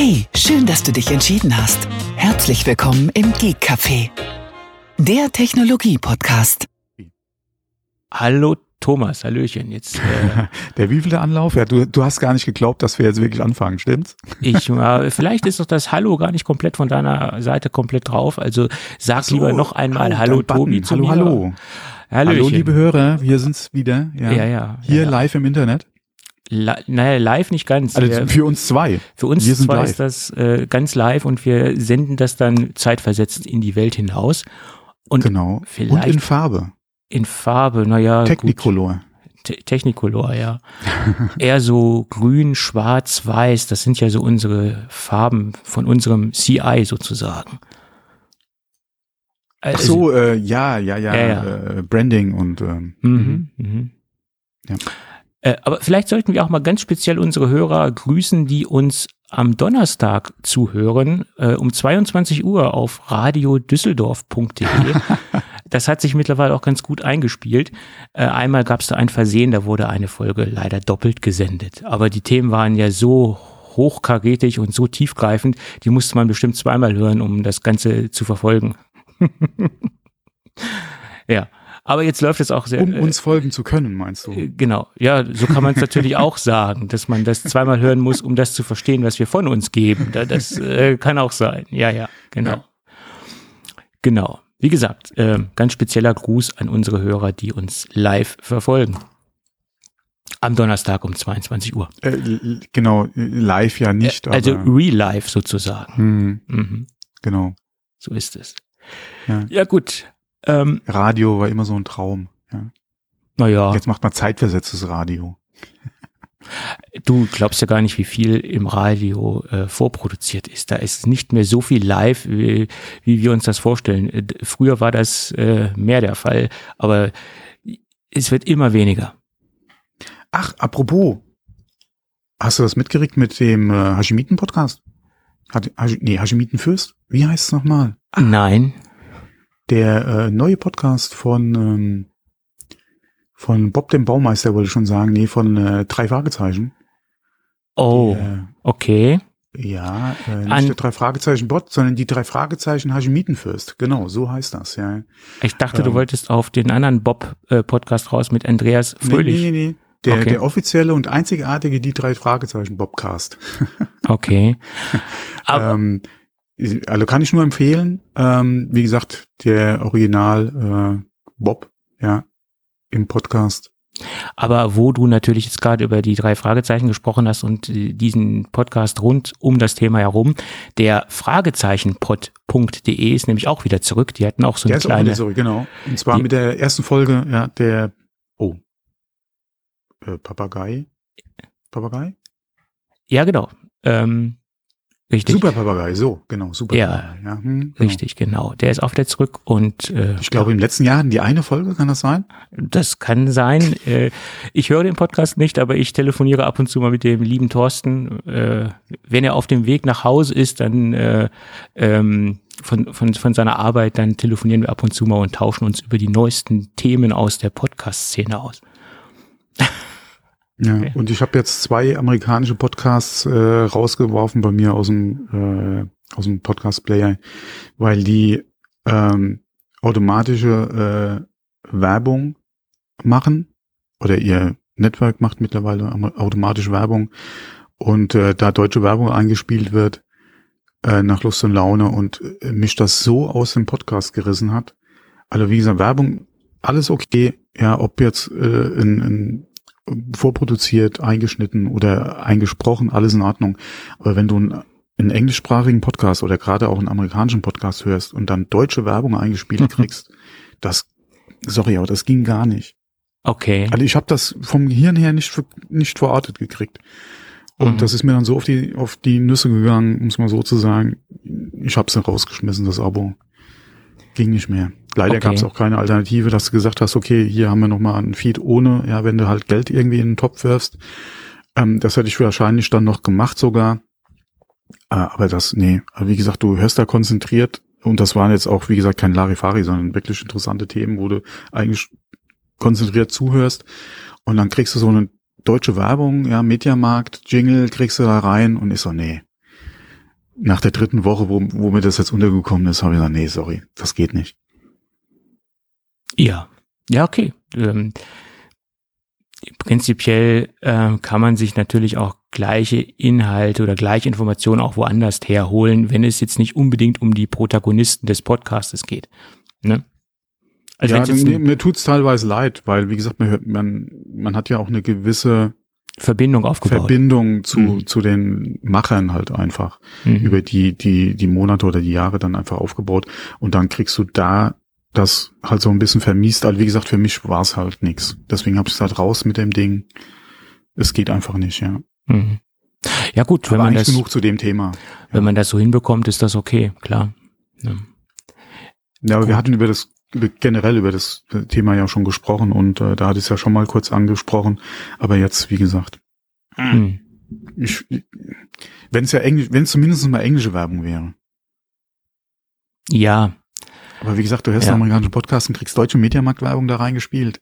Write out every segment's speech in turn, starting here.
Hey, schön, dass du dich entschieden hast. Herzlich willkommen im Geek Café, der Technologie-Podcast. Hallo Thomas, Hallöchen. Jetzt, äh, Der wievielte Anlauf? Ja, du, du hast gar nicht geglaubt, dass wir jetzt wirklich anfangen, stimmt's? ich, äh, vielleicht ist doch das Hallo gar nicht komplett von deiner Seite komplett drauf. Also sag So, lieber noch einmal Hallo dein Tobi Hallo, mir. hallo. Hallöchen. Hallo, liebe Hörer, wir sind's wieder. Ja, Ja, ja. Hier ja. live im Internet. Naja, live nicht ganz. Also Wir- für uns zwei. für uns wir zwar live. ist das äh, ganz live und wir senden das dann zeitversetzt in die Welt hinaus. Und Genau. vielleicht Und in Farbe. in Farbe, naja. Technicolor. Te Technicolor, ja. Eher so grün, schwarz, weiß, das sind ja so unsere Farben von unserem CI sozusagen. Ach Also- so, äh, ja, ja, ja, Ja, ja. Äh, Branding und ähm, Mhm, mhm. Ja. Äh, aber vielleicht sollten wir auch mal ganz speziell unsere Hörer grüßen, die uns am Donnerstag zuhören, äh, um 22 Uhr auf radiodüsseldorf.de. das hat sich mittlerweile auch ganz gut eingespielt. Äh, einmal gab es da ein Versehen, da wurde eine Folge leider doppelt gesendet. Aber die Themen waren ja so hochkarätig und so tiefgreifend, die musste man bestimmt zweimal hören, um das Ganze zu verfolgen. ja, aber jetzt läuft es auch sehr. um äh, uns folgen zu können, meinst du? äh, Genau, ja, so kann man es natürlich auch sagen, dass man das zweimal hören muss, um das zu verstehen, was wir von uns geben. Da- Das äh, kann auch sein. Ja, ja, genau. Ja. Genau. Wie gesagt, äh, ganz spezieller Gruß an unsere Hörer, die uns live verfolgen. Am Donnerstag um 22 Uhr. Äh, genau, live ja nicht, also real life sozusagen. hm, Mhm, genau. so ist es. Ja. Ja, gut. Ähm, Radio war immer so ein Traum. Ja. naja, Jetzt macht man zeitversetztes Radio. Du glaubst ja gar nicht, wie viel im Radio äh, vorproduziert ist. Da ist nicht mehr so viel live, wie, wie wir uns das vorstellen. Äh, Früher war das äh, mehr der Fall, aber es wird immer weniger. Ach, apropos, hast du das mitgekriegt mit dem äh, Hashimiten-Podcast? Hat, Hasch, nee, Hashimiten-Fürst? Wie heißt es nochmal? Nein. Der äh, neue Podcast von ähm, von Bob dem Baumeister wollte ich schon sagen, nee, von äh, drei Fragezeichen. Oh, Äh, okay. ja, äh, nicht An- der drei Fragezeichen Bot, sondern die drei Fragezeichen Hashimitenfürst. Genau, so heißt das, ja. Ich dachte, du ähm, wolltest auf den anderen Bob-Podcast raus mit Andreas Fröhlich. Nee, nee, nee. Der, Okay. der offizielle und einzigartige die drei Fragezeichen Bobcast. Okay. Aber, Ähm, also kann ich nur empfehlen. Ähm, wie gesagt, der Original äh, Bob, ja, im Podcast. Aber wo du natürlich jetzt gerade über die drei Fragezeichen gesprochen hast und diesen Podcast rund um das Thema herum, der Fragezeichenpod.de ist nämlich auch wieder zurück. Die hatten auch so Der eine ist auch kleine. wieder zurück, genau. Und zwar mit der ersten Folge, ja, der, oh, äh, Papagei. Papagei? Ja, genau. Ähm, richtig. Super Papagei, so, genau, super Ja. Papagei. Ja, hm, genau. Richtig, genau. Der ist auch wieder zurück und äh, Ich glaube, im letzten Jahr hatten die eine Folge, kann das sein? Das kann sein. Äh, ich höre den Podcast nicht, aber ich telefoniere ab und zu mal mit dem lieben Thorsten. Äh, wenn er auf dem Weg nach Hause ist, dann äh, ähm, von, von, von seiner Arbeit, dann telefonieren wir ab und zu mal und tauschen uns über die neuesten Themen aus der Podcast-Szene aus. Ja, Okay. und ich habe jetzt zwei amerikanische Podcasts äh, rausgeworfen bei mir aus dem äh, aus dem Podcast Player, weil die ähm, automatische äh, Werbung machen oder ihr Network macht mittlerweile automatisch Werbung und äh, da deutsche Werbung eingespielt wird äh, nach Lust und Laune und äh, mich das so aus dem Podcast gerissen hat. Also wie gesagt, Werbung, alles okay, ja, ob jetzt äh, in, in vorproduziert, eingeschnitten oder eingesprochen, alles in Ordnung. Aber wenn du einen, einen englischsprachigen Podcast oder gerade auch einen amerikanischen Podcast hörst und dann deutsche Werbung eingespielt Mhm. kriegst, das, sorry, aber das ging gar nicht. Okay. Also ich habe das vom Gehirn her nicht, nicht verortet gekriegt. Und Mhm. das ist mir dann so auf die, auf die Nüsse gegangen, um es mal so zu sagen. Ich habe es dann rausgeschmissen, das Abo. Ging nicht mehr. Leider Okay. gab es auch keine Alternative, dass du gesagt hast, okay, hier haben wir nochmal einen Feed ohne, ja, wenn du halt Geld irgendwie in den Topf wirfst. Ähm, das hätte ich wahrscheinlich dann noch gemacht sogar. Äh, aber das, nee, aber wie gesagt, du hörst da konzentriert und das waren jetzt auch, wie gesagt, kein Larifari, sondern wirklich interessante Themen, wo du eigentlich konzentriert zuhörst und dann kriegst du so eine deutsche Werbung, ja, Mediamarkt, Jingle kriegst du da rein und ist so, nee, nach der dritten Woche, wo, wo mir das jetzt untergekommen ist, habe ich gesagt, nee, sorry, das geht nicht. Ja, ja, okay. Ähm, prinzipiell äh, kann man sich natürlich auch gleiche Inhalte oder gleiche Informationen auch woanders herholen, wenn es jetzt nicht unbedingt um die Protagonisten des Podcastes geht. Ne? Also ja, mir, mir tut's teilweise leid, weil wie gesagt, man, hört, man, man hat ja auch eine gewisse Verbindung aufgebaut. Verbindung zu, mhm. zu den Machern halt einfach mhm. über die, die, die Monate oder die Jahre dann einfach aufgebaut. Und dann kriegst du da das halt so ein bisschen vermisst. Also wie gesagt, für mich war es halt nix. Deswegen habe ich es halt raus mit dem Ding. Es geht einfach nicht, ja. Mhm. Ja gut, wenn Aber man das genug zu dem Thema. Wenn ja. man das so hinbekommt, ist das okay, klar. Ja, ja aber gut. wir hatten über das generell über das Thema ja schon gesprochen und äh, da hatte ich es ja schon mal kurz angesprochen. Aber jetzt, wie gesagt, ich, wenn es ja Englisch, wenn es zumindest mal englische Werbung wäre. Ja, aber wie gesagt, du hörst ja. amerikanischen Podcast und kriegst deutsche Mediamarktwerbung da reingespielt.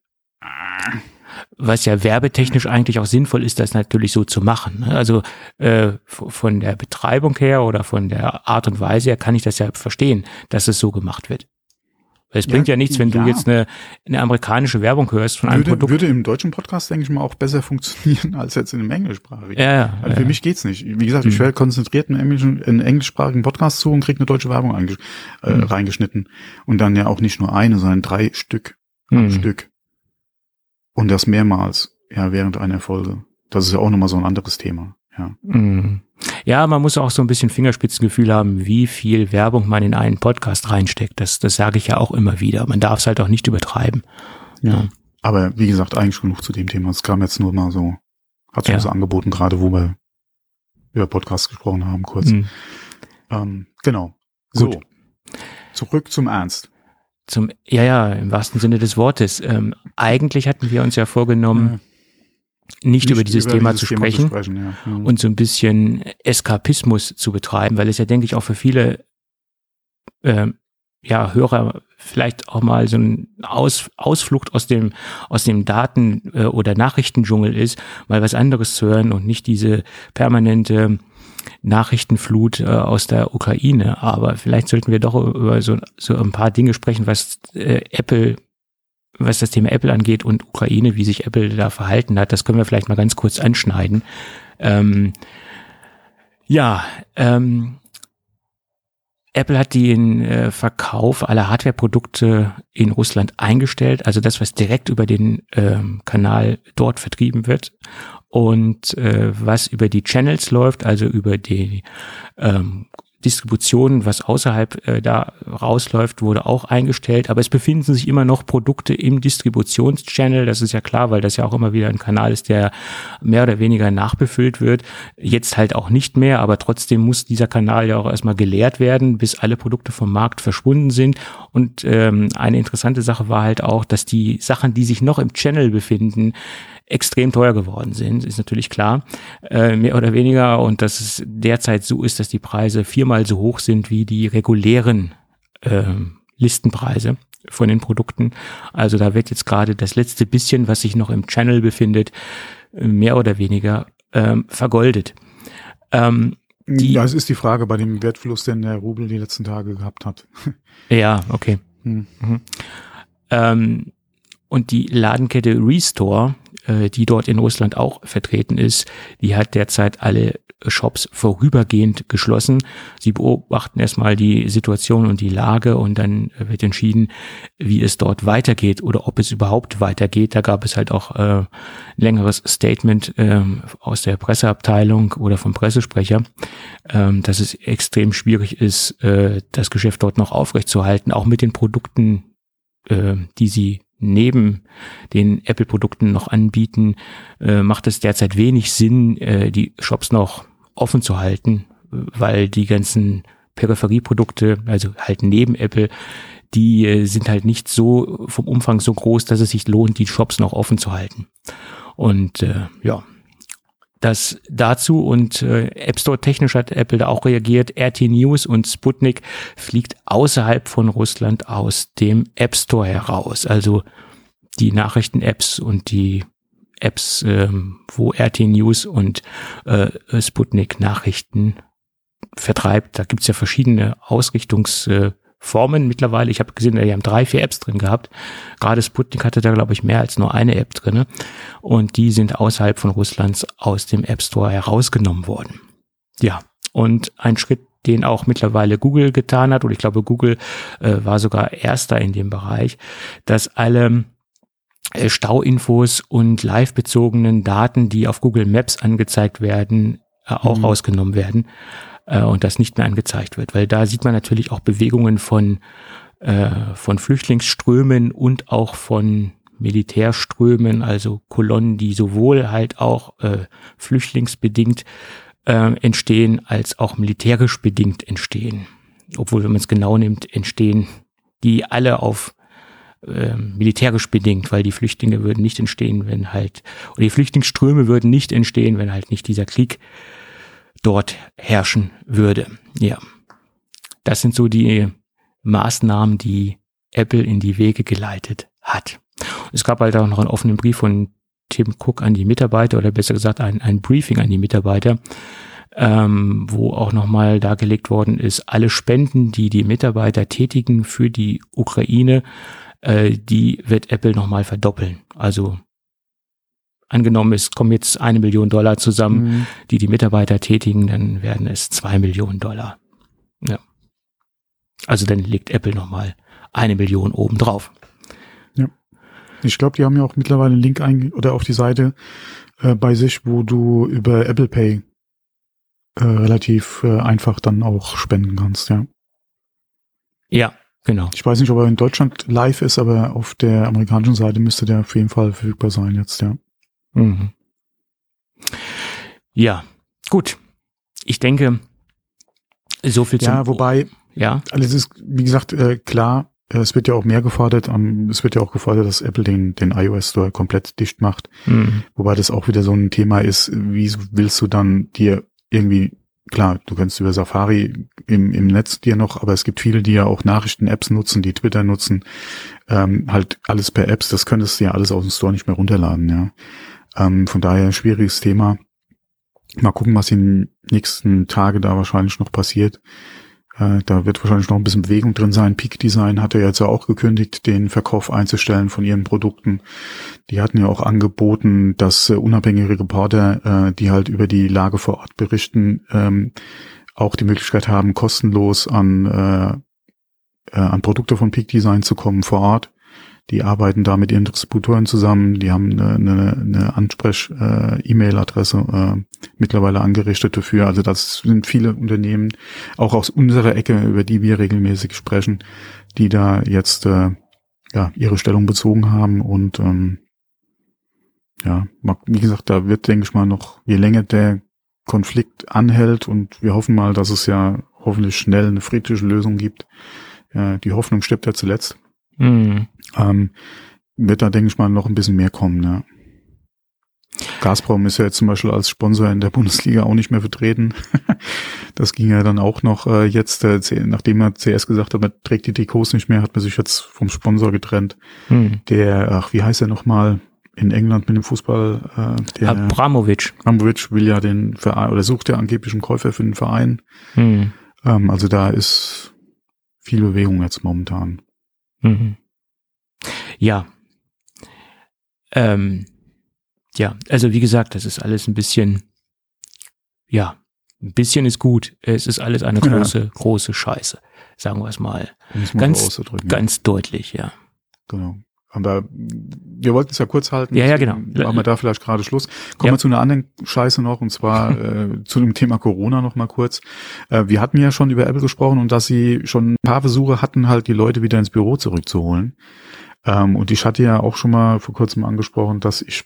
Was ja werbetechnisch eigentlich auch sinnvoll ist, das natürlich so zu machen. Ne? Also äh, von der Betreibung her oder von der Art und Weise her kann ich das ja verstehen, dass es so gemacht wird. Es bringt ja, ja nichts, wenn ja. du jetzt eine, eine amerikanische Werbung hörst von einem würde, Produkt. Würde im deutschen Podcast, denke ich mal, auch besser funktionieren als jetzt in einem englischsprachigen. Ja, ja, also für ja. mich geht's nicht. Wie gesagt, ich höre konzentriert einen, englischen, einen englischsprachigen Podcast zu und krieg eine deutsche Werbung äh, mhm. reingeschnitten. Und dann ja auch nicht nur eine, sondern drei Stück. Mhm. Stück. Und das mehrmals, ja, während einer Folge. Das ist ja auch nochmal so ein anderes Thema. Ja. Mhm. ja, man muss auch so ein bisschen Fingerspitzengefühl haben, wie viel Werbung man in einen Podcast reinsteckt. Das, das sage ich ja auch immer wieder. Man darf es halt auch nicht übertreiben. Ja. ja. Aber wie gesagt, eigentlich genug zu dem Thema. Es kam jetzt nur mal so, hat sich ja. so angeboten, gerade wo wir über Podcasts gesprochen haben, kurz. Mhm. Ähm, genau. Gut. So. Zurück zum Ernst. Zum, ja, ja, im wahrsten Sinne des Wortes. Ähm, eigentlich hatten wir uns ja vorgenommen, ja nicht, über dieses, über Thema, dieses zu Thema, zu sprechen, ja. mhm. und so ein bisschen Eskapismus zu betreiben, weil es ja, denke ich, auch für viele äh, ja, Hörer vielleicht auch mal so ein Aus, Ausflucht aus dem, aus dem Daten- äh, oder Nachrichtendschungel ist, mal was anderes zu hören und nicht diese permanente Nachrichtenflut äh, aus der Ukraine. Aber vielleicht sollten wir doch über so, so ein paar Dinge sprechen, was äh, Apple was das Thema Apple angeht und Ukraine, wie sich Apple da verhalten hat, das können wir vielleicht mal ganz kurz anschneiden. Ähm, ja, ähm, Apple hat den äh, Verkauf aller Hardware-Produkte in Russland eingestellt, also das, was direkt über den ähm, Kanal dort vertrieben wird und äh, was über die Channels läuft, also über die ähm, Distribution, was außerhalb äh, da rausläuft, wurde auch eingestellt. Aber es befinden sich immer noch Produkte im Distributionschannel. Das ist ja klar, weil das ja auch immer wieder ein Kanal ist, der mehr oder weniger nachbefüllt wird. Jetzt halt auch nicht mehr, aber trotzdem muss dieser Kanal ja auch erstmal geleert werden, bis alle Produkte vom Markt verschwunden sind. Und ähm, eine interessante Sache war halt auch, dass die Sachen, die sich noch im Channel befinden, extrem teuer geworden sind, ist natürlich klar, äh, mehr oder weniger. Und dass es derzeit so ist, dass die Preise viermal so hoch sind wie die regulären äh, Listenpreise von den Produkten. Also da wird jetzt gerade das letzte bisschen, was sich noch im Channel befindet, mehr oder weniger ähm, vergoldet. Ähm, die, das ist die Frage bei dem Wertverlust, den der Rubel die letzten Tage gehabt hat. Ja, okay. Hm. Mhm. Ähm, und die Ladenkette Restore, äh, die dort in Russland auch vertreten ist, die hat derzeit alle Shops vorübergehend geschlossen. Sie beobachten erstmal die Situation und die Lage und dann wird entschieden, wie es dort weitergeht oder ob es überhaupt weitergeht. Da gab es halt auch äh, längeres Statement ähm, aus der Presseabteilung oder vom Pressesprecher, ähm, dass es extrem schwierig ist, äh, das Geschäft dort noch aufrechtzuerhalten, auch mit den Produkten, äh, die sie neben den Apple-Produkten noch anbieten, äh, macht es derzeit wenig Sinn, äh, die Shops noch offen zu halten, weil die ganzen Peripherieprodukte, also halt neben Apple, die äh, sind halt nicht so vom Umfang so groß, dass es sich lohnt, die Shops noch offen zu halten. Und äh, ja, das dazu und äh, App Store technisch hat Apple da auch reagiert. RT News und Sputnik fliegt außerhalb von Russland aus dem App Store heraus. Also die Nachrichten-Apps und die Apps, ähm, wo RT News und äh, Sputnik Nachrichten vertreibt. Da gibt's ja verschiedene Ausrichtungsformen mittlerweile. Ich habe gesehen, die haben drei, vier Apps drin gehabt. Gerade Sputnik hatte da, glaube ich, mehr als nur eine App drinne Und die sind außerhalb von Russlands aus dem App Store herausgenommen worden. Ja, und ein Schritt, den auch mittlerweile Google getan hat, und ich glaube, Google äh, war sogar erster in dem Bereich, dass alle äh, Stauinfos und live bezogenen Daten, die auf Google Maps angezeigt werden, äh, auch mhm. rausgenommen werden äh, und das nicht mehr angezeigt wird, weil da sieht man natürlich auch Bewegungen von äh, von Flüchtlingsströmen und auch von Militärströmen, also Kolonnen, die sowohl halt auch äh, flüchtlingsbedingt äh, entstehen, als auch militärisch bedingt entstehen. Obwohl, wenn man es genau nimmt, entstehen die alle auf äh, militärisch bedingt, weil die Flüchtlinge würden nicht entstehen, wenn halt, oder die Flüchtlingsströme würden nicht entstehen, wenn halt nicht dieser Krieg dort herrschen würde. Ja. Das sind so die Maßnahmen, die Apple in die Wege geleitet hat. Es gab halt auch noch einen offenen Brief von Tim Cook an die Mitarbeiter oder besser gesagt ein, ein Briefing an die Mitarbeiter, ähm, wo auch nochmal dargelegt worden ist, alle Spenden, die die Mitarbeiter tätigen für die Ukraine, äh, die wird Apple nochmal verdoppeln. Also angenommen, es kommen jetzt eine Million Dollar zusammen, mhm. die die Mitarbeiter tätigen, dann werden es zwei Millionen Dollar. Ja. Also dann legt Apple nochmal eine Million oben drauf. Ja. Ich glaube, die haben ja auch mittlerweile einen Link ein oder auf die Seite äh, bei sich, wo du über Apple Pay äh, relativ äh, einfach dann auch spenden kannst, ja. Ja, genau. Ich weiß nicht, ob er in Deutschland live ist, aber auf der amerikanischen Seite müsste der auf jeden Fall verfügbar sein jetzt, ja. Mhm. Ja, gut. Ich denke, so viel zum. Ja, wobei, ja. Alles ist, wie gesagt, äh, klar, es wird ja auch mehr gefordert, um, es wird ja auch gefordert, dass Apple den, den iOS Store komplett dicht macht. Mhm. Wobei das auch wieder so ein Thema ist, wie willst du dann dir irgendwie, klar, du kannst über Safari im, im Netz dir noch, aber es gibt viele, die ja auch Nachrichten-Apps nutzen, die Twitter nutzen, ähm, halt alles per Apps, das könntest du ja alles aus dem Store nicht mehr runterladen, ja. Ähm, von daher schwieriges Thema. Mal gucken, was in nächsten Tage da wahrscheinlich noch passiert. Äh, da wird wahrscheinlich noch ein bisschen Bewegung drin sein. Peak Design hatte ja jetzt auch gekündigt, den Verkauf einzustellen von ihren Produkten. Die hatten ja auch angeboten, dass äh, unabhängige Reporter, äh, die halt über die Lage vor Ort berichten, ähm, auch die Möglichkeit haben, kostenlos an, äh, äh, an Produkte von Peak Design zu kommen vor Ort. Die arbeiten da mit ihren Distributoren zusammen. Die haben eine, eine, eine Ansprech-E-Mail-Adresse äh, mittlerweile angerichtet dafür. Also das sind viele Unternehmen, auch aus unserer Ecke, über die wir regelmäßig sprechen, die da jetzt äh, ja ihre Stellung bezogen haben und ähm, ja, wie gesagt, da wird, denke ich mal, noch, je länger der Konflikt anhält und wir hoffen mal, dass es ja hoffentlich schnell eine friedliche Lösung gibt. Ja, die Hoffnung stirbt ja zuletzt. Mhm. Ähm, wird da, denke ich mal, noch ein bisschen mehr kommen, ja. Gazprom ist ja jetzt zum Beispiel als Sponsor in der Bundesliga auch nicht mehr vertreten. das ging ja dann auch noch äh, jetzt, äh, nachdem er CS gesagt hat, man trägt die Trikots nicht mehr, hat man sich jetzt vom Sponsor getrennt. Hm. Der, ach, wie heißt er nochmal in England mit dem Fußball? Äh, der Abramovic. Abramovic will ja den Verein oder sucht ja angeblich einen Käufer für den Verein. Hm. Ähm, also da ist viel Bewegung jetzt momentan. Mhm. Ja. Ähm, ja, also wie gesagt, das ist alles ein bisschen, ja, ein bisschen ist gut. Es ist alles eine große, ja. große Scheiße. Sagen wir es mal. Ganz, ganz deutlich, ja. Genau. Aber wir wollten es ja kurz halten. Ja, ja, genau. Machen wir da vielleicht gerade Schluss. Kommen ja. wir zu einer anderen Scheiße noch, und zwar äh, zu dem Thema Corona noch mal kurz. Äh, wir hatten ja schon über Apple gesprochen und dass sie schon ein paar Versuche hatten, halt die Leute wieder ins Büro zurückzuholen. Ähm, und ich hatte ja auch schon mal vor kurzem angesprochen, dass ich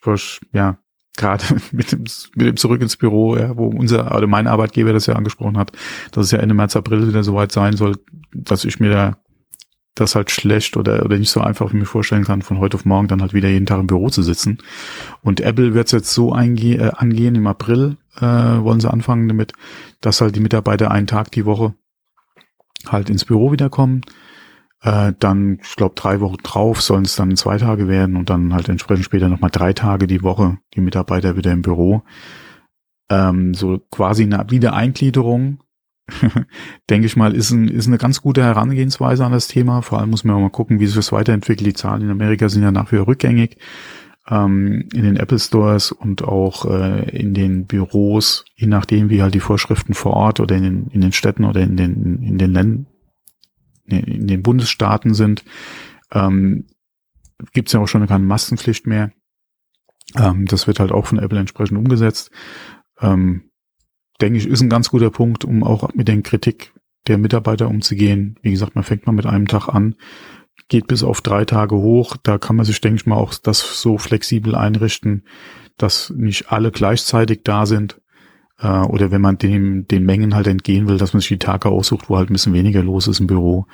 ja gerade mit dem, mit dem Zurück ins Büro, ja, wo unser, oder mein Arbeitgeber das ja angesprochen hat, dass es ja Ende März, April wieder soweit sein soll, dass ich mir da das halt schlecht oder, oder nicht so einfach mir vorstellen kann, von heute auf morgen dann halt wieder jeden Tag im Büro zu sitzen. Und Apple wird es jetzt so einge äh, angehen, im April äh, wollen sie anfangen damit, dass halt die Mitarbeiter einen Tag die Woche halt ins Büro wiederkommen. Äh, dann, ich glaube, drei Wochen drauf sollen es dann zwei Tage werden und dann halt entsprechend später nochmal drei Tage die Woche die Mitarbeiter wieder im Büro. Ähm, so quasi eine Wiedereingliederung denke ich mal, ist, ein, ist eine ganz gute Herangehensweise an das Thema. Vor allem muss man auch mal gucken, wie sich das weiterentwickelt. Die Zahlen in Amerika sind ja nach wie vor rückgängig. Ähm, in den Apple Stores und auch äh, in den Büros, je nachdem, wie halt die Vorschriften vor Ort oder in den, in den Städten oder in den, in den Ländern, in den Bundesstaaten sind, ähm, gibt es ja auch schon keine Maskenpflicht mehr. Ähm, das wird halt auch von Apple entsprechend umgesetzt. Ähm, denke ich, ist ein ganz guter Punkt, um auch mit den Kritik der Mitarbeiter umzugehen. Wie gesagt, man fängt mal mit einem Tag an, geht bis auf drei Tage hoch. Da kann man sich, denke ich mal, auch das so flexibel einrichten, dass nicht alle gleichzeitig da sind. Äh, oder wenn man dem, den Mengen halt entgehen will, dass man sich die Tage aussucht, wo halt ein bisschen weniger los ist im Büro.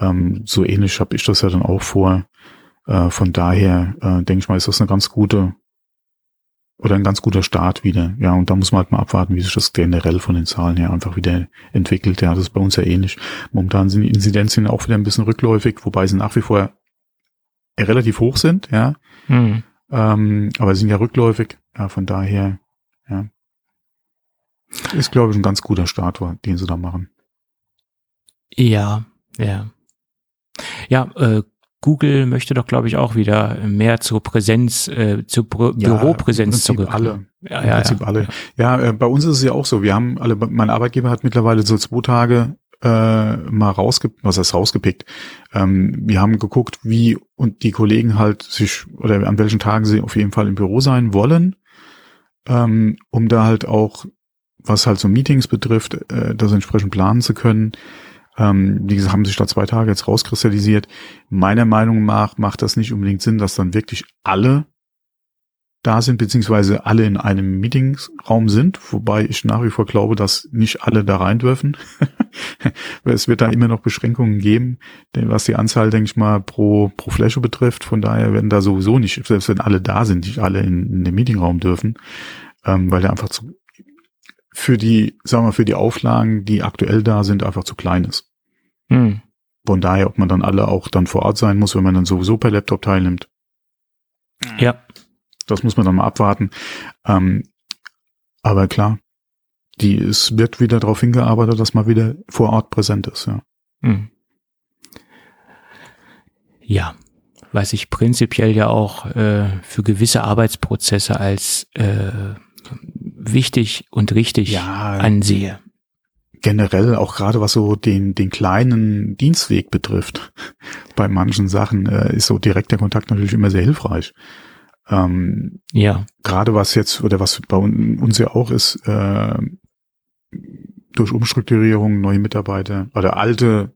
Ähm, so ähnlich habe ich das ja dann auch vor. Äh, von daher äh, denke ich mal, ist das eine ganz gute oder ein ganz guter Start wieder. Ja, und da muss man halt mal abwarten, wie sich das generell von den Zahlen her einfach wieder entwickelt. Ja, das ist bei uns ja ähnlich. Momentan sind die Inzidenzen auch wieder ein bisschen rückläufig, wobei sie nach wie vor relativ hoch sind, ja. Mhm. Ähm, aber sie sind ja rückläufig. Ja, von daher, ja. Ist, glaube ich, ein ganz guter Start, den sie da machen. Ja, ja. Ja, äh, Google möchte doch, glaube ich, auch wieder mehr zur Präsenz, äh, zur Bü ja, Büropräsenz zurück. Alle. Ja, Im ja, Prinzip ja. alle. Ja, äh, bei uns ist es ja auch so. Wir haben alle, mein Arbeitgeber hat mittlerweile so zwei Tage äh, mal rausgepickt, was heißt rausgepickt. Ähm, wir haben geguckt, wie und die Kollegen halt sich oder an welchen Tagen sie auf jeden Fall im Büro sein wollen, ähm, um da halt auch, was halt so Meetings betrifft, äh, das entsprechend planen zu können. Ähm, wie gesagt, haben sich da zwei Tage jetzt rauskristallisiert. Meiner Meinung nach macht das nicht unbedingt Sinn, dass dann wirklich alle da sind, beziehungsweise alle in einem Meetingsraum sind, wobei ich nach wie vor glaube, dass nicht alle da rein dürfen. es wird da immer noch Beschränkungen geben, was die Anzahl, denke ich mal, pro, pro Fläche betrifft. Von daher werden da sowieso nicht, selbst wenn alle da sind, nicht alle in, in den Meetingraum dürfen, ähm, weil der einfach zu, für die, sagen wir, für die Auflagen, die aktuell da sind, einfach zu klein ist. Hm. Von daher, ob man dann alle auch dann vor Ort sein muss, wenn man dann sowieso per Laptop teilnimmt. Ja. Das muss man dann mal abwarten. Ähm, aber klar, die, es wird wieder darauf hingearbeitet, dass man wieder vor Ort präsent ist, ja. Hm. Ja, was ich prinzipiell ja auch äh, für gewisse Arbeitsprozesse als äh, wichtig und richtig ja, ansehe. Generell auch gerade was so den, den kleinen Dienstweg betrifft, bei manchen Sachen äh, ist so direkter Kontakt natürlich immer sehr hilfreich. Ähm, ja. Gerade was jetzt, oder was bei uns ja auch ist, äh, durch Umstrukturierung neue Mitarbeiter oder alte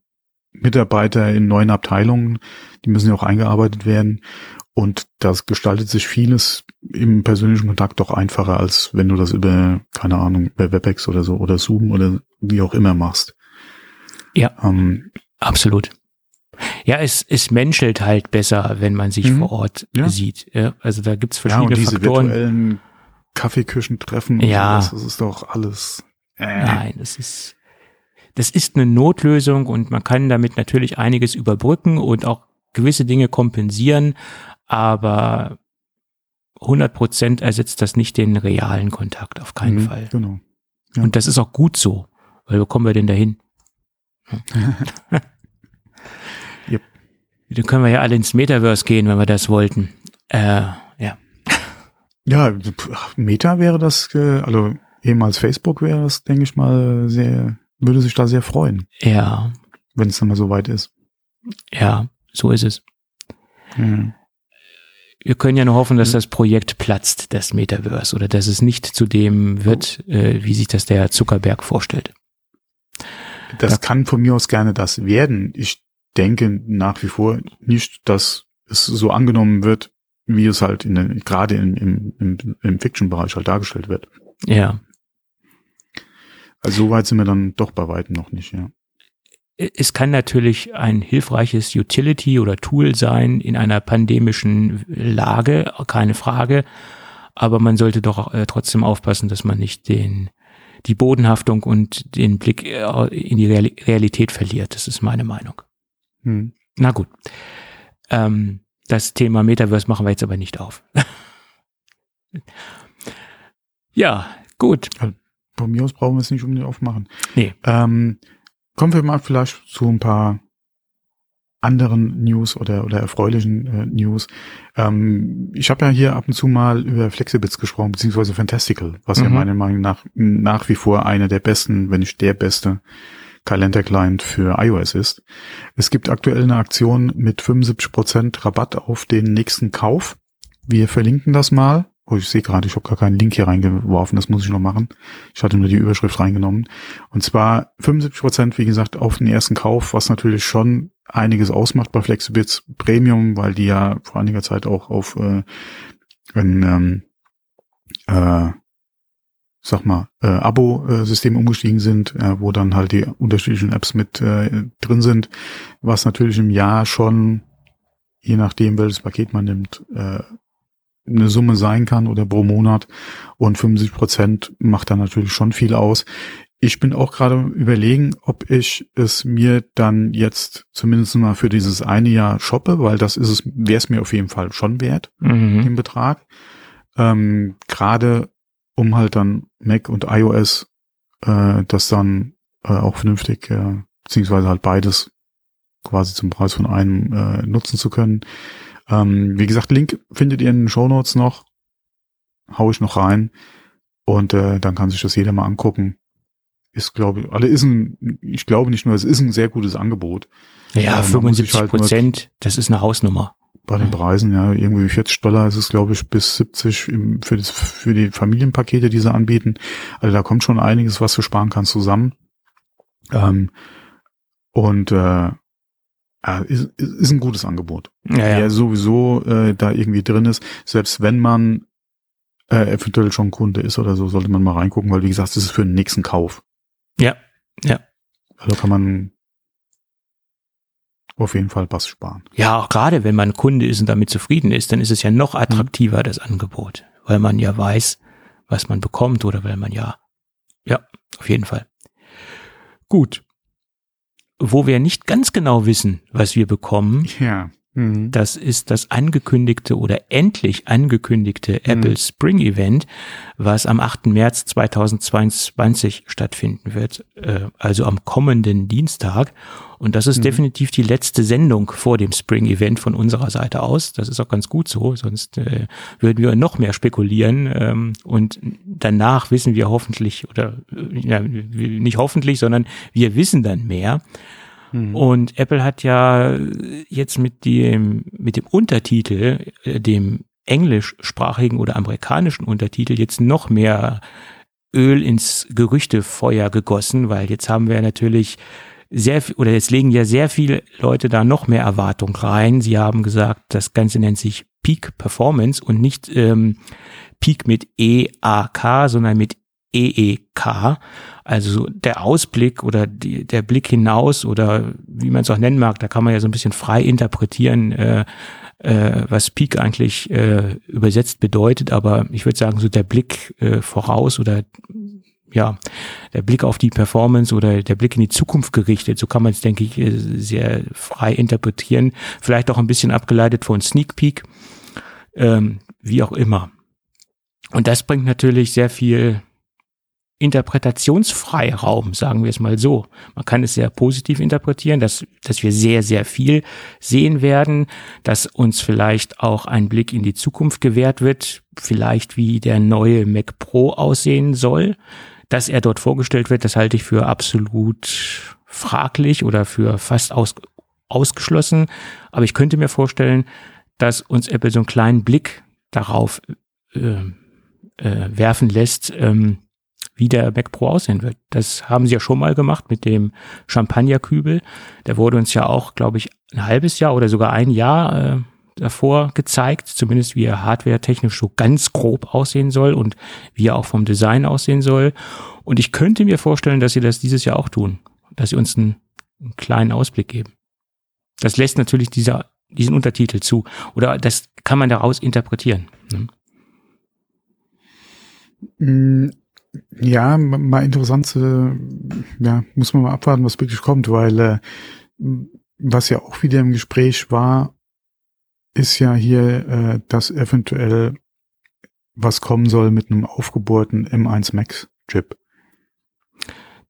Mitarbeiter in neuen Abteilungen, die müssen ja auch eingearbeitet werden. Und das gestaltet sich vieles im persönlichen Kontakt doch einfacher, als wenn du das über, keine Ahnung, über WebEx oder so oder Zoom oder wie auch immer machst. Ja, ähm, absolut. Ja, es, es menschelt halt besser, wenn man sich mhm. vor Ort ja. sieht. Ja, also da gibt's verschiedene ja, und diese Faktoren. virtuellen Kaffeeküchentreffen. Ja. So, das, das ist doch alles. Äh. Nein, das ist, das ist eine Notlösung und man kann damit natürlich einiges überbrücken und auch gewisse Dinge kompensieren, aber 100 Prozent ersetzt das nicht den realen Kontakt, auf keinen mhm, Fall. Genau. Ja. Und das ist auch gut so, weil wo kommen wir denn dahin? yep. Dann können wir ja alle ins Metaverse gehen, wenn wir das wollten. Äh, ja. Ja, Meta wäre das, äh, also ehemals Facebook wäre das, denke ich mal, sehr, würde sich da sehr freuen. Ja. Wenn es dann mal so weit ist. Ja, so ist es. Mhm wir können ja nur hoffen, dass mhm. das Projekt platzt, das Metaverse, oder dass es nicht zu dem wird, äh, wie sich das der Zuckerberg vorstellt. Das ja. kann von mir aus gerne das werden. Ich denke nach wie vor nicht, dass es so angenommen wird, wie es halt in den, gerade im, im, im, im Fiction-Bereich halt dargestellt wird. Ja. Also so weit sind wir dann doch bei weitem noch nicht, ja es kann natürlich ein hilfreiches Utility oder Tool sein in einer pandemischen Lage, keine Frage. Aber man sollte doch äh, trotzdem aufpassen, dass man nicht den, die Bodenhaftung und den Blick äh, in die Realität verliert. Das ist meine Meinung. Hm. Na gut. Ähm, das Thema Metaverse machen wir jetzt aber nicht auf. ja, gut. von mir aus brauchen wir es nicht unbedingt aufmachen. Nee. Ähm, kommen wir mal vielleicht zu ein paar anderen News oder, oder erfreulichen äh, News. Ähm, ich habe ja hier ab und zu mal über Flexibits gesprochen, beziehungsweise Fantastical, was ja Mhm. meiner Meinung nach nach wie vor einer der besten, wenn nicht der beste Kalender-Client für iOS ist. Es gibt aktuell eine Aktion mit 75% Rabatt auf den nächsten Kauf. Wir verlinken das mal. Oh, ich sehe gerade, ich habe gar keinen Link hier reingeworfen, das muss ich noch machen. Ich hatte nur die Überschrift reingenommen. Und zwar 75 Prozent, wie gesagt, auf den ersten Kauf, was natürlich schon einiges ausmacht bei Flexibits Premium, weil die ja vor einiger Zeit auch auf äh, ein ähm, äh, sag mal, äh, Abo-System umgestiegen sind, äh, wo dann halt die unterschiedlichen Apps mit äh, drin sind, was natürlich im Jahr schon, je nachdem, welches Paket man nimmt, äh, eine Summe sein kann oder pro Monat und 50 Prozent macht dann natürlich schon viel aus. Ich bin auch gerade überlegen, ob ich es mir dann jetzt zumindest mal für dieses eine Jahr shoppe, weil das ist es, wäre es mir auf jeden Fall schon wert, Mhm. den Betrag. Ähm, gerade um halt dann Mac und iOS äh, das dann äh, auch vernünftig, äh, beziehungsweise halt beides quasi zum Preis von einem äh, nutzen zu können. Ähm, wie gesagt, Link findet ihr in den Show Notes noch. Hau ich noch rein. Und äh, dann kann sich das jeder mal angucken. Ist, glaube ich, alle ist ein, ich glaube nicht nur, es ist ein sehr gutes Angebot. Ja, sich 75 halt Prozent, das ist eine Hausnummer. Bei den. Preisen, ja, irgendwie 40 Dollar ist es, glaube ich, bis 70 im, für, das, für die Familienpakete, die sie anbieten. Also da kommt schon einiges, was du sparen kannst, zusammen. Ähm, und äh, ja, ist, ist ist ein gutes Angebot. Ja, der ja. sowieso äh, da irgendwie drin ist. Selbst wenn man äh, eventuell schon Kunde ist oder so, sollte man mal reingucken, weil wie gesagt, das ist für den nächsten Kauf. Ja, ja. Also kann man auf jeden Fall was sparen. Ja, auch gerade wenn man Kunde ist und damit zufrieden ist, dann ist es ja noch Mhm. attraktiver, das Angebot, weil man ja weiß, was man bekommt oder weil man ja, ja, auf jeden Fall. Gut. Wo wir nicht ganz genau wissen, was wir bekommen, Ja. Mhm. das ist das angekündigte oder endlich angekündigte Mhm. Apple Spring Event, was am 8. März 2022 stattfinden wird, äh, also am kommenden Dienstag. Und das ist Mhm. definitiv die letzte Sendung vor dem Spring Event von unserer Seite aus. Das ist auch ganz gut so, sonst äh, würden wir noch mehr spekulieren. Ähm, und danach wissen wir hoffentlich, oder äh, ja, nicht hoffentlich, sondern wir wissen dann mehr. Mhm. Und Apple hat ja jetzt mit dem, mit dem Untertitel, äh, dem englischsprachigen oder amerikanischen Untertitel, jetzt noch mehr Öl ins Gerüchtefeuer gegossen, weil jetzt haben wir natürlich sehr oder jetzt legen ja sehr viele Leute da noch mehr Erwartung rein. Sie haben gesagt, das Ganze nennt sich Peak Performance und nicht ähm, Peak mit E-A-K, sondern mit EEK. Also so der Ausblick oder die, der Blick hinaus oder wie man es auch nennen mag, da kann man ja so ein bisschen frei interpretieren, äh, äh, was Peak eigentlich äh, übersetzt bedeutet. Aber ich würde sagen, so der Blick äh, voraus oder ja, der Blick auf die Performance oder der Blick in die Zukunft gerichtet, so kann man es, denke ich, äh, sehr frei interpretieren. Vielleicht auch ein bisschen abgeleitet von Sneak Peek, ähm, wie auch immer. Und das bringt natürlich sehr viel Interpretationsfreiraum, sagen wir es mal so. Man kann es sehr positiv interpretieren, dass, dass wir sehr, sehr viel sehen werden, dass uns vielleicht auch ein Blick in die Zukunft gewährt wird, vielleicht wie der neue Mac Pro aussehen soll. Dass er dort vorgestellt wird, das halte ich für absolut fraglich oder für fast aus, ausgeschlossen. Aber ich könnte mir vorstellen, dass uns Apple so einen kleinen Blick darauf äh, äh, werfen lässt, ähm, wie der Mac Pro aussehen wird. Das haben sie ja schon mal gemacht mit dem Champagnerkübel. Der wurde uns ja auch, glaube ich, ein halbes Jahr oder sogar ein Jahr äh, davor gezeigt, zumindest wie er hardware-technisch so ganz grob aussehen soll und wie er auch vom Design aussehen soll. Und ich könnte mir vorstellen, dass sie das dieses Jahr auch tun, dass sie uns einen, einen kleinen Ausblick geben. Das lässt natürlich dieser, diesen Untertitel zu. Oder das kann man daraus interpretieren. Ne? Mm, Ja, mal interessant, äh, ja, muss man mal abwarten, was wirklich kommt, weil äh, was ja auch wieder im Gespräch war, ist ja hier, äh, dass eventuell was kommen soll mit einem aufgebohrten M1 Max Chip.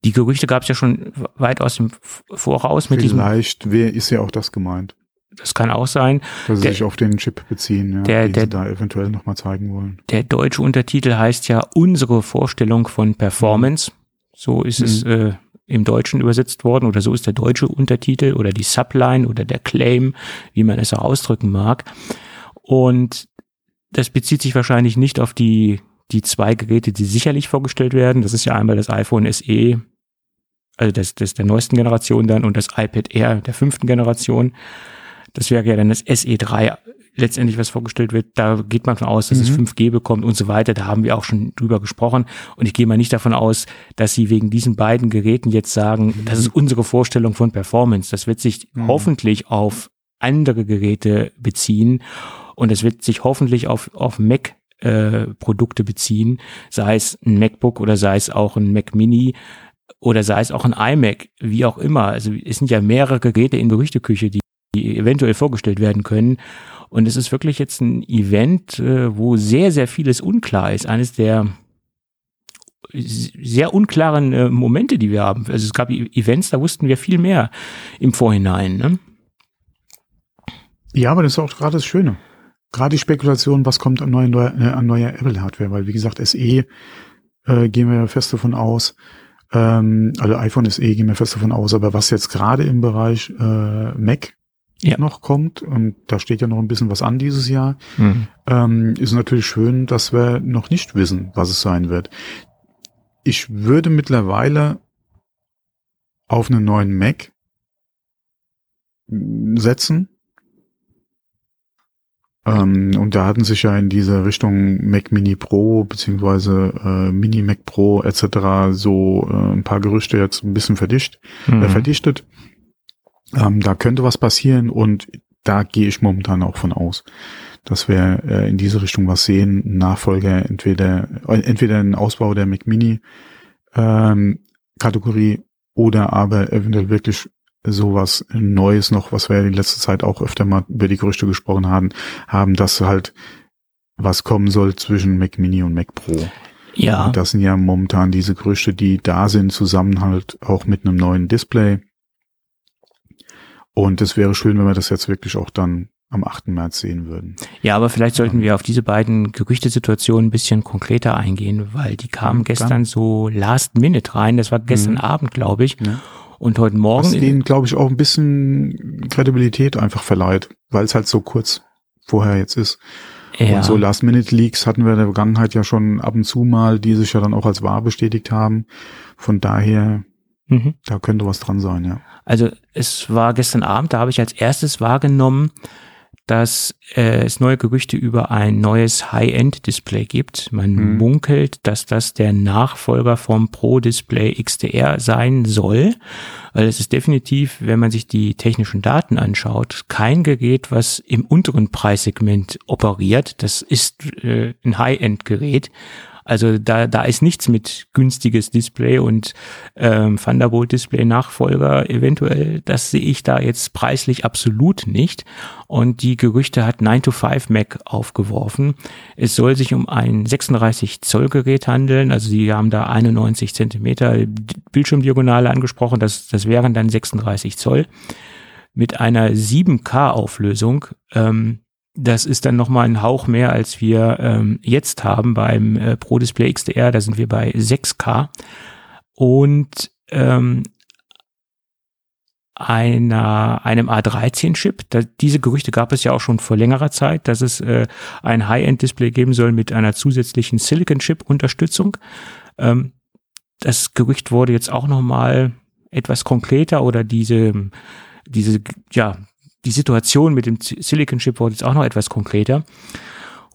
die Gerüchte gab es ja schon weit aus dem Voraus mit diesem. Vielleicht wer ist ja auch das gemeint. Das kann auch sein. Dass sie Der- sich auf den Chip beziehen, ja, der- den der- sie da eventuell nochmal zeigen wollen. Der deutsche Untertitel heißt ja unsere Vorstellung von Performance. So ist es äh, im Deutschen übersetzt worden oder so ist der deutsche Untertitel oder die Subline oder der Claim, wie man es auch ausdrücken mag. Und das bezieht sich wahrscheinlich nicht auf die, die zwei Geräte, die sicherlich vorgestellt werden. Das ist ja einmal das iPhone SE, also das, das der neuesten Generation dann und das iPad Air der fünften Generation. Das wäre ja dann das SE3 letztendlich, was vorgestellt wird. Da geht man von aus, dass es Mhm. 5G bekommt und so weiter. Da haben wir auch schon drüber gesprochen. Und ich gehe mal nicht davon aus, dass sie wegen diesen beiden Geräten jetzt sagen, das ist unsere Vorstellung von Performance. Das wird sich Mhm. hoffentlich auf andere Geräte beziehen und es wird sich hoffentlich auf, auf Mac äh, Produkte beziehen, sei es ein MacBook oder sei es auch ein Mac Mini oder sei es auch ein iMac, wie auch immer. Also es sind ja mehrere Geräte in Gerüchteküche, die, die eventuell vorgestellt werden können. Und es ist wirklich jetzt ein Event, äh, wo sehr, sehr vieles unklar ist. Eines der sehr unklaren äh, Momente, die wir haben. Also es gab E- Events, da wussten wir viel mehr im Vorhinein. Ne? Ja, aber das ist auch gerade das Schöne. Gerade die Spekulation, was kommt an neuer, äh, an neuer Apple-Hardware, weil wie gesagt, SE äh, gehen wir fest davon aus, ähm, also iPhone SE gehen wir fest davon aus, aber was jetzt gerade im Bereich äh, Mac Ja. noch kommt, und da steht ja noch ein bisschen was an dieses Jahr, Mhm. ähm, ist natürlich schön, dass wir noch nicht wissen, was es sein wird. Ich würde mittlerweile auf einen neuen Mac setzen. Ähm, und da hatten sich ja in diese Richtung Mac Mini Pro beziehungsweise äh, Mini Mac Pro etc. so äh, ein paar Gerüchte jetzt ein bisschen verdicht, äh, Mhm. verdichtet. Ähm, da könnte was passieren und da gehe ich momentan auch von aus, dass wir äh, in diese Richtung was sehen. Nachfolger, entweder äh, entweder ein Ausbau der Mac Mini ähm, Kategorie oder aber eventuell wirklich sowas Neues noch, was wir in letzter Zeit auch öfter mal über die Gerüchte gesprochen haben, haben, dass halt was kommen soll zwischen Mac Mini und Mac Pro. Ja, Und das sind ja momentan diese Gerüchte, die da sind, zusammen halt auch mit einem neuen Display. Und es wäre schön, wenn wir das jetzt wirklich auch dann am 8. März sehen würden. ja, aber vielleicht sollten wir auf diese beiden Gerüchtesituationen ein bisschen konkreter eingehen, weil die kamen gestern so last minute rein. Das war gestern Mhm. Abend, glaube ich. Ja. Und heute Was Morgen. denen, glaube ich, auch ein bisschen Kredibilität einfach verleiht, weil es halt so kurz vorher jetzt ist. ja. Und so Last-Minute-Leaks hatten wir in der Vergangenheit ja schon ab und zu mal, die sich ja dann auch als wahr bestätigt haben. Von daher, mhm. da könnte was dran sein, ja. Also es war gestern Abend, da habe ich als erstes wahrgenommen, dass äh, es neue Gerüchte über ein neues High-End-Display gibt. Man Mhm. munkelt, dass das der Nachfolger vom Pro-Display XDR sein soll. Weil es ist definitiv, wenn man sich die technischen Daten anschaut, kein Gerät, was im unteren Preissegment operiert. Das ist äh, ein High-End-Gerät. Also da, da ist nichts mit günstiges Display und ähm, Thunderbolt Display Nachfolger eventuell. Das sehe ich da jetzt preislich absolut nicht. Und die Gerüchte hat 9 to 5 Mac aufgeworfen. Es soll sich um ein 36 Zoll Gerät handeln. Also sie haben da 91 Zentimeter Bildschirmdiagonale angesprochen. Das, das wären dann 36 Zoll mit einer 7K Auflösung. Ähm, das ist dann nochmal ein Hauch mehr, als wir ähm, jetzt haben beim äh, Pro Display XDR. Da sind wir bei 6K. Und ähm, einer, einem A13-Chip. Da, diese Gerüchte gab es ja auch schon vor längerer Zeit, dass es äh, ein High-End-Display geben soll mit einer zusätzlichen Silicon-Chip-Unterstützung. Ähm, das Gerücht wurde jetzt auch nochmal etwas konkreter oder diese, diese, ja, die Situation mit dem Silicon Chip wurde jetzt auch noch etwas konkreter.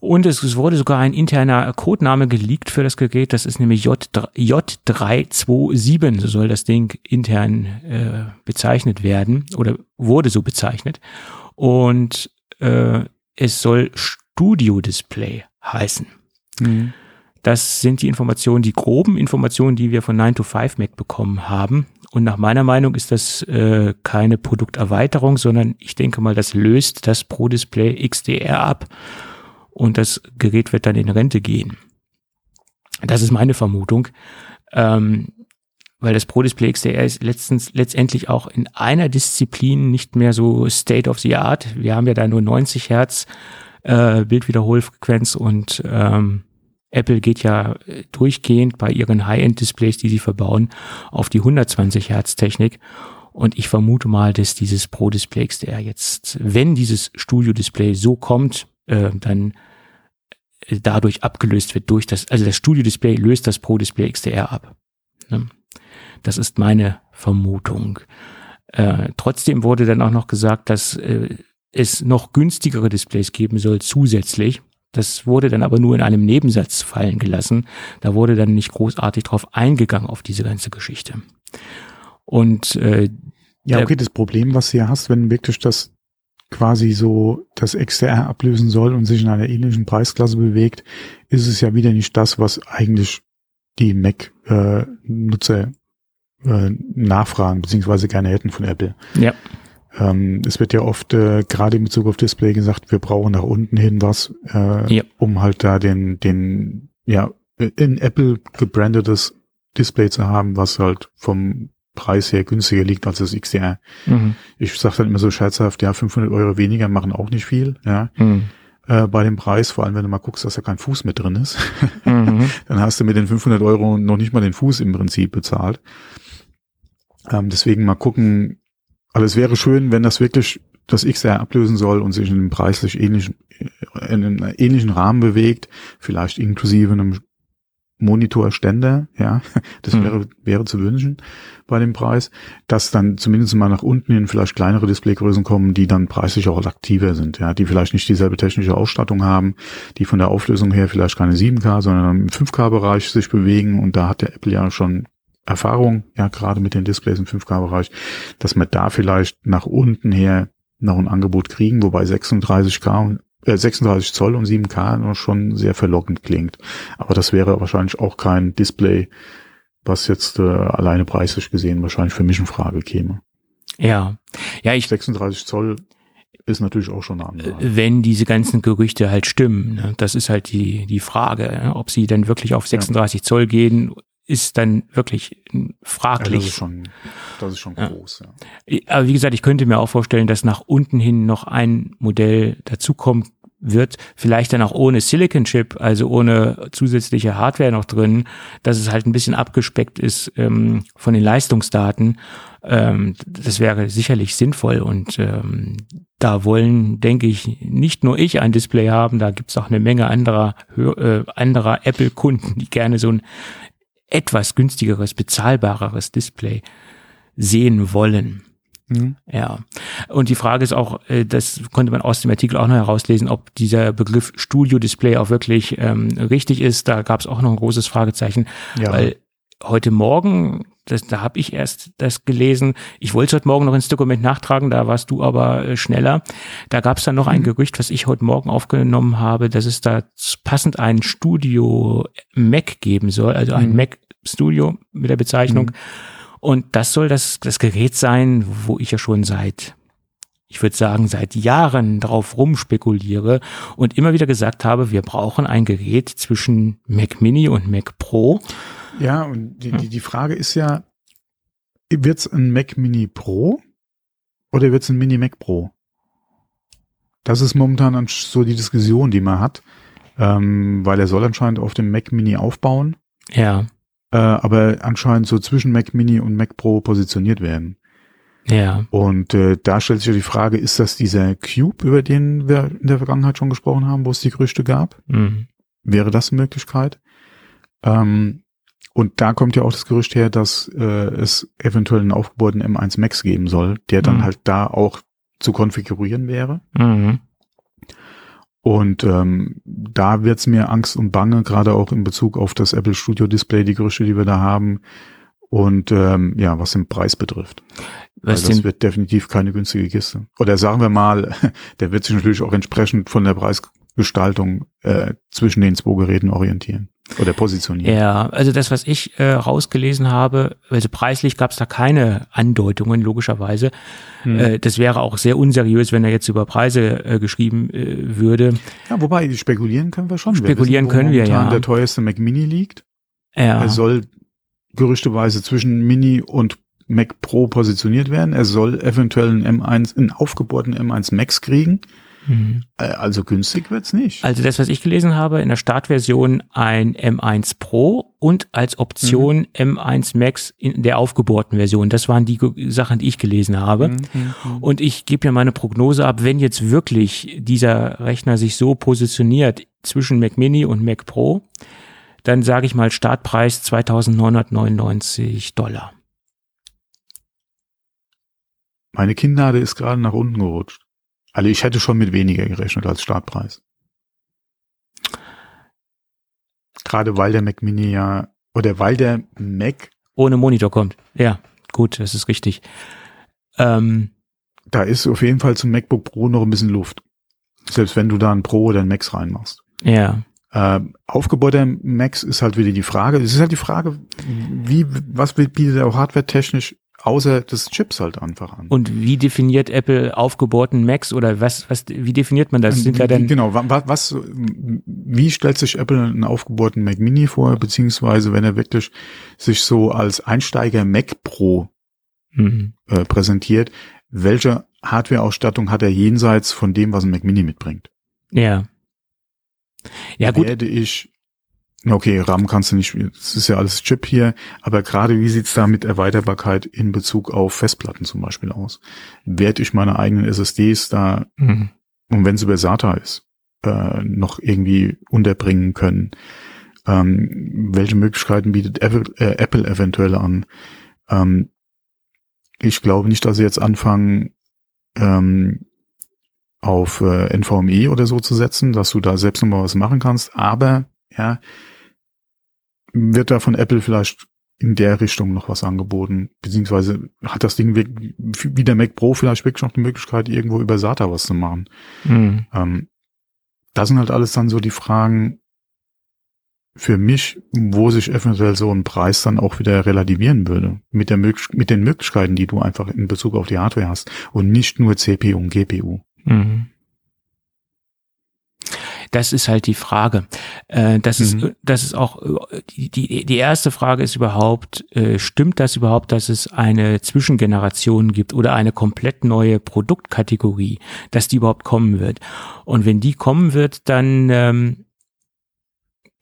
Und es, wurde sogar ein interner Codename geleakt für das Gerät. Das ist nämlich J, J327. So soll das Ding intern äh, bezeichnet werden oder wurde so bezeichnet. Und äh, es soll Studio Display heißen. Mhm. Das sind die Informationen, die groben Informationen, die wir von 9 to 5 Mac bekommen haben. Und nach meiner Meinung ist das äh, keine Produkterweiterung, sondern ich denke mal, das löst das Pro Display XDR ab und das Gerät wird dann in Rente gehen. Das ist meine Vermutung. Ähm, weil das Pro Display XDR ist letztens, letztendlich auch in einer Disziplin nicht mehr so State of the Art. Wir haben ja da nur 90 Hertz äh, Bildwiederholfrequenz und ähm, Apple geht ja durchgehend bei ihren High-End-Displays, die sie verbauen, auf die 120 Hertz Technik. Und ich vermute mal, dass dieses Pro Display XDR jetzt, wenn dieses Studio Display so kommt, äh, dann äh, dadurch abgelöst wird durch das, also das Studio Display löst das Pro Display XDR ab. Ne? Das ist meine Vermutung. Äh, trotzdem wurde dann auch noch gesagt, dass äh, es noch günstigere Displays geben soll zusätzlich. Das wurde dann aber nur in einem Nebensatz fallen gelassen. Da wurde dann nicht großartig drauf eingegangen auf diese ganze Geschichte. Und äh, ja, okay, das Problem, was du hier hast, wenn wirklich das quasi so das XDR ablösen soll und sich in einer ähnlichen Preisklasse bewegt, ist es ja wieder nicht das, was eigentlich die Mac-Nutzer äh, äh, nachfragen, beziehungsweise gerne hätten von Apple. Ja. Ähm, es wird ja oft äh, gerade in Bezug auf Display gesagt, wir brauchen nach unten hin was, äh, ja. um halt da den, den, ja, in Apple gebrandetes Display zu haben, was halt vom Preis her günstiger liegt als das XDR. Mhm. Ich sage dann immer so scherzhaft, ja, 500 Euro weniger machen auch nicht viel, ja. Mhm. Äh, bei dem Preis, vor allem wenn du mal guckst, dass da kein Fuß mit drin ist, mhm. dann hast du mit den 500 Euro noch nicht mal den Fuß im Prinzip bezahlt. Ähm, deswegen mal gucken, aber es wäre schön, wenn das wirklich das XR ablösen soll und sich in einem preislich ähnlichen, in einem ähnlichen Rahmen bewegt, vielleicht inklusive einem Monitorständer, ja, das mhm. wäre, wäre zu wünschen bei dem Preis, dass dann zumindest mal nach unten hin vielleicht kleinere Displaygrößen kommen, die dann preislich auch aktiver sind, ja, die vielleicht nicht dieselbe technische Ausstattung haben, die von der Auflösung her vielleicht keine 7K, sondern im 5K-Bereich sich bewegen. Und da hat der Apple ja schon Erfahrung, ja, gerade mit den Displays im 5K-Bereich, dass wir da vielleicht nach unten her noch ein Angebot kriegen, wobei 36K und äh, 36 Zoll und 7K noch schon sehr verlockend klingt. Aber das wäre wahrscheinlich auch kein Display, was jetzt äh, alleine preislich gesehen wahrscheinlich für mich in Frage käme. Ja, ja, ich 36 Zoll ist natürlich auch schon eine andere. Wenn diese ganzen Gerüchte halt stimmen, ne? das ist halt die die Frage, ne? ob sie dann wirklich auf 36 ja. Zoll gehen ist dann wirklich fraglich. Ja, das ist schon, das ist schon groß. Ja. Aber wie gesagt, ich könnte mir auch vorstellen, dass nach unten hin noch ein Modell dazukommen wird, vielleicht dann auch ohne Silicon Chip, also ohne zusätzliche Hardware noch drin, dass es halt ein bisschen abgespeckt ist ähm, von den Leistungsdaten. Ähm, das wäre sicherlich sinnvoll und ähm, da wollen, denke ich, nicht nur ich ein Display haben, da gibt's auch eine Menge anderer, äh, anderer Apple-Kunden, die gerne so ein etwas günstigeres, bezahlbareres Display sehen wollen. Mhm. Ja. Und die Frage ist auch, äh, das konnte man aus dem Artikel auch noch herauslesen, ob dieser Begriff Studio Display auch wirklich ähm, richtig ist. Da gab es auch noch ein großes Fragezeichen, ja. weil heute Morgen, das, da habe ich erst das gelesen, ich wollte es heute Morgen noch ins Dokument nachtragen, da warst du aber äh, schneller. Da gab es dann noch mhm. ein Gerücht, was ich heute Morgen aufgenommen habe, dass es da passend ein Studio Mac geben soll, also ein mhm. Mac Studio mit der Bezeichnung. Mhm. Und das soll das, das Gerät sein, wo ich ja schon seit ich würde sagen, seit Jahren drauf rumspekuliere und immer wieder gesagt habe, wir brauchen ein Gerät zwischen Mac Mini und Mac Pro. Ja, und die, die, die Frage ist ja, wird es ein Mac Mini Pro oder wird es ein Mini Mac Pro? Das ist momentan so die Diskussion, die man hat, ähm, weil er soll anscheinend auf dem Mac Mini aufbauen. Ja. Äh, aber anscheinend so zwischen Mac Mini und Mac Pro positioniert werden. Ja. Und äh, da stellt sich ja die Frage, ist das dieser Cube, über den wir in der Vergangenheit schon gesprochen haben, wo es die Gerüchte gab? Mhm. Wäre das eine Möglichkeit? Ähm, und da kommt ja auch das Gerücht her, dass äh, es eventuell einen aufgebauten M1 Max geben soll, der dann mhm. halt da auch zu konfigurieren wäre. Mhm. Und ähm, da wird's mir Angst und Bange, gerade auch in Bezug auf das Apple Studio Display, die Gerüchte, die wir da haben. Und ähm, ja, was den Preis betrifft. Was das wird definitiv keine günstige Kiste. Oder sagen wir mal, der wird sich natürlich auch entsprechend von der Preisgestaltung äh, zwischen den zwei Geräten orientieren. Oder positionieren. Ja, also das, was ich äh, rausgelesen habe, also preislich gab es da keine Andeutungen, logischerweise. Hm. Äh, das wäre auch sehr unseriös, wenn er jetzt über Preise äh, geschrieben äh, würde. Ja, wobei, spekulieren können wir schon. Spekulieren wir wissen, können wir, ja. der teuerste Mac Mini liegt. Ja. Er soll gerüchteweise zwischen Mini und Mac Pro positioniert werden. Er soll eventuell einen M1, einen aufgebohrten M1 Max kriegen. Mhm. Also günstig wird's nicht. Also das, was ich gelesen habe, in der Startversion ein M1 Pro und als Option mhm. M1 Max in der aufgebohrten Version. Das waren die Sachen, die ich gelesen habe. Mhm. mhm. Und ich gebe ja meine Prognose ab, wenn jetzt wirklich dieser Rechner sich so positioniert zwischen Mac Mini und Mac Pro, dann sage ich mal Startpreis 2999 Dollar. Meine Kinnlade ist gerade nach unten gerutscht. Also ich hätte schon mit weniger gerechnet als Startpreis. Gerade weil der Mac Mini ja, oder weil der Mac ohne Monitor kommt. Ja, gut, das ist richtig. Ähm, da ist auf jeden Fall zum MacBook Pro noch ein bisschen Luft. Selbst wenn du da ein Pro oder ein Max reinmachst. Ja. Äh, aufgebauter Max ist halt wieder die Frage. Es ist halt die Frage, wie, was bietet er auch hardware-technisch außer des Chips halt einfach an. Und wie definiert Apple aufgebohrten Macs oder was, was, wie definiert man das? Sind ja dann genau, was, was, wie stellt sich Apple einen aufgebohrten Mac Mini vor, beziehungsweise wenn er wirklich sich so als Einsteiger Mac Pro mhm. äh, präsentiert, welche Hardware-Ausstattung hat er jenseits von dem, was ein Mac Mini mitbringt? Ja. Ja, gut. Werde ich Okay, RAM kannst du nicht, das ist ja alles Chip hier, aber gerade wie sieht's da mit Erweiterbarkeit in Bezug auf Festplatten zum Beispiel aus? Werde ich meine eigenen SSDs da, mhm. und wenn es über SATA ist, äh, noch irgendwie unterbringen können? Ähm, welche Möglichkeiten bietet Apple, äh, Apple eventuell an? Ähm, ich glaube nicht, dass sie jetzt anfangen, ähm, auf äh, NVMe oder so zu setzen, dass du da selbst nochmal was machen kannst, aber ja, wird da von Apple vielleicht in der Richtung noch was angeboten, beziehungsweise hat das Ding wie der Mac Pro vielleicht wirklich noch die Möglichkeit, irgendwo über SATA was zu machen. Mhm. Ähm, das sind halt alles dann so die Fragen für mich, wo sich eventuell so ein Preis dann auch wieder relativieren würde. Mit, der mit den Möglichkeiten, die du einfach in Bezug auf die Hardware hast und nicht nur CPU und GPU. Mhm. Das ist halt die Frage. Äh, das mhm. ist, das ist auch die, die, die erste Frage ist überhaupt, äh, stimmt das überhaupt, dass es eine Zwischengeneration gibt oder eine komplett neue Produktkategorie, dass die überhaupt kommen wird? Und wenn die kommen wird, dann ähm,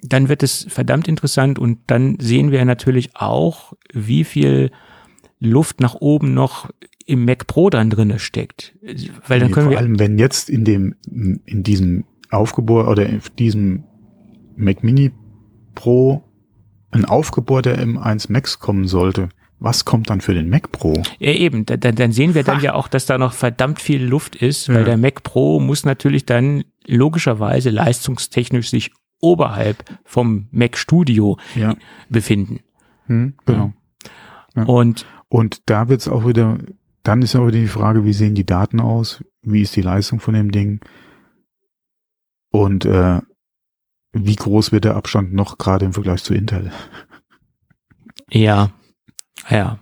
dann wird es verdammt interessant und dann sehen wir natürlich auch, wie viel Luft nach oben noch im Mac Pro dann drinne steckt. Weil dann nee, können vor wir allem, wenn jetzt in dem, in diesem aufgebohrt oder in diesem Mac Mini Pro ein aufgebohrter M1 Max kommen sollte, was kommt dann für den Mac Pro? Ja, eben, dann, dann sehen wir dann ja auch, dass da noch verdammt viel Luft ist, weil ja. der Mac Pro muss natürlich dann logischerweise leistungstechnisch sich oberhalb vom Mac Studio ja. befinden. Hm, genau. Ja. Und, und da wird's auch wieder, dann ist auch wieder die Frage, wie sehen die Daten aus? Wie ist die Leistung von dem Ding? Und äh, wie groß wird der Abstand noch gerade im Vergleich zu Intel? Ja, ja.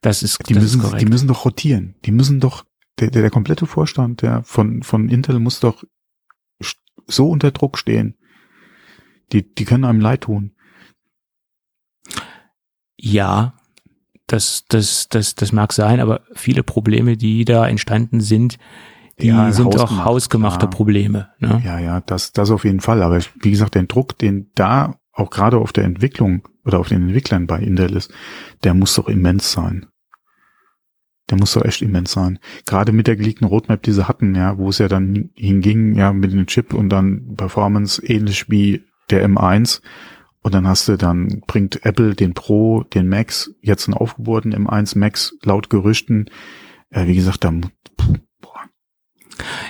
Das ist, die das müssen, ist korrekt. die müssen doch rotieren. Die müssen doch, der, der, der komplette Vorstand der von, von Intel muss doch so unter Druck stehen. Die, die können einem leid tun. Ja, das, das, das, das mag sein, aber viele Probleme, die da entstanden sind, die ja, sind auch hausgemachte ja. Probleme. Ne? Ja, ja, das, das auf jeden Fall. Aber wie gesagt, den Druck, den da auch gerade auf der Entwicklung oder auf den Entwicklern bei Intel ist, der muss doch immens sein. Der muss doch echt immens sein. Gerade mit der geleakten Roadmap, die sie hatten, ja, wo es ja dann hinging, ja, mit dem Chip und dann Performance ähnlich wie der M1. Und dann hast du, dann bringt Apple den Pro, den Max, jetzt einen aufgebohrten M1 Max laut Gerüchten. Äh, wie gesagt, da,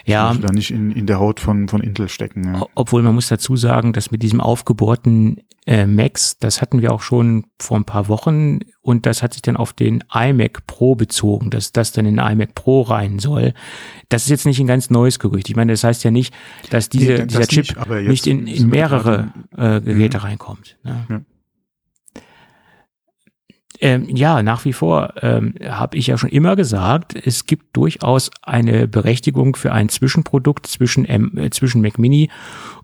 ja. Da nicht in, in der Haut von, von Intel stecken. Ja. Obwohl man muss dazu sagen, dass mit diesem aufgebohrten äh, Max, das hatten wir auch schon vor ein paar Wochen und das hat sich dann auf den iMac Pro bezogen, dass das dann in den iMac Pro rein soll. Das ist jetzt nicht ein ganz neues Gerücht. Ich meine, das heißt ja nicht, dass diese, nee, dieser Chip nicht, nicht in, in mehrere äh, Geräte mhm. reinkommt. Ne? Ja. Ähm, ja, nach wie vor ähm, habe ich ja schon immer gesagt, es gibt durchaus eine Berechtigung für ein Zwischenprodukt zwischen, M, äh, zwischen Mac Mini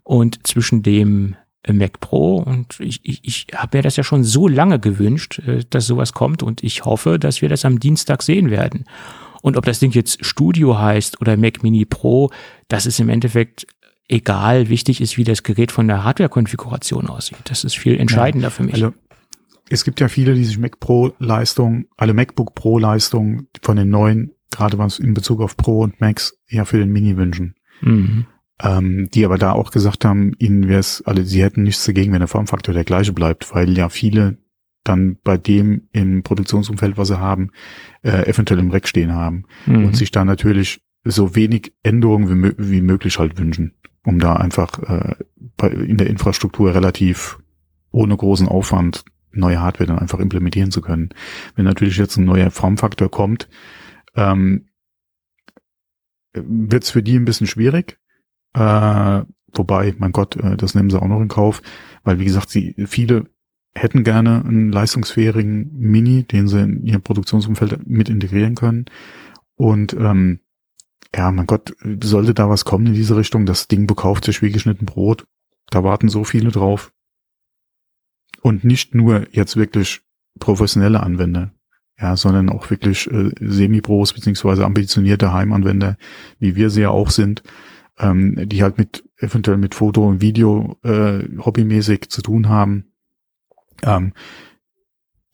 und zwischen dem Mac Pro und ich, ich, ich habe mir das ja schon so lange gewünscht, äh, dass sowas kommt und ich hoffe, dass wir das am Dienstag sehen werden. Und ob das Ding jetzt Studio heißt oder Mac Mini Pro, das ist im Endeffekt egal. Wichtig ist, wie das Gerät von der Hardware-Konfiguration aussieht. Das ist viel entscheidender ja, für mich. Also es gibt ja viele, die sich Mac Pro Leistung, alle MacBook Pro Leistung von den neuen, gerade was in Bezug auf Pro und Macs, ja für den Mini wünschen. Mhm. Ähm, die aber da auch gesagt haben, ihnen wäre es, also sie hätten nichts dagegen, wenn der Formfaktor der gleiche bleibt, weil ja viele dann bei dem im Produktionsumfeld, was sie haben, äh, eventuell im Rack stehen haben mhm. und sich da natürlich so wenig Änderungen wie, wie möglich halt wünschen, um da einfach äh, bei, in der Infrastruktur relativ ohne großen Aufwand neue Hardware dann einfach implementieren zu können. Wenn natürlich jetzt ein neuer Formfaktor kommt, ähm, wird es für die ein bisschen schwierig. Äh, wobei, mein Gott, äh, das nehmen sie auch noch in Kauf, weil wie gesagt, sie viele hätten gerne einen leistungsfähigen Mini, den sie in ihr Produktionsumfeld mit integrieren können. Und ähm, ja, mein Gott, sollte da was kommen in diese Richtung, das Ding bekauft sich wie geschnitten Brot. Da warten so viele drauf. Und nicht nur jetzt wirklich professionelle Anwender, ja, sondern auch wirklich äh, Semi-Pros beziehungsweise ambitionierte Heimanwender, wie wir sie ja auch sind, ähm, die halt mit eventuell mit Foto und Video äh, hobbymäßig zu tun haben, ähm,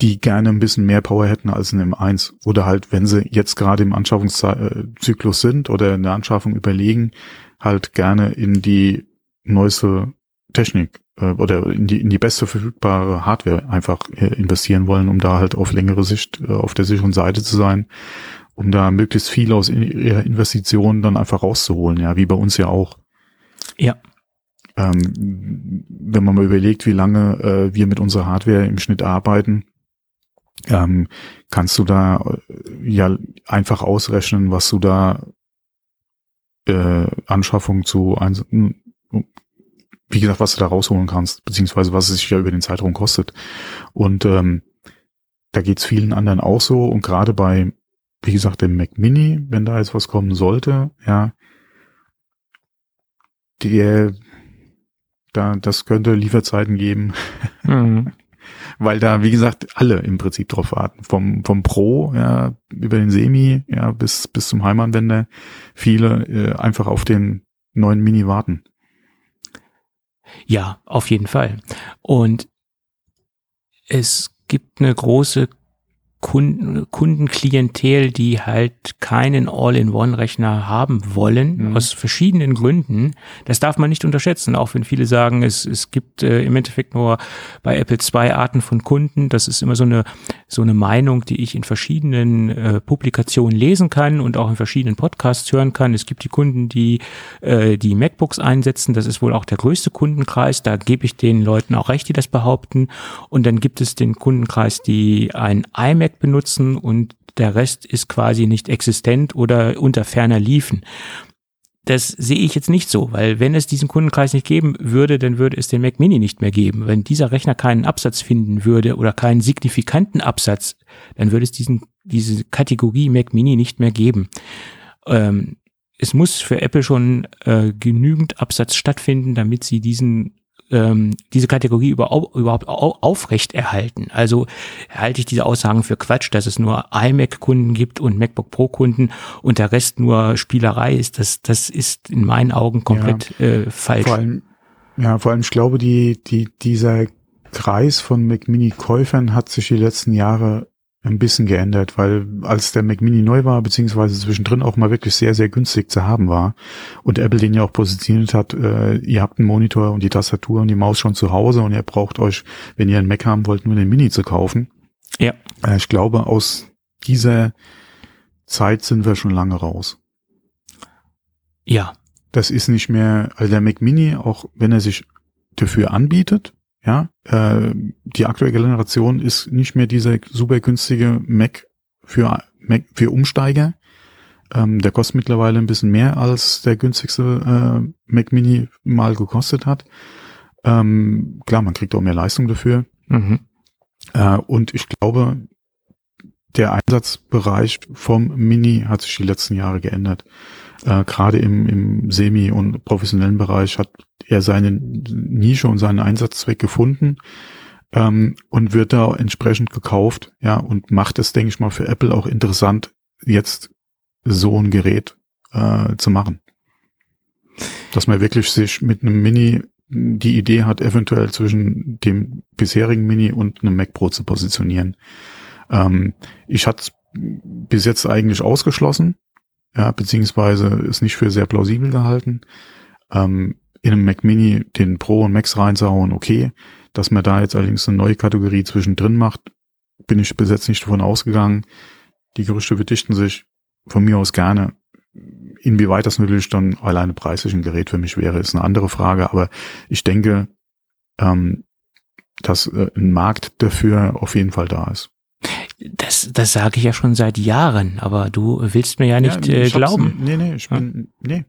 die gerne ein bisschen mehr Power hätten als ein M1 oder halt, wenn sie jetzt gerade im Anschaffungszyklus sind oder in der Anschaffung überlegen, halt gerne in die neueste Technik äh, oder in die, in die beste verfügbare Hardware einfach äh, investieren wollen, um da halt auf längere Sicht äh, auf der sicheren Seite zu sein, um da möglichst viel aus ihrer Investition dann einfach rauszuholen, ja, wie bei uns ja auch. Ja. Ähm, wenn man mal überlegt, wie lange äh, wir mit unserer Hardware im Schnitt arbeiten, ähm, kannst du da äh, ja einfach ausrechnen, was du da äh, Anschaffung zu ein, wie gesagt, was du da rausholen kannst, beziehungsweise was es sich ja über den Zeitraum kostet. Und ähm, da geht's vielen anderen auch so und gerade bei, wie gesagt, dem Mac Mini, wenn da jetzt was kommen sollte, ja, der da, das könnte Lieferzeiten geben. Mhm. Weil da, wie gesagt, alle im Prinzip drauf warten. Vom, vom Pro, ja, über den Semi, ja, bis, bis zum Heimanwender. Viele äh, einfach auf den neuen Mini warten. Ja, auf jeden Fall. Und es gibt eine große Kunden, Kundenklientel, die halt keinen All-in-One-Rechner haben wollen, mhm. aus verschiedenen Gründen. Das darf man nicht unterschätzen, auch wenn viele sagen, es, es gibt äh, im Endeffekt nur bei Apple zwei Arten von Kunden. Das ist immer so eine, so eine Meinung, die ich in verschiedenen äh, Publikationen lesen kann und auch in verschiedenen Podcasts hören kann. Es gibt die Kunden, die äh, die MacBooks einsetzen. Das ist wohl auch der größte Kundenkreis. Da gebe ich den Leuten auch recht, die das behaupten. Und dann gibt es den Kundenkreis, die ein iMac benutzen und der Rest ist quasi nicht existent oder unter ferner liefen. Das sehe ich jetzt nicht so, weil wenn es diesen Kundenkreis nicht geben würde, dann würde es den Mac Mini nicht mehr geben. Wenn dieser Rechner keinen Absatz finden würde oder keinen signifikanten Absatz, dann würde es diesen, diese Kategorie Mac Mini nicht mehr geben. Ähm, es muss für Apple schon äh, genügend Absatz stattfinden, damit sie diesen ähm, diese Kategorie überhaupt, überhaupt aufrecht erhalten. Also halte ich diese Aussagen für Quatsch, dass es nur iMac-Kunden gibt und MacBook Pro-Kunden und der Rest nur Spielerei ist. Das, das ist in meinen Augen komplett ja, äh, falsch. Vor allem, ja, vor allem, ich glaube, die, die, dieser Kreis von Mac Mini-Käufern hat sich die letzten Jahre ein bisschen geändert, weil als der Mac Mini neu war, beziehungsweise zwischendrin auch mal wirklich sehr, sehr günstig zu haben war und Apple den ja auch positioniert hat, äh, ihr habt einen Monitor und die Tastatur und die Maus schon zu Hause und ihr braucht euch, wenn ihr einen Mac haben wollt, nur den Mini zu kaufen. Ja. Äh, ich glaube, aus dieser Zeit sind wir schon lange raus. Ja. Das ist nicht mehr, also der Mac Mini, auch wenn er sich dafür anbietet, ja, äh, die aktuelle Generation ist nicht mehr dieser super günstige Mac für Mac für Umsteiger. Ähm, der kostet mittlerweile ein bisschen mehr als der günstigste äh, Mac Mini mal gekostet hat. Ähm, klar, man kriegt auch mehr Leistung dafür. Mhm. Äh, und ich glaube, der Einsatzbereich vom Mini hat sich die letzten Jahre geändert. Äh, Gerade im, im semi- und professionellen Bereich hat er seine Nische und seinen Einsatzzweck gefunden ähm, und wird da entsprechend gekauft, ja, und macht es, denke ich mal, für Apple auch interessant, jetzt so ein Gerät äh, zu machen. Dass man wirklich sich mit einem Mini die Idee hat, eventuell zwischen dem bisherigen Mini und einem Mac Pro zu positionieren. Ähm, ich hatte bis jetzt eigentlich ausgeschlossen, ja, beziehungsweise ist nicht für sehr plausibel gehalten. Ähm, in einem Mac Mini den Pro und Max reinzuhauen, okay. Dass man da jetzt allerdings eine neue Kategorie zwischendrin macht, bin ich bis jetzt nicht davon ausgegangen. Die Gerüchte verdichten sich von mir aus gerne. Inwieweit das natürlich dann alleine preislich ein Gerät für mich wäre, ist eine andere Frage. Aber ich denke, ähm, dass äh, ein Markt dafür auf jeden Fall da ist. Das, das sage ich ja schon seit Jahren, aber du willst mir ja nicht ja, äh, glauben. Nee, nee, ich bin, nee.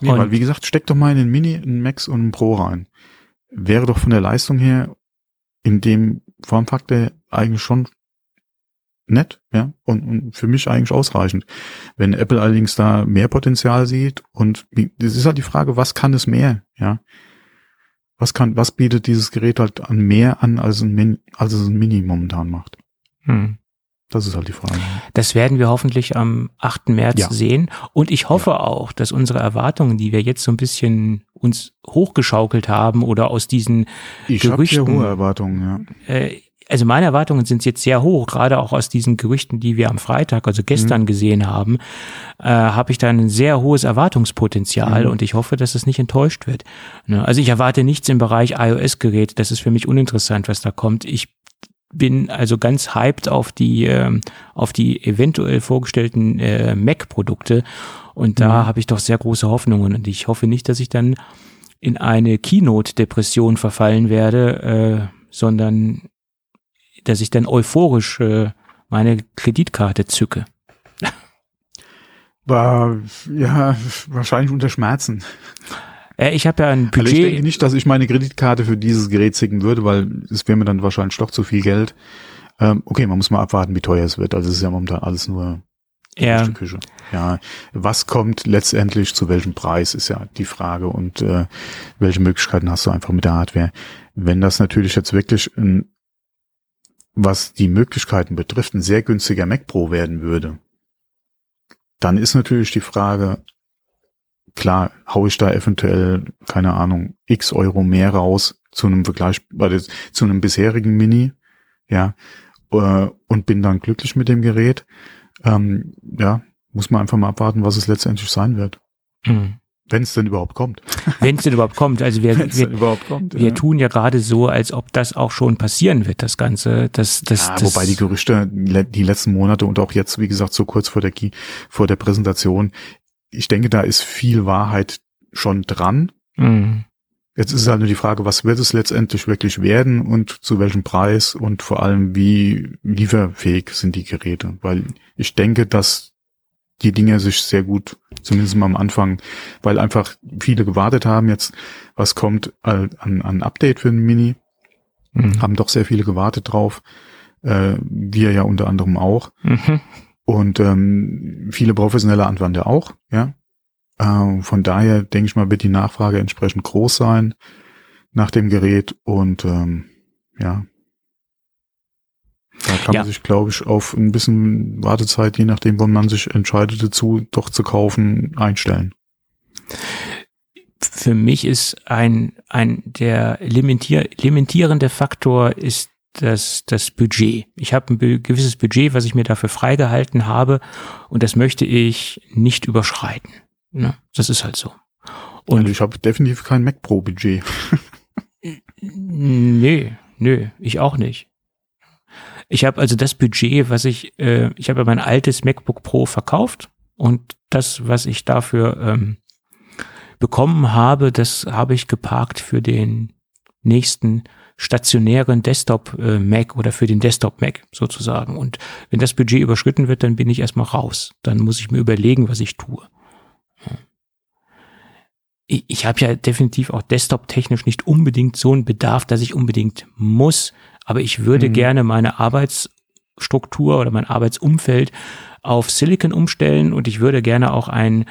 Nee, weil wie gesagt, steck doch mal in den Mini, einen Max und einen Pro rein. Wäre doch von der Leistung her in dem Formfaktor eigentlich schon nett, ja, und, und für mich eigentlich ausreichend. Wenn Apple allerdings da mehr Potenzial sieht und das ist halt die Frage, was kann es mehr, ja? Was kann, was bietet dieses Gerät halt an mehr an, als ein, Min, als es ein Mini momentan macht? Hm. Das ist halt die Frage. Das werden wir hoffentlich am 8. März ja. sehen. Und ich hoffe ja. auch, dass unsere Erwartungen, die wir jetzt so ein bisschen uns hochgeschaukelt haben oder aus diesen ich Gerüchten. Ich habe hohe Erwartungen, ja. Äh, also meine Erwartungen sind jetzt sehr hoch, gerade auch aus diesen Gerüchten, die wir am Freitag, also gestern mhm. gesehen haben, äh, habe ich da ein sehr hohes Erwartungspotenzial mhm. und ich hoffe, dass es nicht enttäuscht wird. Ne? Also ich erwarte nichts im Bereich iOS-Gerät, das ist für mich uninteressant, was da kommt. Ich bin also ganz hyped auf die äh, auf die eventuell vorgestellten äh, Mac-Produkte und da mhm. habe ich doch sehr große Hoffnungen und ich hoffe nicht, dass ich dann in eine Keynote-Depression verfallen werde, äh, sondern dass ich dann euphorisch äh, meine Kreditkarte zücke. War ja wahrscheinlich unter Schmerzen. Äh, ich habe ja ein Budget. Also ich denke nicht, dass ich meine Kreditkarte für dieses Gerät zicken würde, weil es wäre mir dann wahrscheinlich doch zu viel Geld. Ähm, okay, man muss mal abwarten, wie teuer es wird. Also es ist ja momentan alles nur ja. Küche. Ja, was kommt letztendlich zu welchem Preis ist ja die Frage und äh, welche Möglichkeiten hast du einfach mit der Hardware. Wenn das natürlich jetzt wirklich ein, was die Möglichkeiten betrifft, ein sehr günstiger Mac Pro werden würde, dann ist natürlich die Frage, klar, hau ich da eventuell, keine Ahnung, x Euro mehr raus zu einem Vergleich, zu einem bisherigen Mini, ja, äh, und bin dann glücklich mit dem Gerät. Ähm, ja, muss man einfach mal abwarten, was es letztendlich sein wird. Mhm. Wenn es denn überhaupt kommt. Wenn es denn überhaupt kommt. Also wir, wir, kommt, wir ja. tun ja gerade so, als ob das auch schon passieren wird, das Ganze. Das, das, ja, das wobei die Gerüchte die letzten Monate und auch jetzt, wie gesagt, so kurz vor der, vor der Präsentation, ich denke, da ist viel Wahrheit schon dran. Mhm. Jetzt ist halt nur die Frage, was wird es letztendlich wirklich werden und zu welchem Preis und vor allem wie lieferfähig sind die Geräte. Weil ich denke, dass die Dinge sich sehr gut, zumindest mal am Anfang, weil einfach viele gewartet haben jetzt, was kommt an, an Update für ein Mini. Mhm. Haben doch sehr viele gewartet drauf. Äh, wir ja unter anderem auch. Mhm. Und ähm, viele professionelle Anwender auch, ja. Äh, von daher denke ich mal, wird die Nachfrage entsprechend groß sein nach dem Gerät und ähm, ja. Da kann ja. man sich, glaube ich, auf ein bisschen Wartezeit, je nachdem, wann man sich entscheidet dazu, doch zu kaufen, einstellen. Für mich ist ein, ein der limitier, limitierende Faktor ist das, das Budget. Ich habe ein gewisses Budget, was ich mir dafür freigehalten habe und das möchte ich nicht überschreiten. Ne? Das ist halt so. Und also ich habe definitiv kein Mac Pro Budget. nö, nö, ich auch nicht. Ich habe also das Budget, was ich, äh, ich habe mein altes MacBook Pro verkauft und das, was ich dafür ähm, bekommen habe, das habe ich geparkt für den nächsten stationären Desktop-Mac äh, oder für den Desktop-Mac sozusagen. Und wenn das Budget überschritten wird, dann bin ich erstmal raus. Dann muss ich mir überlegen, was ich tue. Ich, ich habe ja definitiv auch desktop-technisch nicht unbedingt so einen Bedarf, dass ich unbedingt muss, aber ich würde mhm. gerne meine Arbeits- Arbeitsstruktur oder mein Arbeitsumfeld auf Silicon umstellen und ich würde gerne auch ein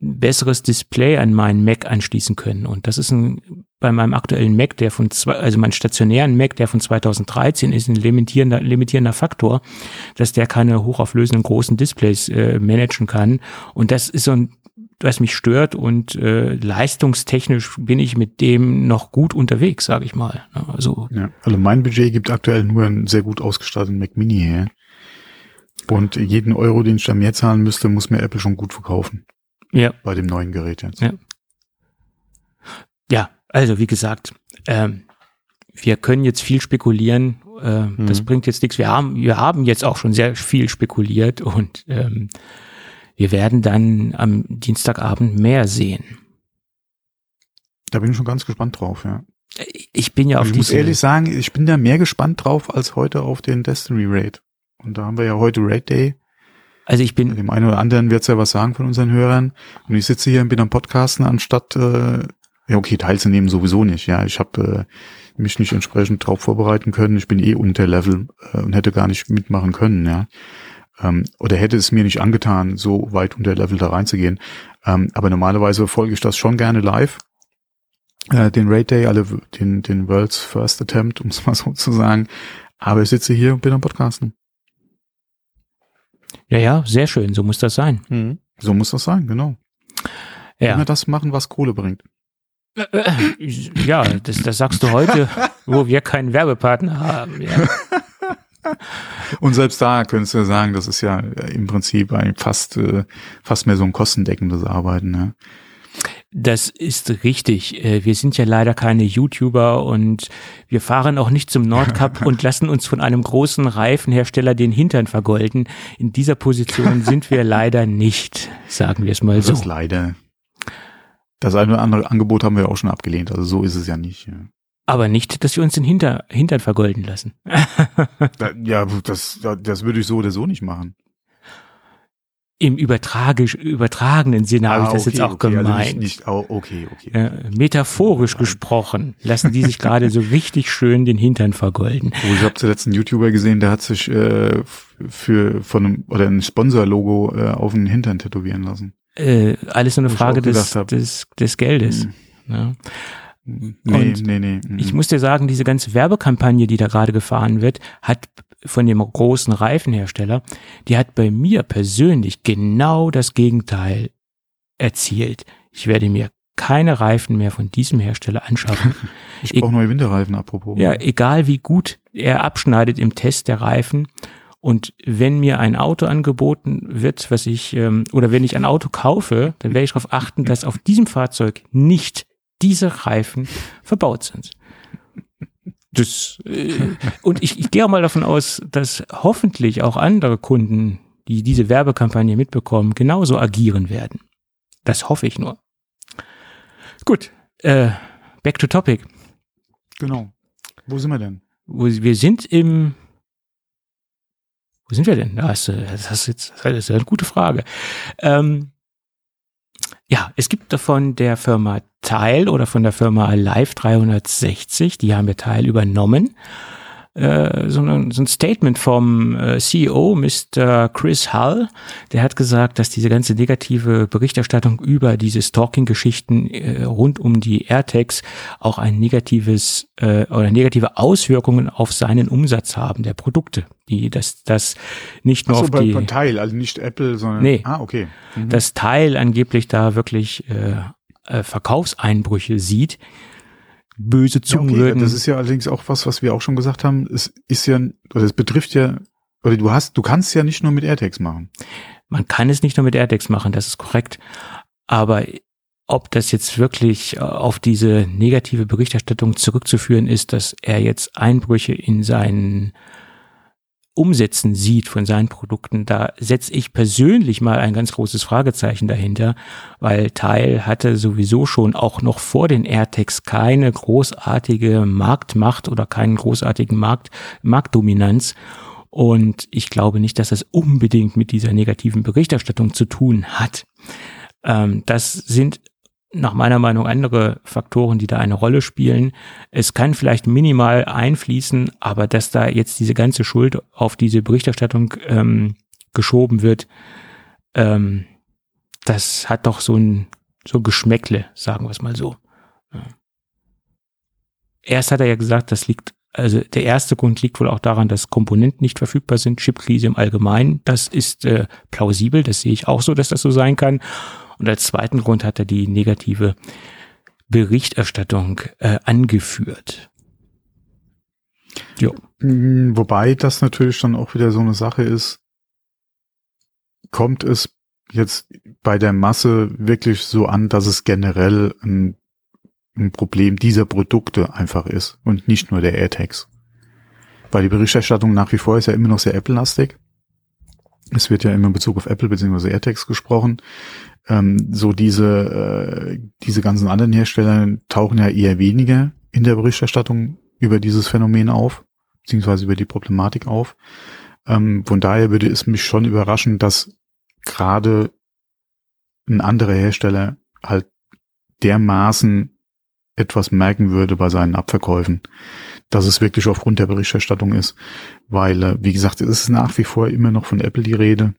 besseres Display an meinen Mac anschließen können. Und das ist ein, bei meinem aktuellen Mac, der von zwei, also meinen stationären Mac, der von 2013 ist, ein limitierender, limitierender Faktor, dass der keine hochauflösenden großen Displays äh, managen kann. Und das ist so ein was mich stört und äh, leistungstechnisch bin ich mit dem noch gut unterwegs, sage ich mal. Also, ja, also mein Budget gibt aktuell nur einen sehr gut ausgestatteten Mac Mini her. Und jeden Euro, den ich da mehr zahlen müsste, muss mir Apple schon gut verkaufen. Ja. Bei dem neuen Gerät jetzt. Ja, ja also wie gesagt, ähm, wir können jetzt viel spekulieren. Äh, mhm. Das bringt jetzt nichts. Wir haben, wir haben jetzt auch schon sehr viel spekuliert und ähm, wir werden dann am Dienstagabend mehr sehen. Da bin ich schon ganz gespannt drauf, ja. Ich bin ja auf Ich muss ehrlich sagen, ich bin da mehr gespannt drauf als heute auf den Destiny Raid. Und da haben wir ja heute Raid Day. Also ich bin. Dem einen oder anderen wird's ja was sagen von unseren Hörern. Und ich sitze hier und bin am Podcasten, anstatt äh, ja okay, teilzunehmen sowieso nicht. Ja, ich habe äh, mich nicht entsprechend drauf vorbereiten können. Ich bin eh unter Level äh, und hätte gar nicht mitmachen können, ja. Ähm, oder hätte es mir nicht angetan, so weit unter Level da reinzugehen. Ähm, aber normalerweise folge ich das schon gerne live. Äh, den Raid Day, alle den, den World's First Attempt, um es mal so zu sagen. Aber ich sitze hier und bin am Podcasten. Ja, ja, sehr schön. So muss das sein. Mhm. So muss das sein, genau. Ja. Immer das machen, was Kohle bringt. Ja, das, das sagst du heute, wo wir keinen Werbepartner haben. Ja. Und selbst da könntest du sagen, das ist ja im Prinzip ein fast, äh, fast mehr so ein kostendeckendes Arbeiten. Ne? Das ist richtig. Äh, wir sind ja leider keine YouTuber und wir fahren auch nicht zum Nordcup und lassen uns von einem großen Reifenhersteller den Hintern vergolden. In dieser Position sind wir leider nicht, sagen wir es mal so. Das ist leider. Das eine oder andere Angebot haben wir auch schon abgelehnt, also so ist es ja nicht. Ja. Aber nicht, dass wir uns den Hinter, Hintern vergolden lassen. ja, das, das würde ich so oder so nicht machen. Im übertragisch, übertragenen Sinne ah, habe ich das okay, jetzt auch okay, gemeint. Also nicht, nicht, oh, okay, okay. Äh, metaphorisch Nein. gesprochen lassen die sich gerade so richtig schön den Hintern vergolden. Oh, ich habe zuletzt einen YouTuber gesehen, der hat sich äh, für von einem oder ein Sponsor-Logo äh, auf den Hintern tätowieren lassen. Äh, alles so eine Frage des, des, des Geldes. Hm. Ja. Nee, und nee, nee. Ich muss dir sagen, diese ganze Werbekampagne, die da gerade gefahren wird, hat von dem großen Reifenhersteller, die hat bei mir persönlich genau das Gegenteil erzielt. Ich werde mir keine Reifen mehr von diesem Hersteller anschaffen. Ich brauche neue Winterreifen, apropos. Ja, egal wie gut er abschneidet im Test der Reifen. Und wenn mir ein Auto angeboten wird, was ich, ähm, oder wenn ich ein Auto kaufe, dann werde ich darauf achten, dass auf diesem Fahrzeug nicht diese Reifen verbaut sind. Das, äh, und ich, ich gehe auch mal davon aus, dass hoffentlich auch andere Kunden, die diese Werbekampagne mitbekommen, genauso agieren werden. Das hoffe ich nur. Gut, äh, back to topic. Genau. Wo sind wir denn? Wir sind im wo sind wir denn? Das, das, ist jetzt, das ist eine gute Frage. Ähm, ja, es gibt von der Firma Teil oder von der Firma Live 360, die haben wir Teil übernommen, äh, so, ein, so ein Statement vom äh, CEO, Mr. Chris Hull, der hat gesagt, dass diese ganze negative Berichterstattung über diese Stalking-Geschichten äh, rund um die AirTags auch ein negatives äh, oder negative Auswirkungen auf seinen Umsatz haben der Produkte. Die, dass das nicht nur Ach so, auf bei, die bei Teil, also nicht Apple, sondern nee, ah okay, mhm. das Teil angeblich da wirklich äh, äh, Verkaufseinbrüche sieht böse Zungen ja, okay. würden. Das ist ja allerdings auch was, was wir auch schon gesagt haben. Es ist ja, oder es betrifft ja, oder du hast, du kannst ja nicht nur mit AirTags machen. Man kann es nicht nur mit AirTags machen, das ist korrekt. Aber ob das jetzt wirklich äh, auf diese negative Berichterstattung zurückzuführen ist, dass er jetzt Einbrüche in seinen Umsetzen sieht von seinen Produkten, da setze ich persönlich mal ein ganz großes Fragezeichen dahinter, weil Teil hatte sowieso schon auch noch vor den AirTags keine großartige Marktmacht oder keinen großartigen Markt, Marktdominanz. Und ich glaube nicht, dass das unbedingt mit dieser negativen Berichterstattung zu tun hat. Ähm, das sind nach meiner Meinung andere Faktoren, die da eine Rolle spielen. Es kann vielleicht minimal einfließen, aber dass da jetzt diese ganze Schuld auf diese Berichterstattung ähm, geschoben wird, ähm, das hat doch so ein so Geschmäckle, sagen wir es mal so. Erst hat er ja gesagt, das liegt, also der erste Grund liegt wohl auch daran, dass Komponenten nicht verfügbar sind, Chipkrise im Allgemeinen. Das ist äh, plausibel, das sehe ich auch so, dass das so sein kann. Und als zweiten Grund hat er die negative Berichterstattung äh, angeführt. Jo. Mm, wobei das natürlich dann auch wieder so eine Sache ist, kommt es jetzt bei der Masse wirklich so an, dass es generell ein, ein Problem dieser Produkte einfach ist und nicht nur der AirTags. Weil die Berichterstattung nach wie vor ist ja immer noch sehr Apple-lastig. Es wird ja immer in Bezug auf Apple bzw. AirTags gesprochen ähm, so diese, äh, diese ganzen anderen Hersteller tauchen ja eher weniger in der Berichterstattung über dieses Phänomen auf, beziehungsweise über die Problematik auf. Ähm, von daher würde es mich schon überraschen, dass gerade ein anderer Hersteller halt dermaßen etwas merken würde bei seinen Abverkäufen, dass es wirklich aufgrund der Berichterstattung ist, weil, äh, wie gesagt, es ist nach wie vor immer noch von Apple die Rede.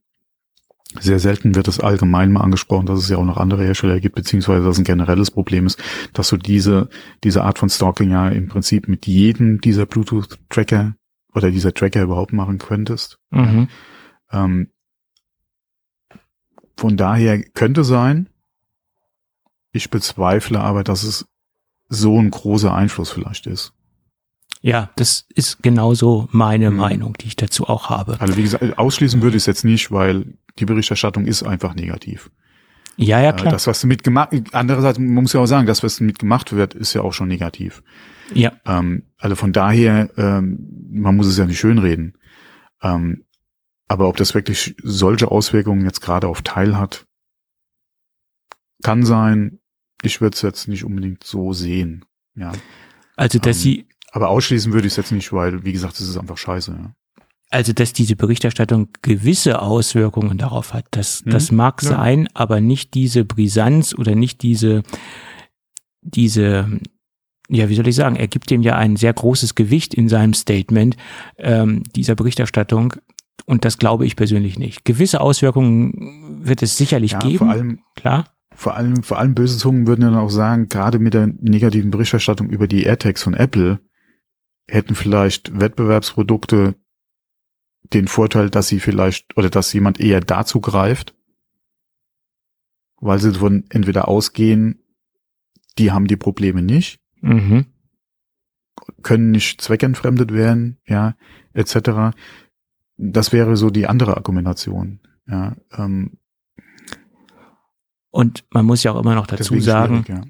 Sehr selten wird es allgemein mal angesprochen, dass es ja auch noch andere Hersteller gibt, beziehungsweise dass ein generelles Problem ist, dass du diese, diese Art von Stalking ja im Prinzip mit jedem dieser Bluetooth-Tracker oder dieser Tracker überhaupt machen könntest. Mhm. Ähm, von daher könnte sein, ich bezweifle aber, dass es so ein großer Einfluss vielleicht ist. Ja, das ist genauso meine mhm. Meinung, die ich dazu auch habe. Also wie gesagt, ausschließen würde ich es jetzt nicht, weil die Berichterstattung ist einfach negativ. Ja, ja, klar. Das, was mitgemacht, andererseits man muss ja auch sagen, das, was mitgemacht wird, ist ja auch schon negativ. Ja. Ähm, also von daher, ähm, man muss es ja nicht schönreden. Ähm, aber ob das wirklich solche Auswirkungen jetzt gerade auf Teil hat, kann sein. Ich würde es jetzt nicht unbedingt so sehen. Ja. Also, dass ähm, sie aber ausschließen würde ich es jetzt nicht, weil, wie gesagt, es ist einfach scheiße. Ja. Also, dass diese Berichterstattung gewisse Auswirkungen darauf hat, das, mhm. das mag ja. sein, aber nicht diese Brisanz oder nicht diese, diese, ja, wie soll ich sagen, er gibt dem ja ein sehr großes Gewicht in seinem Statement ähm, dieser Berichterstattung. Und das glaube ich persönlich nicht. Gewisse Auswirkungen wird es sicherlich ja, geben. Vor allem, klar. Vor allem, vor allem böse Zungen würden dann auch sagen, gerade mit der negativen Berichterstattung über die AirTags von Apple, hätten vielleicht Wettbewerbsprodukte den Vorteil, dass sie vielleicht oder dass jemand eher dazu greift, weil sie davon entweder ausgehen, die haben die Probleme nicht, mhm. können nicht zweckentfremdet werden, ja, etc. Das wäre so die andere Argumentation, ja. Ähm, und man muss ja auch immer noch dazu sagen, ja.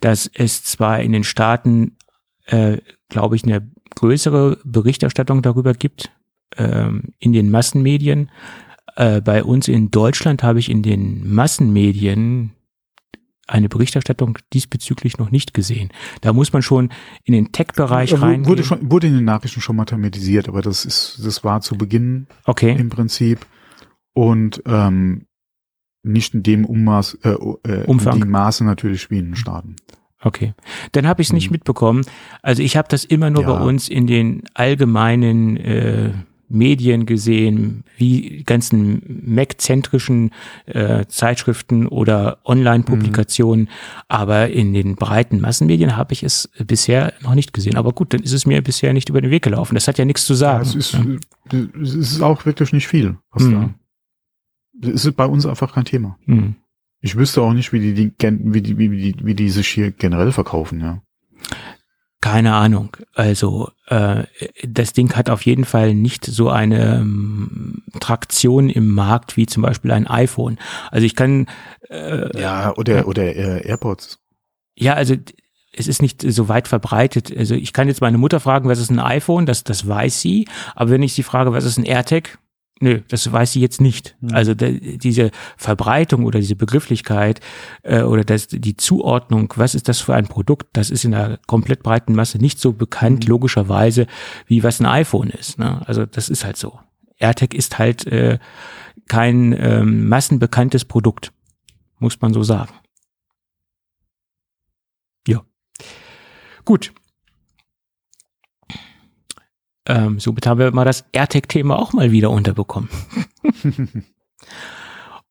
dass es zwar in den Staaten äh, glaube ich, eine größere Berichterstattung darüber gibt ähm, in den Massenmedien. Äh, bei uns in Deutschland habe ich in den Massenmedien eine Berichterstattung diesbezüglich noch nicht gesehen. Da muss man schon in den Tech-Bereich rein. Wurde, schon, wurde in den Nachrichten schon mal thematisiert, aber das ist, das war zu Beginn okay. im Prinzip und ähm, nicht in dem Ummaß, äh, äh, Umfang. in dem Maße natürlich wie in den Staaten. Okay, dann habe ich es nicht mhm. mitbekommen. Also ich habe das immer nur ja. bei uns in den allgemeinen äh, Medien gesehen, wie ganzen Mac-zentrischen äh, Zeitschriften oder Online-Publikationen, mhm. aber in den breiten Massenmedien habe ich es bisher noch nicht gesehen. Aber gut, dann ist es mir bisher nicht über den Weg gelaufen. Das hat ja nichts zu sagen. Ja, es, ist, ja. es ist auch wirklich nicht viel, was mhm. da. Es ist bei uns einfach kein Thema. Mhm. Ich wüsste auch nicht, wie die, die, wie die, wie die, wie die sich hier generell verkaufen, ja. Keine Ahnung. Also äh, das Ding hat auf jeden Fall nicht so eine ähm, Traktion im Markt wie zum Beispiel ein iPhone. Also ich kann äh, ja oder oder äh, AirPods. Ja, also es ist nicht so weit verbreitet. Also ich kann jetzt meine Mutter fragen, was ist ein iPhone? Das das weiß sie. Aber wenn ich sie frage, was ist ein AirTag? Nö, das weiß sie jetzt nicht. Hm. Also de, diese Verbreitung oder diese Begrifflichkeit äh, oder das, die Zuordnung, was ist das für ein Produkt, das ist in einer komplett breiten Masse nicht so bekannt, mhm. logischerweise, wie was ein iPhone ist. Ne? Also das ist halt so. AirTag ist halt äh, kein ähm, massenbekanntes Produkt, muss man so sagen. Ja. Gut, ähm, somit haben wir mal das AirTag-Thema auch mal wieder unterbekommen.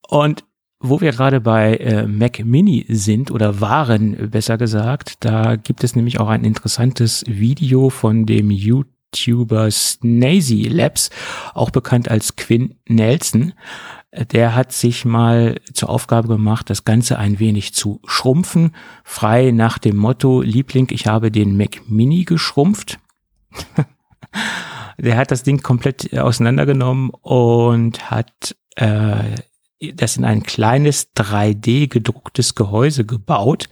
Und wo wir gerade bei äh, Mac Mini sind oder waren, besser gesagt, da gibt es nämlich auch ein interessantes Video von dem YouTuber Snazy Labs, auch bekannt als Quinn Nelson. Der hat sich mal zur Aufgabe gemacht, das Ganze ein wenig zu schrumpfen, frei nach dem Motto, Liebling, ich habe den Mac Mini geschrumpft. Der hat das Ding komplett auseinandergenommen und hat äh, das in ein kleines 3D gedrucktes Gehäuse gebaut.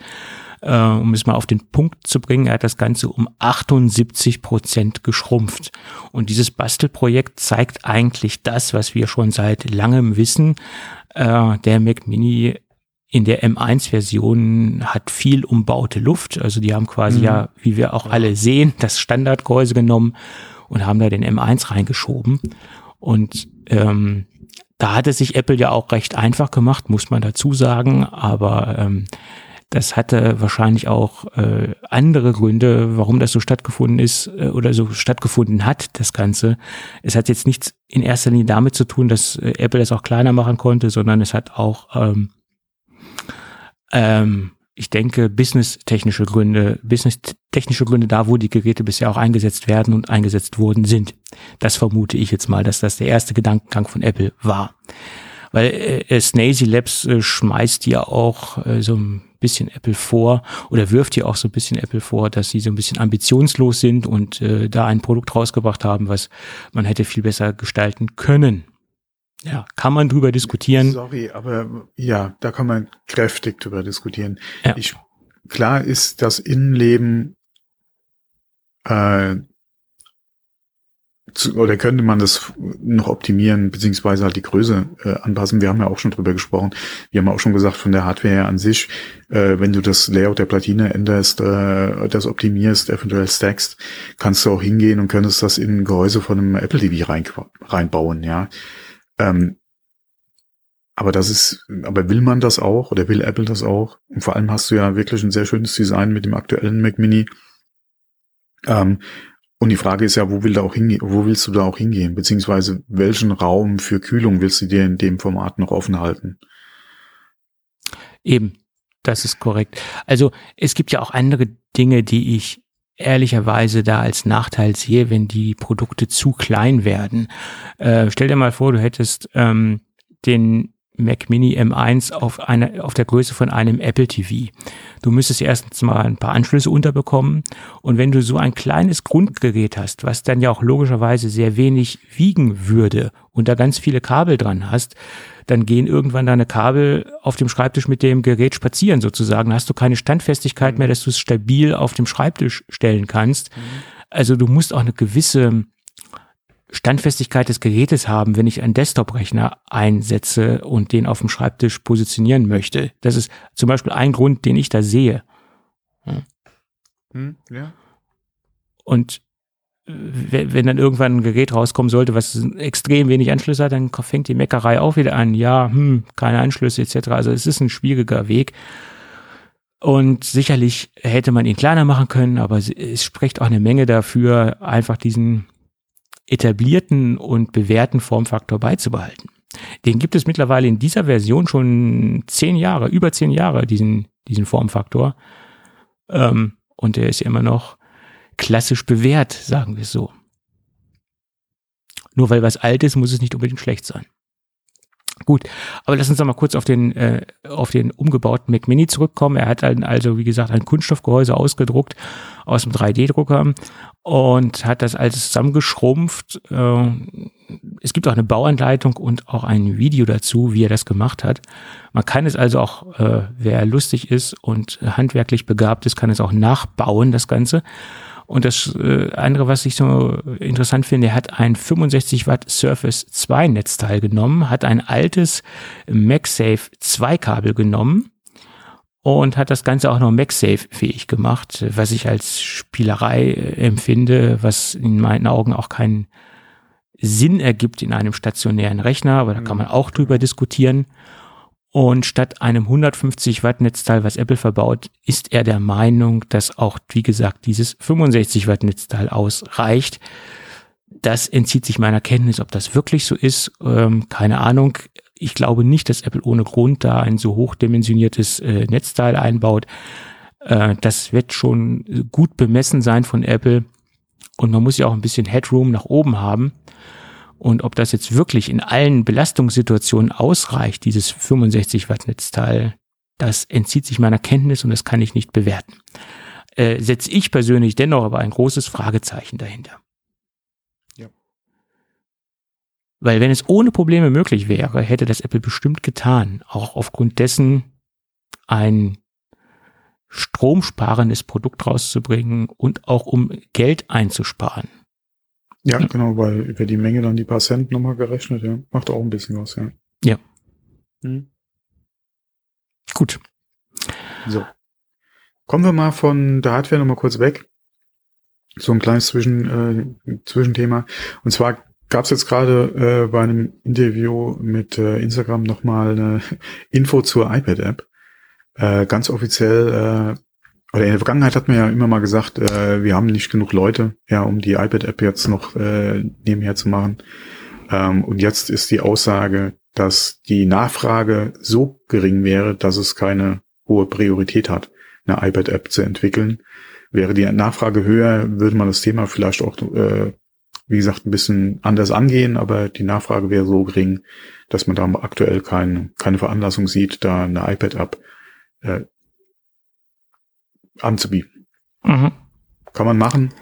Äh, um es mal auf den Punkt zu bringen, er hat das Ganze um 78 Prozent geschrumpft. Und dieses Bastelprojekt zeigt eigentlich das, was wir schon seit langem wissen. Äh, der Mac Mini in der M1-Version hat viel umbaute Luft. Also die haben quasi mhm. ja, wie wir auch alle sehen, das Standardgehäuse genommen und haben da den M1 reingeschoben. Und ähm, da hatte sich Apple ja auch recht einfach gemacht, muss man dazu sagen, aber ähm, das hatte wahrscheinlich auch äh, andere Gründe, warum das so stattgefunden ist äh, oder so stattgefunden hat, das Ganze. Es hat jetzt nichts in erster Linie damit zu tun, dass äh, Apple das auch kleiner machen konnte, sondern es hat auch ähm, ähm, ich denke, businesstechnische Gründe, businesstechnische Gründe da, wo die Geräte bisher auch eingesetzt werden und eingesetzt worden sind. Das vermute ich jetzt mal, dass das der erste Gedankengang von Apple war. Weil äh, Snazy Labs äh, schmeißt ja auch äh, so ein bisschen Apple vor oder wirft ja auch so ein bisschen Apple vor, dass sie so ein bisschen ambitionslos sind und äh, da ein Produkt rausgebracht haben, was man hätte viel besser gestalten können. Ja, kann man drüber diskutieren. Sorry, aber ja, da kann man kräftig drüber diskutieren. Ja. Ich, klar ist das Innenleben äh, zu, oder könnte man das noch optimieren, beziehungsweise halt die Größe äh, anpassen. Wir haben ja auch schon drüber gesprochen. Wir haben auch schon gesagt, von der Hardware her an sich, äh, wenn du das Layout der Platine änderst, äh, das optimierst, eventuell stackst, kannst du auch hingehen und könntest das in ein Gehäuse von einem Apple TV rein, reinbauen, ja. Ähm, aber das ist, aber will man das auch oder will Apple das auch? Und vor allem hast du ja wirklich ein sehr schönes Design mit dem aktuellen Mac Mini. Ähm, und die Frage ist ja, wo will da auch wo willst du da auch hingehen? Beziehungsweise welchen Raum für Kühlung willst du dir in dem Format noch offen halten? Eben, das ist korrekt. Also es gibt ja auch andere Dinge, die ich ehrlicherweise da als Nachteil sehe, wenn die Produkte zu klein werden. Äh, stell dir mal vor, du hättest ähm, den Mac Mini M1 auf, eine, auf der Größe von einem Apple TV. Du müsstest erstens mal ein paar Anschlüsse unterbekommen und wenn du so ein kleines Grundgerät hast, was dann ja auch logischerweise sehr wenig wiegen würde und da ganz viele Kabel dran hast, dann gehen irgendwann deine Kabel auf dem Schreibtisch mit dem Gerät spazieren sozusagen. Da hast du keine Standfestigkeit mhm. mehr, dass du es stabil auf dem Schreibtisch stellen kannst. Mhm. Also du musst auch eine gewisse Standfestigkeit des Gerätes haben, wenn ich einen Desktop-Rechner einsetze und den auf dem Schreibtisch positionieren möchte. Das ist zum Beispiel ein Grund, den ich da sehe. Ja. Hm, ja. Und wenn dann irgendwann ein Gerät rauskommen sollte, was extrem wenig Anschlüsse hat, dann fängt die Meckerei auch wieder an. Ja, hm, keine Anschlüsse etc. Also es ist ein schwieriger Weg. Und sicherlich hätte man ihn kleiner machen können, aber es spricht auch eine Menge dafür, einfach diesen etablierten und bewährten Formfaktor beizubehalten. Den gibt es mittlerweile in dieser Version schon zehn Jahre, über zehn Jahre, diesen, diesen Formfaktor. Ähm, und der ist ja immer noch klassisch bewährt, sagen wir es so. Nur weil was alt ist, muss es nicht unbedingt schlecht sein. Gut, aber lass uns noch mal kurz auf den, äh, auf den umgebauten Mac Mini zurückkommen. Er hat dann also, wie gesagt, ein Kunststoffgehäuse ausgedruckt aus dem 3D-Drucker und hat das alles zusammengeschrumpft. Äh, es gibt auch eine Bauanleitung und auch ein Video dazu, wie er das gemacht hat. Man kann es also auch, äh, wer lustig ist und handwerklich begabt ist, kann es auch nachbauen, das Ganze. Und das äh, andere, was ich so interessant finde, er hat ein 65 Watt Surface 2 Netzteil genommen, hat ein altes MagSafe 2 Kabel genommen und hat das Ganze auch noch MagSafe fähig gemacht, was ich als Spielerei äh, empfinde, was in meinen Augen auch keinen Sinn ergibt in einem stationären Rechner, aber da kann man auch drüber diskutieren. Und statt einem 150 Watt Netzteil, was Apple verbaut, ist er der Meinung, dass auch, wie gesagt, dieses 65 Watt Netzteil ausreicht. Das entzieht sich meiner Kenntnis, ob das wirklich so ist. Ähm, keine Ahnung. Ich glaube nicht, dass Apple ohne Grund da ein so hochdimensioniertes äh, Netzteil einbaut. Äh, das wird schon gut bemessen sein von Apple. Und man muss ja auch ein bisschen Headroom nach oben haben. Und ob das jetzt wirklich in allen Belastungssituationen ausreicht, dieses 65 Watt Netzteil, das entzieht sich meiner Kenntnis und das kann ich nicht bewerten. Äh, setze ich persönlich dennoch aber ein großes Fragezeichen dahinter. Ja. Weil wenn es ohne Probleme möglich wäre, hätte das Apple bestimmt getan, auch aufgrund dessen ein stromsparendes Produkt rauszubringen und auch um Geld einzusparen. Ja, ja, genau, weil über die Menge dann die paar Cent nochmal gerechnet, ja. Macht auch ein bisschen was, ja. Ja. Hm. Gut. So. Kommen wir mal von der Hardware nochmal kurz weg. So ein kleines Zwischen, äh, Zwischenthema. Und zwar gab es jetzt gerade äh, bei einem Interview mit äh, Instagram nochmal eine Info zur iPad-App. Äh, ganz offiziell, äh, oder in der Vergangenheit hat man ja immer mal gesagt, äh, wir haben nicht genug Leute, ja, um die iPad-App jetzt noch äh, nebenher zu machen. Ähm, und jetzt ist die Aussage, dass die Nachfrage so gering wäre, dass es keine hohe Priorität hat, eine iPad-App zu entwickeln. Wäre die Nachfrage höher, würde man das Thema vielleicht auch, äh, wie gesagt, ein bisschen anders angehen, aber die Nachfrage wäre so gering, dass man da aktuell keine, keine Veranlassung sieht, da eine iPad-App äh, anzubieten. Mhm. Kann man machen.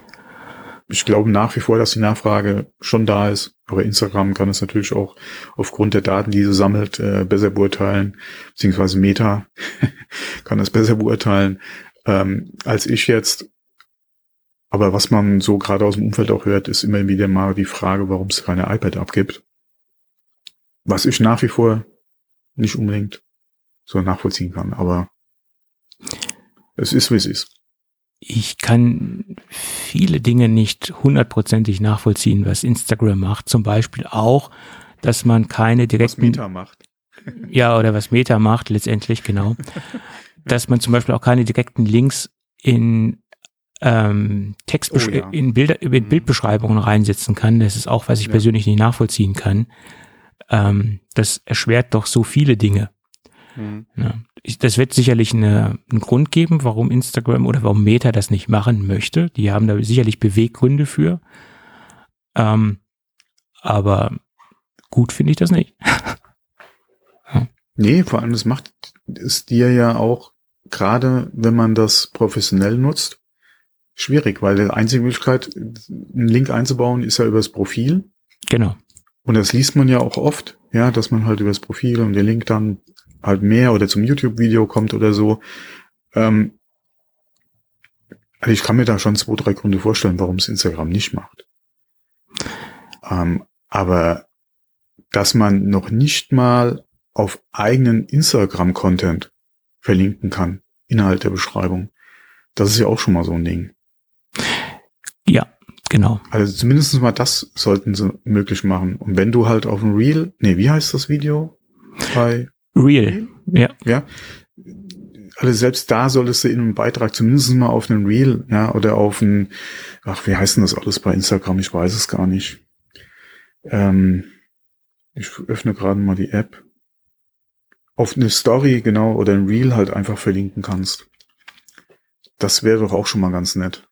Ich glaube nach wie vor, dass die Nachfrage schon da ist. Aber Instagram kann es natürlich auch aufgrund der Daten, die sie sammelt, äh, besser beurteilen, beziehungsweise Meta kann das besser beurteilen ähm, als ich jetzt. Aber was man so gerade aus dem Umfeld auch hört, ist immer wieder mal die Frage, warum es keine iPad abgibt. Was ich nach wie vor nicht unbedingt so nachvollziehen kann. Aber es ist, wie es ist. Ich kann viele Dinge nicht hundertprozentig nachvollziehen, was Instagram macht. Zum Beispiel auch, dass man keine direkten. Was Meta macht. Ja, oder was Meta macht, letztendlich, genau. dass man zum Beispiel auch keine direkten Links in ähm, Text oh, ja. in Bilder, in mhm. Bildbeschreibungen reinsetzen kann. Das ist auch, was ich ja. persönlich nicht nachvollziehen kann. Ähm, das erschwert doch so viele Dinge. Mhm. Ja das wird sicherlich eine, einen Grund geben, warum Instagram oder warum Meta das nicht machen möchte. Die haben da sicherlich Beweggründe für. Ähm, aber gut finde ich das nicht. ja. Nee, vor allem, das macht es dir ja auch, gerade wenn man das professionell nutzt, schwierig, weil die einzige Möglichkeit, einen Link einzubauen, ist ja übers Profil. Genau. Und das liest man ja auch oft, ja, dass man halt übers Profil und den Link dann halt mehr oder zum YouTube-Video kommt oder so. Ähm, also ich kann mir da schon zwei, drei Gründe vorstellen, warum es Instagram nicht macht. Ähm, aber dass man noch nicht mal auf eigenen Instagram-Content verlinken kann, Inhalt der Beschreibung, das ist ja auch schon mal so ein Ding. Ja, genau. Also zumindest mal das sollten sie möglich machen. Und wenn du halt auf ein Reel, nee, wie heißt das Video? Bei Real, ja. Ja. Also selbst da solltest du in einem Beitrag zumindest mal auf einen Reel, ja, oder auf ein, ach, wie heißt denn das alles bei Instagram? Ich weiß es gar nicht. Ähm, ich öffne gerade mal die App. Auf eine Story, genau, oder ein Reel halt einfach verlinken kannst. Das wäre doch auch schon mal ganz nett.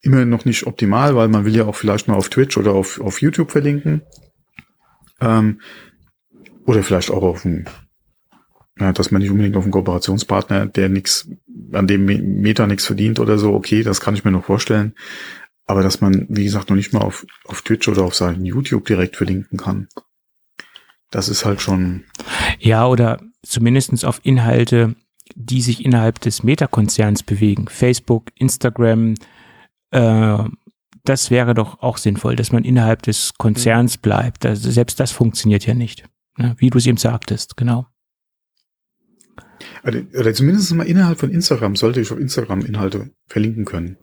Immer noch nicht optimal, weil man will ja auch vielleicht mal auf Twitch oder auf, auf YouTube verlinken. Ähm, oder vielleicht auch auf einen, ja, dass man nicht unbedingt auf einen Kooperationspartner, der nichts, an dem Meta nichts verdient oder so, okay, das kann ich mir noch vorstellen. Aber dass man, wie gesagt, noch nicht mal auf, auf Twitch oder auf seinen YouTube direkt verlinken kann. Das ist halt schon. Ja, oder zumindestens auf Inhalte, die sich innerhalb des Meta-Konzerns bewegen. Facebook, Instagram, äh, das wäre doch auch sinnvoll, dass man innerhalb des Konzerns bleibt. Also selbst das funktioniert ja nicht. Wie du es eben sagtest, genau. Also, oder zumindest mal innerhalb von Instagram sollte ich auf Instagram Inhalte verlinken können.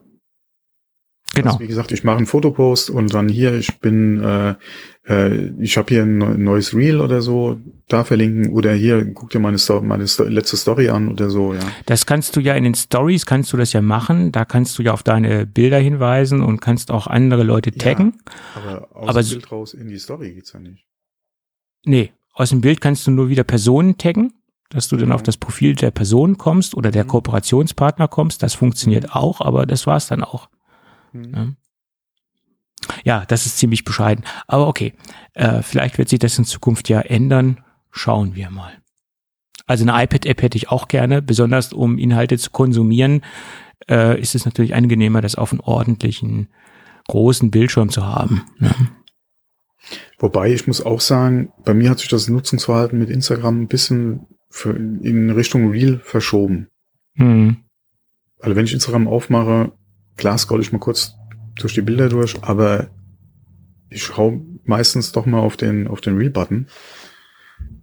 Genau. Also wie gesagt, ich mache einen Fotopost und dann hier, ich bin, äh, äh, ich habe hier ein neues Reel oder so, da verlinken oder hier, guck dir meine, Sto meine Sto letzte Story an oder so, ja. Das kannst du ja in den Stories, kannst du das ja machen. Da kannst du ja auf deine Bilder hinweisen und kannst auch andere Leute taggen. Ja, aber aus Aber dem Bild raus in die Story geht's ja nicht. Nee, aus dem Bild kannst du nur wieder Personen taggen, dass du dann auf das Profil der Person kommst oder der Mhm. Kooperationspartner kommst. Das funktioniert auch, aber das war's dann auch. Hm. Ne? Ja, das ist ziemlich bescheiden. Aber okay, äh, vielleicht wird sich das in Zukunft ja ändern. Schauen wir mal. Also eine iPad-App hätte ich auch gerne, besonders um Inhalte zu konsumieren, äh, ist es natürlich angenehmer, das auf einem ordentlichen, großen Bildschirm zu haben. Ne? Wobei ich muss auch sagen, bei mir hat sich das Nutzungsverhalten mit Instagram ein bisschen in Richtung Reel verschoben. Hm. Also wenn ich Instagram aufmache, klar scroll ich mal kurz durch die Bilder durch, aber ich schaue meistens doch mal auf den, auf den Reel-Button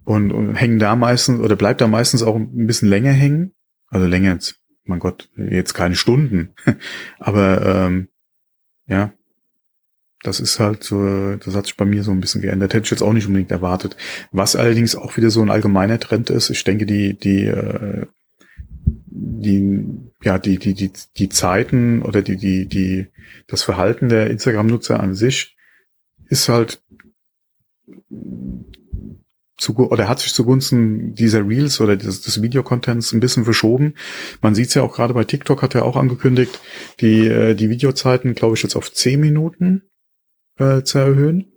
und, und hängen da meistens oder bleibt da meistens auch ein bisschen länger hängen. Also länger, jetzt, mein Gott, jetzt keine Stunden. aber ähm, ja, das ist halt so, das hat sich bei mir so ein bisschen geändert. Hätte ich jetzt auch nicht unbedingt erwartet. Was allerdings auch wieder so ein allgemeiner Trend ist, ich denke, die, die, äh, die, ja, die, die, die, die Zeiten oder die, die, die, das Verhalten der Instagram-Nutzer an sich ist halt zu, oder hat sich zugunsten dieser Reels oder des, des Videocontents ein bisschen verschoben. Man sieht es ja auch gerade bei TikTok hat er auch angekündigt, die, äh, die Videozeiten, glaube ich, jetzt auf 10 Minuten äh, zu erhöhen.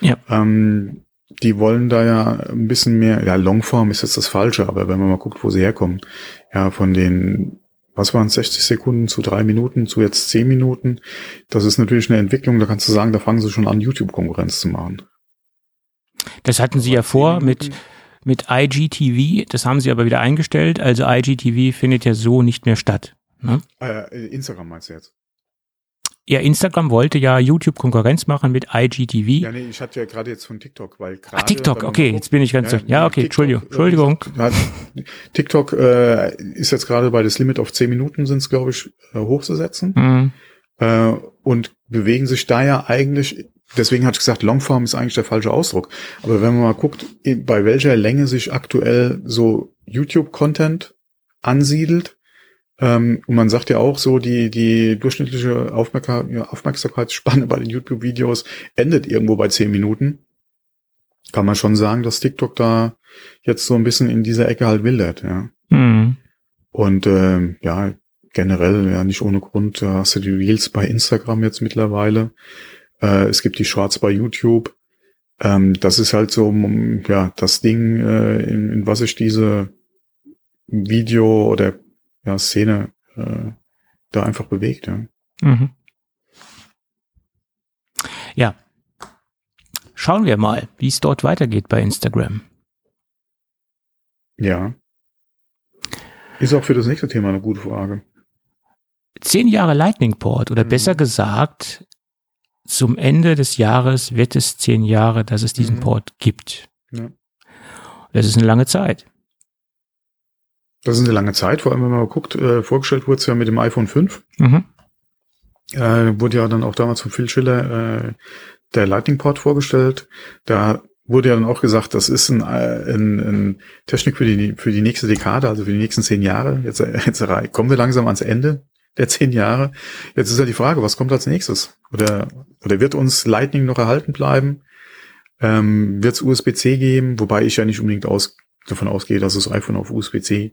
Ja. Ähm, die wollen da ja ein bisschen mehr, ja, Longform ist jetzt das Falsche, aber wenn man mal guckt, wo sie herkommen, ja, von den, was waren es, 60 Sekunden zu drei Minuten zu jetzt 10 Minuten, das ist natürlich eine Entwicklung, da kannst du sagen, da fangen sie schon an, YouTube-Konkurrenz zu machen. Das hatten sie ja Aber 10 vor mit, mit IGTV, das haben sie aber wieder eingestellt. Also IGTV findet ja so nicht mehr statt. Ne? Äh, Instagram meinst du jetzt? Ja, Instagram wollte ja YouTube Konkurrenz machen mit IGTV. Ja, nee, ich hatte ja gerade jetzt von TikTok, weil gerade. ah, TikTok, okay, guckt- jetzt bin ich ganz, ja, okay, TikTok, Entschuldigung, äh, Entschuldigung. TikTok äh, ist jetzt gerade bei das Limit auf 10 Minuten sind es, glaube ich, äh, hochzusetzen. Hm, Äh, und bewegen sich da ja eigentlich, deswegen hatte ich gesagt, Longform ist eigentlich der falsche Ausdruck. Aber wenn man mal guckt, bei welcher Länge sich aktuell so YouTube-Content ansiedelt, ähm, und man sagt ja auch so, die, die durchschnittliche Aufmerksamkeitsspanne bei den YouTube-Videos endet irgendwo bei 10 Minuten. Kann man schon sagen, dass TikTok da jetzt so ein bisschen in dieser Ecke halt wildert, ja. hm. Und ähm, ja, generell, ja, nicht ohne Grund, da hast du die Reels bei Instagram jetzt mittlerweile. Äh, es gibt die Shorts bei YouTube. Ähm, das ist halt so, ja, das Ding, äh, in, in was sich diese Video oder ja, Szene äh, da einfach bewegt, ja. Mhm. Ja. Schauen wir mal, wie es dort weitergeht bei Instagram. Ja. Ist auch für das nächste Thema eine gute Frage. Zehn Jahre Lightning Port oder Mhm. besser gesagt, zum Ende des Jahres wird es zehn Jahre, dass es diesen Mhm. Port gibt. Ja. Das ist eine lange Zeit. Das ist eine lange Zeit, vor allem wenn man mal guckt, äh, vorgestellt wurde es ja mit dem iPhone 5. Mhm. äh, wurde ja dann auch damals von Phil Schiller äh, der Lightning Port vorgestellt. Da wurde ja dann auch gesagt, das ist ein, äh, ein, ein Technik für die für die nächste Dekade, also für die nächsten zehn Jahre. Jetzt, äh, jetzt kommen wir langsam ans Ende der zehn Jahre. Jetzt ist ja die Frage, was kommt als nächstes? Oder oder wird uns Lightning noch erhalten bleiben? Ähm, wird es USB-C geben? Wobei ich ja nicht unbedingt aus, davon ausgehe, dass das iPhone auf USB-C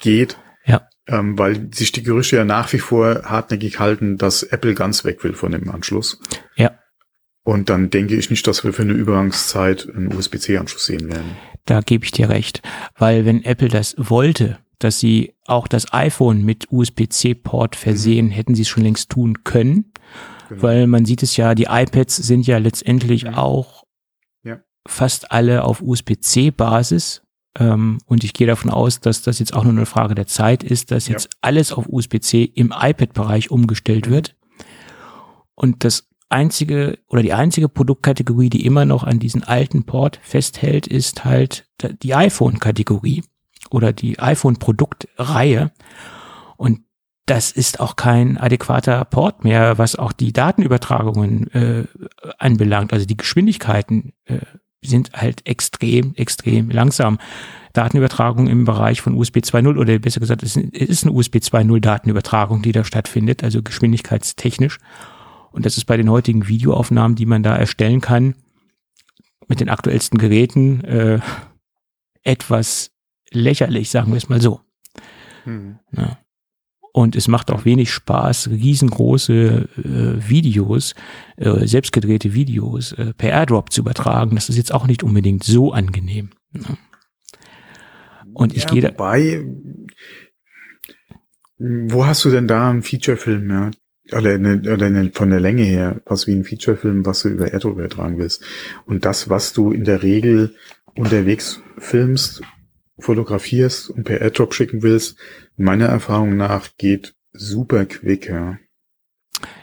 geht. Ja. Ähm, weil sich die Gerüchte ja nach wie vor hartnäckig halten, dass Apple ganz weg will von dem Anschluss. Ja. Und dann denke ich nicht, dass wir für eine Übergangszeit einen USB-C-Anschluss sehen werden. Da gebe ich dir recht. Weil wenn Apple das wollte, dass sie auch das iPhone mit USB-C-Port versehen, hätten sie es schon längst tun können. Genau. Weil man sieht es ja, die iPads sind ja letztendlich Mhm. auch Ja. fast alle auf USB-C-Basis. Ähm, und ich gehe davon aus, dass das jetzt auch nur eine Frage der Zeit ist, dass Ja. jetzt alles auf USB-C im iPad-Bereich umgestellt Mhm. wird. Und das einzige oder die einzige Produktkategorie, die immer noch an diesen alten Port festhält, ist halt die iPhone-Kategorie oder die iPhone-Produktreihe. Und das ist auch kein adäquater Port mehr, was auch die Datenübertragungen äh, anbelangt. Also die Geschwindigkeiten äh, sind halt extrem, extrem langsam. Datenübertragung im Bereich von USB 2.0 oder besser gesagt, es ist eine USB 2.0 Datenübertragung, die da stattfindet, also geschwindigkeitstechnisch. Und das ist bei den heutigen Videoaufnahmen, die man da erstellen kann, mit den aktuellsten Geräten äh, etwas lächerlich, sagen wir es mal so. Hm. Ja. Und es macht auch wenig Spaß, riesengroße äh, Videos, äh, selbstgedrehte Videos äh, per AirDrop zu übertragen. Das ist jetzt auch nicht unbedingt so angenehm. Ne? Und ich ja, gehe da. Wobei, wo hast du denn da einen Featurefilm, ja? Oder, eine, oder eine, von der Länge her, was wie ein Featurefilm, was du über AirDrop übertragen willst. Und das, was du in der Regel unterwegs filmst, fotografierst und per AirDrop schicken willst, meiner Erfahrung nach geht super quick, ja.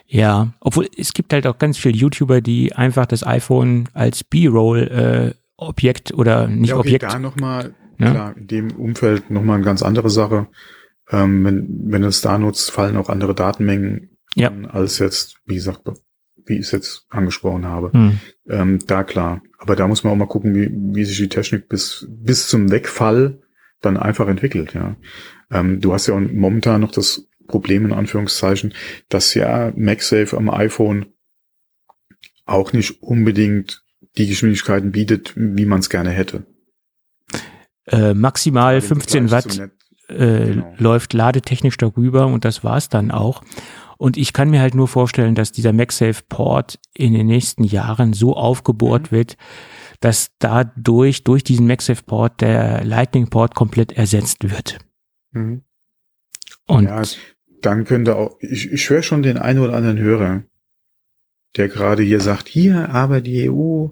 Ja, obwohl es gibt halt auch ganz viele YouTuber, die einfach das iPhone als B-Roll äh, Objekt oder nicht ja, okay, Objekt. Da nochmal, ja? klar, in dem Umfeld nochmal eine ganz andere Sache. Ähm, wenn, wenn du es da nutzt, fallen auch andere Datenmengen ja. als jetzt, wie gesagt, wie ich es jetzt angesprochen habe. Hm. Ähm, da klar. Aber da muss man auch mal gucken, wie, wie sich die Technik bis, bis zum Wegfall dann einfach entwickelt, ja. Ähm, du hast ja momentan noch das Problem in Anführungszeichen, dass ja MagSafe am iPhone auch nicht unbedingt die Geschwindigkeiten bietet, wie man es gerne hätte. Äh, maximal 15 Watt äh, genau. läuft ladetechnisch darüber und das war's dann auch. Und ich kann mir halt nur vorstellen, dass dieser MagSafe-Port in den nächsten Jahren so aufgebohrt mhm. wird, dass dadurch, durch diesen MagSafe-Port, der Lightning-Port komplett ersetzt wird. Mhm. Und ja, dann könnte auch, ich, ich höre schon den einen oder anderen Hörer, der gerade hier sagt, hier, aber die EU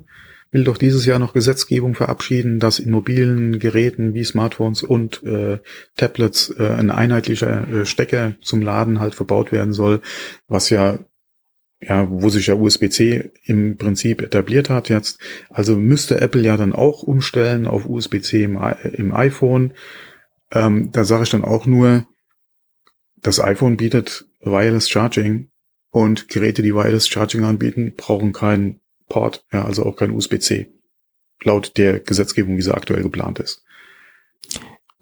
will doch dieses Jahr noch Gesetzgebung verabschieden, dass in mobilen Geräten wie Smartphones und äh, Tablets äh, ein einheitlicher äh, Stecker zum Laden halt verbaut werden soll, was ja ja, wo sich ja USB-C im Prinzip etabliert hat jetzt. Also müsste Apple ja dann auch umstellen auf USB-C im, im iPhone. Ähm, da sage ich dann auch nur, das iPhone bietet Wireless Charging und Geräte, die Wireless Charging anbieten, brauchen keinen Port, ja, also auch kein USB-C. Laut der Gesetzgebung, wie sie aktuell geplant ist.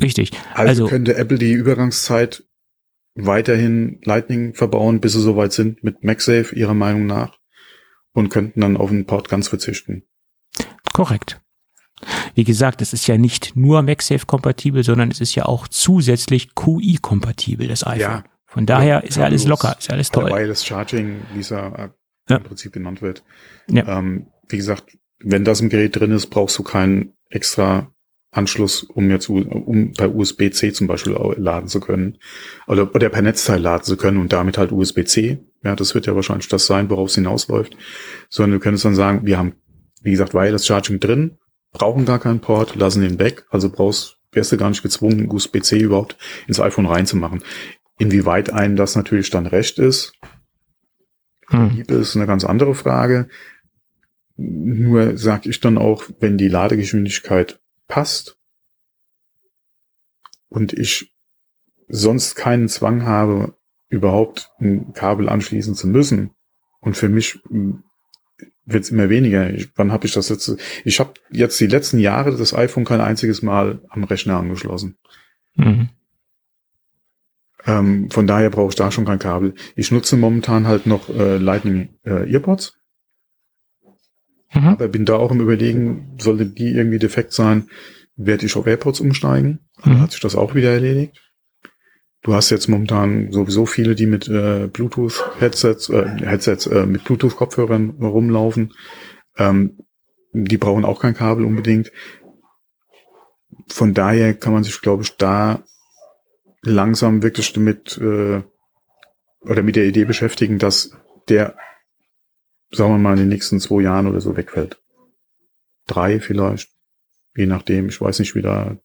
Richtig. Also, also könnte Apple die Übergangszeit weiterhin Lightning verbauen, bis sie soweit sind mit MagSafe ihrer Meinung nach und könnten dann auf den Port ganz verzichten. Korrekt. Wie gesagt, es ist ja nicht nur MagSafe-kompatibel, sondern es ist ja auch zusätzlich QI-kompatibel, das iPhone. Ja, Von daher ja, ist ja alles locker, ist ja alles toll. Wireless Charging, wie es ja im Prinzip genannt wird. Ja. Ähm, wie gesagt, wenn das im Gerät drin ist, brauchst du keinen extra Anschluss, um jetzt um bei USB-C zum Beispiel laden zu können oder, oder per Netzteil laden zu können und damit halt USB-C. Ja, das wird ja wahrscheinlich das sein, worauf es hinausläuft. Sondern du könntest dann sagen, wir haben, wie gesagt, Wireless Charging drin, brauchen gar keinen Port, lassen den weg, also brauchst, wärst du gar nicht gezwungen, USB-C überhaupt ins iPhone reinzumachen. Inwieweit einem das natürlich dann recht ist, hm. Liebe ist eine ganz andere Frage. Nur sag ich dann auch, wenn die Ladegeschwindigkeit passt und ich sonst keinen Zwang habe, überhaupt ein Kabel anschließen zu müssen und für mich wird es immer weniger. Ich, wann habe ich das jetzt? Ich habe jetzt die letzten Jahre das iPhone kein einziges Mal am Rechner angeschlossen. Mhm. Ähm, von daher brauche ich da schon kein Kabel. Ich nutze momentan halt noch äh, Lightning äh, Earpods. Mhm. Aber bin da auch im Überlegen, sollte die irgendwie defekt sein, werde ich auf AirPods umsteigen. Mhm. Dann hat sich das auch wieder erledigt. Du hast jetzt momentan sowieso viele, die mit äh, Bluetooth-Headsets, äh, Headsets äh, mit Bluetooth-Kopfhörern rumlaufen. Ähm, die brauchen auch kein Kabel unbedingt. Von daher kann man sich, glaube ich, da langsam wirklich damit äh, oder mit der Idee beschäftigen, dass der, sagen wir mal, in den nächsten zwei Jahren oder so wegfällt. Drei vielleicht, je nachdem. Ich weiß nicht, wie da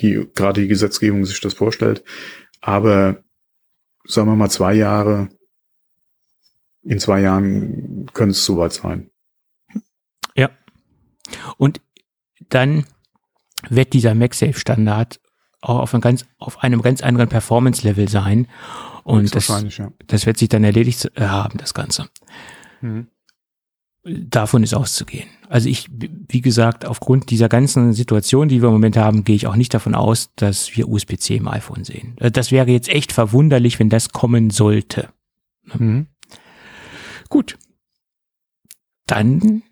die gerade die Gesetzgebung sich das vorstellt. Aber sagen wir mal zwei Jahre, in zwei Jahren könnte es soweit sein. Ja. Und dann wird dieser MagSafe-Standard auf, einem ganz, auf einem ganz anderen Performance-Level sein. Und das, ja. das wird sich dann erledigt haben, das Ganze. Mhm. Davon ist auszugehen. Also ich, wie gesagt, aufgrund dieser ganzen Situation, die wir im Moment haben, gehe ich auch nicht davon aus, dass wir USB-C im iPhone sehen. Äh, das wäre jetzt echt verwunderlich, wenn das kommen sollte. Mhm. Gut. Dann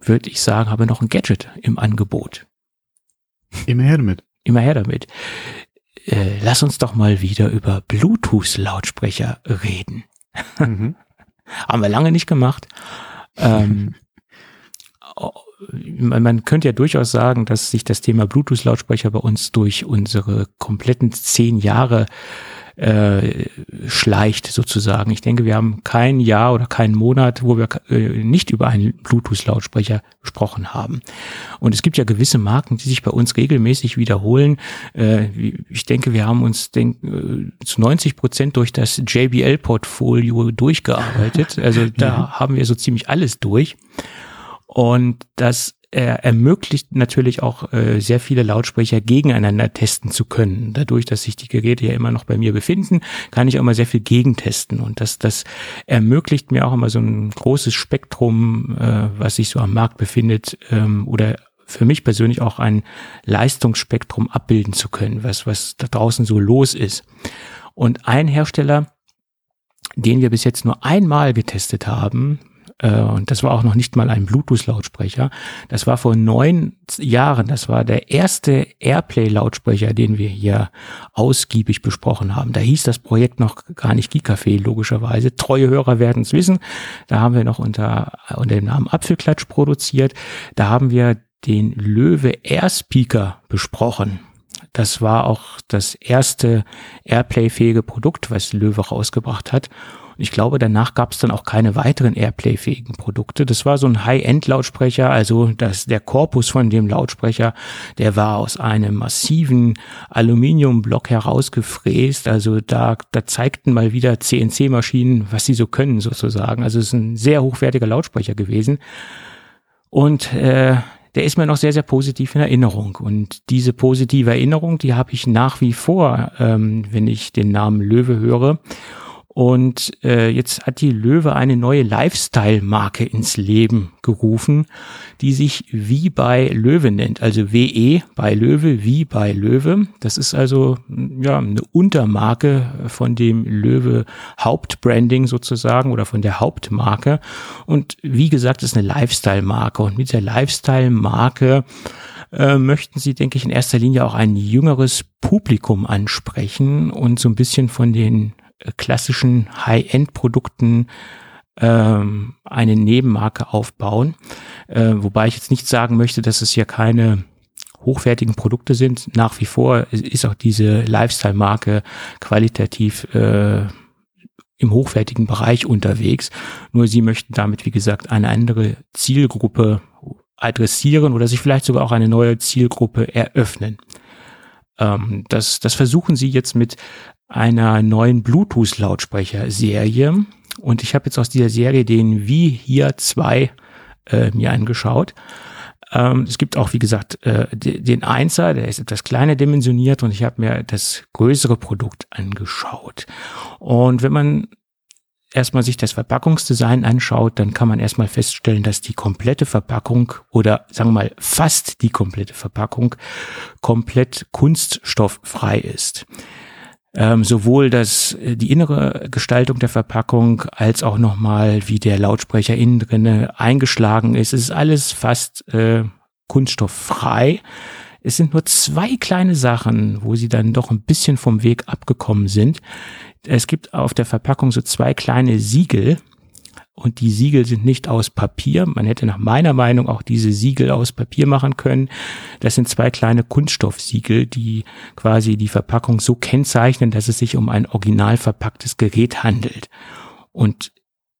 würde ich sagen, habe noch ein Gadget im Angebot. Immer her damit. Immer her damit. Äh, lass uns doch mal wieder über Bluetooth-Lautsprecher reden. Mhm. Haben wir lange nicht gemacht. Ähm, man könnte ja durchaus sagen, dass sich das Thema Bluetooth-Lautsprecher bei uns durch unsere kompletten zehn Jahre äh, schleicht sozusagen. Ich denke, wir haben kein Jahr oder keinen Monat, wo wir äh, nicht über einen Bluetooth-Lautsprecher gesprochen haben. Und es gibt ja gewisse Marken, die sich bei uns regelmäßig wiederholen. Äh, ich denke, wir haben uns denk, äh, zu 90 Prozent durch das JBL-Portfolio durchgearbeitet. Also da haben wir so ziemlich alles durch. Und das er ermöglicht natürlich auch äh, sehr viele Lautsprecher gegeneinander testen zu können. Dadurch, dass sich die Geräte ja immer noch bei mir befinden, kann ich auch immer sehr viel gegentesten. Und das, das ermöglicht mir auch immer so ein großes Spektrum, äh, was sich so am Markt befindet ähm, oder für mich persönlich auch ein Leistungsspektrum abbilden zu können, was, was da draußen so los ist. Und ein Hersteller, den wir bis jetzt nur einmal getestet haben, äh, und das war auch noch nicht mal ein Bluetooth-Lautsprecher. Das war vor neun Jahren. Das war der erste Airplay-Lautsprecher, den wir hier ausgiebig besprochen haben. Da hieß das Projekt noch gar nicht Gigafee, logischerweise. Treue Hörer werden es wissen. Da haben wir noch unter, unter dem Namen Apfelklatsch produziert. Da haben wir den Löwe Air Speaker besprochen. Das war auch das erste Airplay-fähige Produkt, was Löwe rausgebracht hat. Ich glaube, danach gab es dann auch keine weiteren Airplay-fähigen Produkte. Das war so ein High-End-Lautsprecher, also das, der Korpus von dem Lautsprecher, der war aus einem massiven Aluminiumblock herausgefräst. Also da, da zeigten mal wieder CNC-Maschinen, was sie so können sozusagen. Also es ist ein sehr hochwertiger Lautsprecher gewesen. Und äh, der ist mir noch sehr, sehr positiv in Erinnerung. Und diese positive Erinnerung, die habe ich nach wie vor, ähm, wenn ich den Namen Löwe höre. Und äh, jetzt hat die Löwe eine neue Lifestyle-Marke ins Leben gerufen, die sich wie bei Löwe nennt. Also WE bei Löwe, wie bei Löwe. Das ist also ja eine Untermarke von dem Löwe Hauptbranding sozusagen oder von der Hauptmarke. Und wie gesagt, ist eine Lifestyle-Marke. Und mit der Lifestyle-Marke äh, möchten sie, denke ich, in erster Linie auch ein jüngeres Publikum ansprechen und so ein bisschen von den klassischen High-End-Produkten ähm, eine Nebenmarke aufbauen. Äh, wobei ich jetzt nicht sagen möchte, dass es hier keine hochwertigen Produkte sind. Nach wie vor ist auch diese Lifestyle-Marke qualitativ äh, im hochwertigen Bereich unterwegs. Nur sie möchten damit, wie gesagt, eine andere Zielgruppe adressieren oder sich vielleicht sogar auch eine neue Zielgruppe eröffnen. Ähm, das, das versuchen sie jetzt mit einer neuen Bluetooth-Lautsprecher-Serie. Und ich habe jetzt aus dieser Serie den Wie hier 2 äh, mir angeschaut. Ähm, es gibt auch, wie gesagt, äh, den Einser, der ist etwas kleiner dimensioniert und ich habe mir das größere Produkt angeschaut. Und wenn man erstmal sich das Verpackungsdesign anschaut, dann kann man erstmal feststellen, dass die komplette Verpackung oder sagen wir mal fast die komplette Verpackung komplett kunststofffrei ist ähm, sowohl das, äh, die innere Gestaltung der Verpackung als auch nochmal, wie der Lautsprecher innen drinne eingeschlagen ist. Es ist alles fast äh, kunststofffrei. Es sind nur zwei kleine Sachen, wo sie dann doch ein bisschen vom Weg abgekommen sind. Es gibt auf der Verpackung so zwei kleine Siegel, und die Siegel sind nicht aus Papier. Man hätte nach meiner Meinung auch diese Siegel aus Papier machen können. Das sind zwei kleine Kunststoffsiegel, die quasi die Verpackung so kennzeichnen, dass es sich um ein original verpacktes Gerät handelt. Und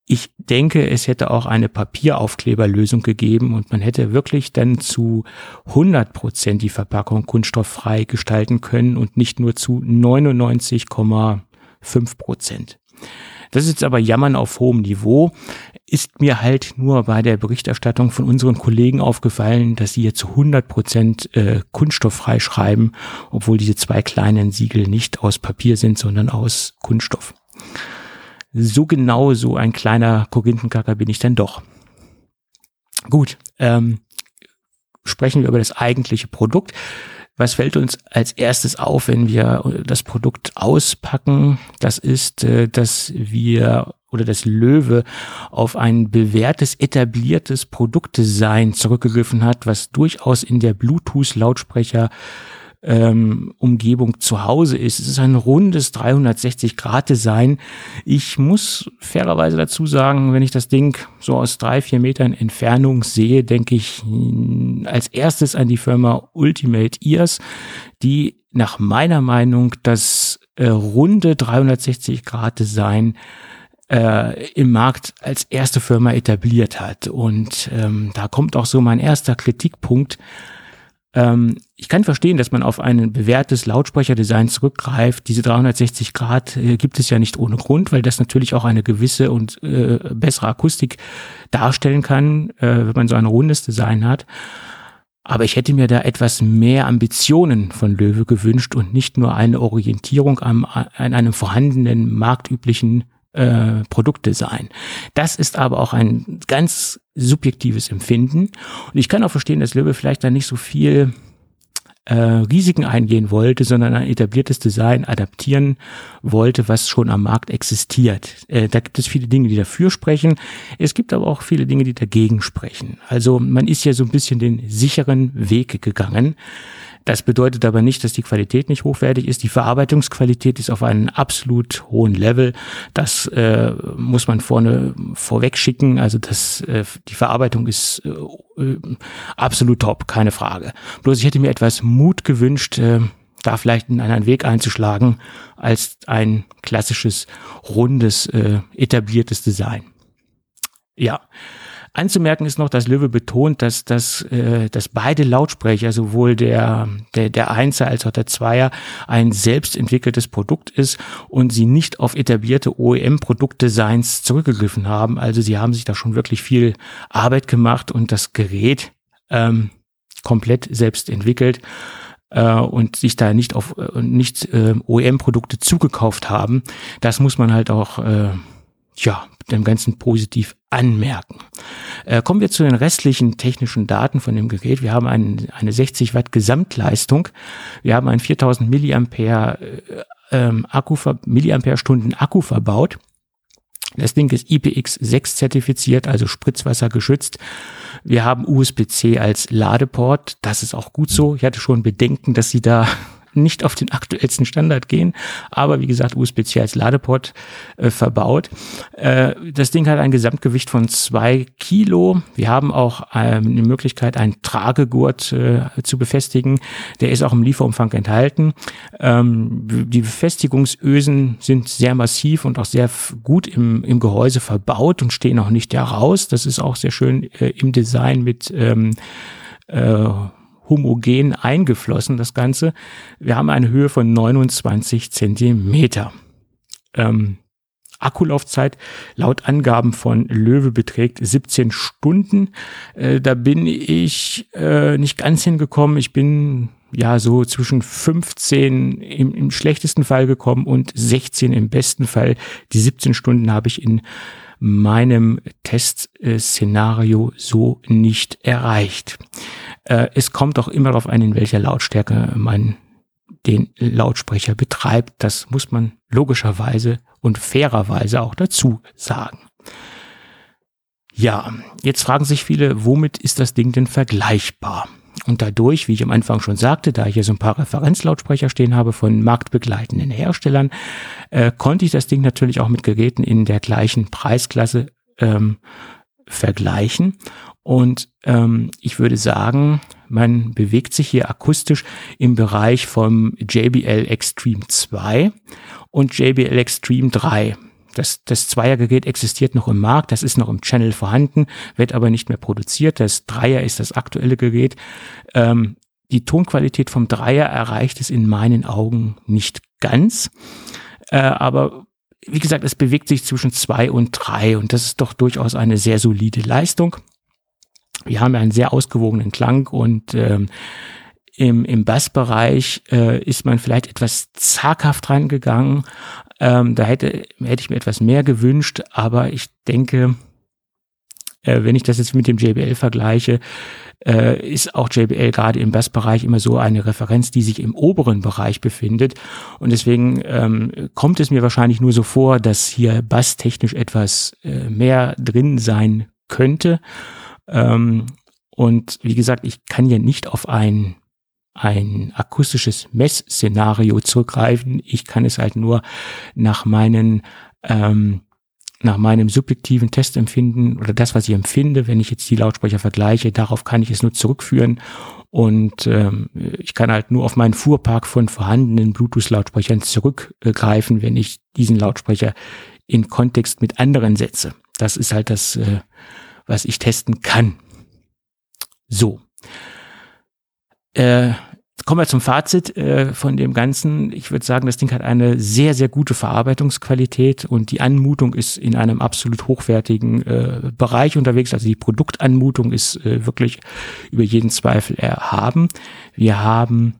ich denke, es hätte auch eine Papieraufkleberlösung gegeben und man hätte wirklich dann zu 100 Prozent die Verpackung kunststofffrei gestalten können und nicht nur zu 99,5 Prozent. Das ist jetzt aber Jammern auf hohem Niveau. Ist mir halt nur bei der Berichterstattung von unseren Kollegen aufgefallen, dass sie jetzt zu 100 Prozent äh, kunststofffrei schreiben, obwohl diese zwei kleinen Siegel nicht aus Papier sind, sondern aus Kunststoff. So genau so ein kleiner Korinthenkacker bin ich dann doch. Gut, ähm, sprechen wir über das eigentliche Produkt. Was fällt uns als erstes auf, wenn wir das Produkt auspacken? Das ist, äh, dass wir oder das Löwe auf ein bewährtes, etabliertes Produktdesign zurückgegriffen hat, was durchaus in der Bluetooth-Lautsprecher ähm, Umgebung zu Hause ist. Es ist ein rundes 360-Grad-Design. Ich muss fairerweise dazu sagen, wenn ich das Ding so aus drei, vier Metern Entfernung sehe, denke ich hm, als erstes an die Firma Ultimate Ears, die nach meiner Meinung das äh, runde 360-Grad-Design äh, im Markt als erste Firma etabliert hat. Und ähm, da kommt auch so mein erster Kritikpunkt ähm, ich kann verstehen, dass man auf ein bewährtes Lautsprecherdesign zurückgreift. Diese 360 Grad äh, gibt es ja nicht ohne Grund, weil das natürlich auch eine gewisse und äh, bessere Akustik darstellen kann, äh, wenn man so ein rundes Design hat. Aber ich hätte mir da etwas mehr Ambitionen von Löwe gewünscht und nicht nur eine Orientierung am, an einem vorhandenen marktüblichen äh, Produktdesign. Das ist aber auch ein ganz subjektives Empfinden. Und ich kann auch verstehen, dass Löwe vielleicht da nicht so viel äh, Risiken eingehen wollte, sondern ein etabliertes Design adaptieren wollte, was schon am Markt existiert. Äh, da gibt es viele Dinge, die dafür sprechen. Es gibt aber auch viele Dinge, die dagegen sprechen. Also man ist ja so ein bisschen den sicheren Weg gegangen. Das bedeutet aber nicht, dass die Qualität nicht hochwertig ist. Die Verarbeitungsqualität ist auf einem absolut hohen Level. Das äh, muss man vorne vorweg schicken. Also das, äh, die Verarbeitung ist äh, äh, absolut top, keine Frage. Bloß ich hätte mir etwas Mut gewünscht, äh, da vielleicht in einen Weg einzuschlagen, als ein klassisches, rundes, äh, etabliertes Design. Ja. Anzumerken ist noch, dass Löwe betont, dass, dass, äh, dass beide Lautsprecher, sowohl der, der, der Einser als auch der Zweier, ein selbst entwickeltes Produkt ist und sie nicht auf etablierte OEM-Produktdesigns zurückgegriffen haben. Also sie haben sich da schon wirklich viel Arbeit gemacht und das Gerät ähm, komplett selbst entwickelt äh, und sich da nicht auf äh, nicht äh, OEM-Produkte zugekauft haben. Das muss man halt auch äh, ja, dem Ganzen positiv anmerken. Äh, kommen wir zu den restlichen technischen Daten von dem Gerät. Wir haben ein, eine 60 Watt Gesamtleistung. Wir haben einen 4000 Milliampere äh, ähm, Akku, Milliampere-Stunden Akku verbaut. Das Ding ist IPX6 zertifiziert, also Spritzwasser geschützt. Wir haben USB-C als Ladeport. Das ist auch gut so. Ich hatte schon Bedenken, dass sie da nicht auf den aktuellsten Standard gehen, aber wie gesagt, USB-C als Ladeport äh, verbaut. Äh, das Ding hat ein Gesamtgewicht von zwei Kilo. Wir haben auch ähm, die Möglichkeit, einen Tragegurt äh, zu befestigen. Der ist auch im Lieferumfang enthalten. Ähm, die Befestigungsösen sind sehr massiv und auch sehr gut im, im Gehäuse verbaut und stehen auch nicht heraus. Das ist auch sehr schön äh, im Design mit ähm, äh, homogen eingeflossen, das Ganze. Wir haben eine Höhe von 29 Zentimeter. Ähm, Akkulaufzeit laut Angaben von Löwe beträgt 17 Stunden. Äh, da bin ich äh, nicht ganz hingekommen. Ich bin ja so zwischen 15 im, im schlechtesten Fall gekommen und 16 im besten Fall. Die 17 Stunden habe ich in meinem Testszenario so nicht erreicht. Äh, es kommt auch immer darauf an, in welcher Lautstärke man den Lautsprecher betreibt. Das muss man logischerweise und fairerweise auch dazu sagen. Ja, jetzt fragen sich viele, womit ist das Ding denn vergleichbar? Und dadurch, wie ich am Anfang schon sagte, da ich hier so ein paar Referenzlautsprecher stehen habe von marktbegleitenden Herstellern, äh, konnte ich das Ding natürlich auch mit Geräten in der gleichen Preisklasse ähm, vergleichen. Und ähm, ich würde sagen, man bewegt sich hier akustisch im Bereich vom JBL Extreme 2 und JBL Extreme 3. Das, das Zweiergerät existiert noch im Markt, das ist noch im Channel vorhanden, wird aber nicht mehr produziert. Das Dreier ist das aktuelle Gerät. Ähm, die Tonqualität vom Dreier erreicht es in meinen Augen nicht ganz. Äh, aber wie gesagt, es bewegt sich zwischen zwei und drei und das ist doch durchaus eine sehr solide Leistung. Wir haben einen sehr ausgewogenen Klang und ähm, im, im Bassbereich äh, ist man vielleicht etwas zaghaft rangegangen. Ähm, da hätte, hätte ich mir etwas mehr gewünscht, aber ich denke, äh, wenn ich das jetzt mit dem JBL vergleiche, äh, ist auch JBL gerade im Bassbereich immer so eine Referenz, die sich im oberen Bereich befindet. Und deswegen ähm, kommt es mir wahrscheinlich nur so vor, dass hier basstechnisch etwas äh, mehr drin sein könnte. Ähm, und wie gesagt, ich kann ja nicht auf ein ein akustisches Messszenario zurückgreifen. Ich kann es halt nur nach meinen ähm, nach meinem subjektiven Testempfinden oder das, was ich empfinde, wenn ich jetzt die Lautsprecher vergleiche, darauf kann ich es nur zurückführen. Und ähm, ich kann halt nur auf meinen Fuhrpark von vorhandenen Bluetooth-Lautsprechern zurückgreifen, wenn ich diesen Lautsprecher in Kontext mit anderen setze. Das ist halt das, äh, was ich testen kann. So. Äh, kommen wir zum Fazit äh, von dem Ganzen. Ich würde sagen, das Ding hat eine sehr, sehr gute Verarbeitungsqualität und die Anmutung ist in einem absolut hochwertigen äh, Bereich unterwegs. Also die Produktanmutung ist äh, wirklich über jeden Zweifel erhaben. Wir haben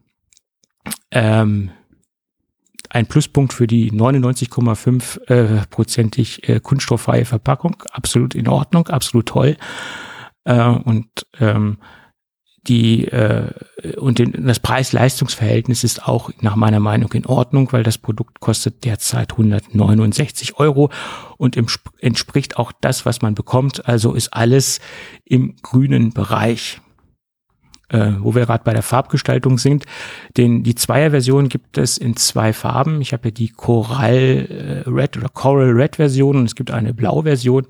ähm, ein Pluspunkt für die 99,5 äh, äh, kunststofffreie Verpackung. Absolut in Ordnung, absolut toll. Äh, und ähm, die äh, und den, das Preis-Leistungs-Verhältnis ist auch nach meiner Meinung in Ordnung, weil das Produkt kostet derzeit 169 Euro und im, entspricht auch das, was man bekommt. Also ist alles im grünen Bereich. Äh, wo wir gerade bei der Farbgestaltung sind. Den, die Zweier-Version gibt es in zwei Farben. Ich habe ja die Coral äh, Red oder Coral Red Version und es gibt eine blaue Version.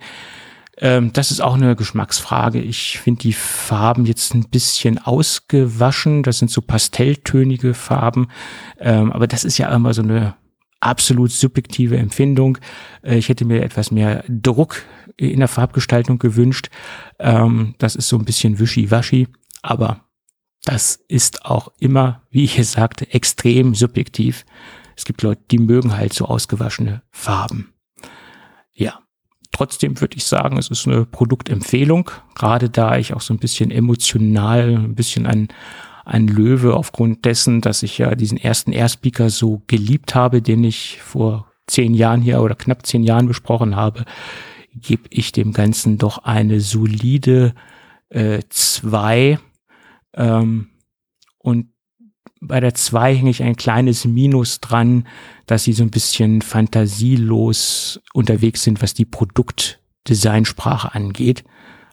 Ähm, das ist auch eine Geschmacksfrage. Ich finde die Farben jetzt ein bisschen ausgewaschen. Das sind so pastelltönige Farben. Ähm, aber das ist ja immer so eine absolut subjektive Empfindung. Äh, ich hätte mir etwas mehr Druck in der Farbgestaltung gewünscht. Ähm, das ist so ein bisschen wischiwaschi. Aber das ist auch immer, wie ich es sagte, extrem subjektiv. Es gibt Leute, die mögen halt so ausgewaschene Farben. Ja. Trotzdem würde ich sagen, es ist eine Produktempfehlung, gerade da ich auch so ein bisschen emotional, ein bisschen ein, ein Löwe aufgrund dessen, dass ich ja diesen ersten Airspeaker so geliebt habe, den ich vor zehn Jahren hier oder knapp zehn Jahren besprochen habe, gebe ich dem Ganzen doch eine solide äh, zwei. Ähm, und bei der 2 hänge ich ein kleines Minus dran, dass sie so ein bisschen fantasielos unterwegs sind, was die Produktdesignsprache angeht.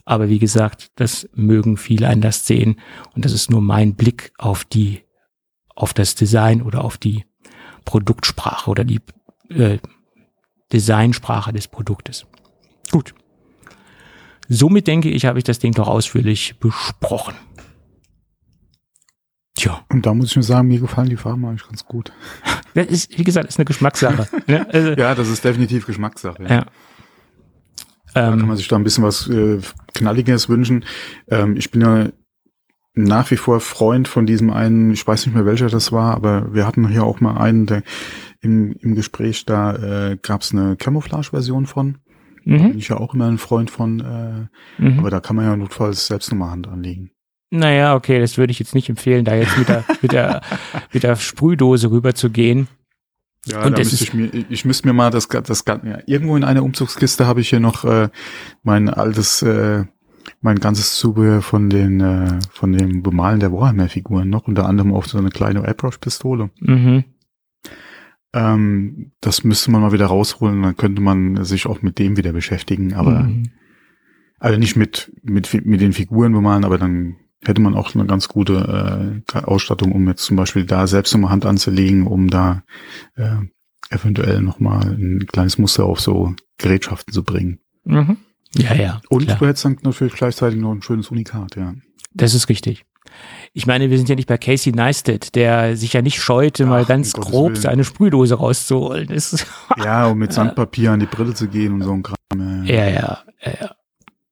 Aber wie gesagt, das mögen viele anders sehen und das ist nur mein Blick auf die, auf das Design oder auf die Produktsprache oder die äh, Designsprache des Produktes. Gut. Somit denke ich, habe ich das Ding doch ausführlich besprochen. Tja. Und da muss ich nur sagen, mir gefallen die Farben eigentlich ganz gut. Das ist, wie gesagt, ist eine Geschmackssache. ne? also, ja, das ist definitiv Geschmackssache. Ja. ja. Da kann man sich da ein bisschen was äh, Knalliges wünschen. Ähm, ich bin ja nach wie vor Freund von diesem einen, ich weiß nicht mehr welcher das war, aber wir hatten hier auch mal einen, der im, im Gespräch, da äh, gab es eine Camouflage-Version von. Mhm. Da bin ich ja auch immer ein Freund von, äh, mhm. aber da kann man ja notfalls selbst nochmal Hand anlegen. Naja, okay, das würde ich jetzt nicht empfehlen, da jetzt mit der, mit der, mit der Sprühdose rüber zu gehen. Ja, und da müsste ich mir, ich müsste mir mal das, das, ja, irgendwo in einer Umzugskiste habe ich hier noch äh, mein altes, äh, mein ganzes Zubehör von den, äh, von dem Bemalen der Warhammer-Figuren noch, unter anderem auch so eine kleine Approach-Pistole. Mhm. Ähm, das müsste man mal wieder rausholen, dann könnte man sich auch mit dem wieder beschäftigen, aber mhm. also nicht mit, mit, mit den Figuren bemalen, aber dann hätte man auch eine ganz gute äh, Ausstattung, um jetzt zum Beispiel da selbst nochmal Hand anzulegen, um da äh, eventuell nochmal ein kleines Muster auf so Gerätschaften zu bringen. Mhm. Ja, ja. Und klar. du hättest dann natürlich gleichzeitig noch ein schönes Unikat, ja. Das ist richtig. Ich meine, wir sind ja nicht bei Casey Neistat, der sich ja nicht scheute, Ach, mal ganz grob Willen. seine Sprühdose rauszuholen. ja, um mit Sandpapier an die Brille zu gehen und so ein Kram. Ja, ja, ja. ja.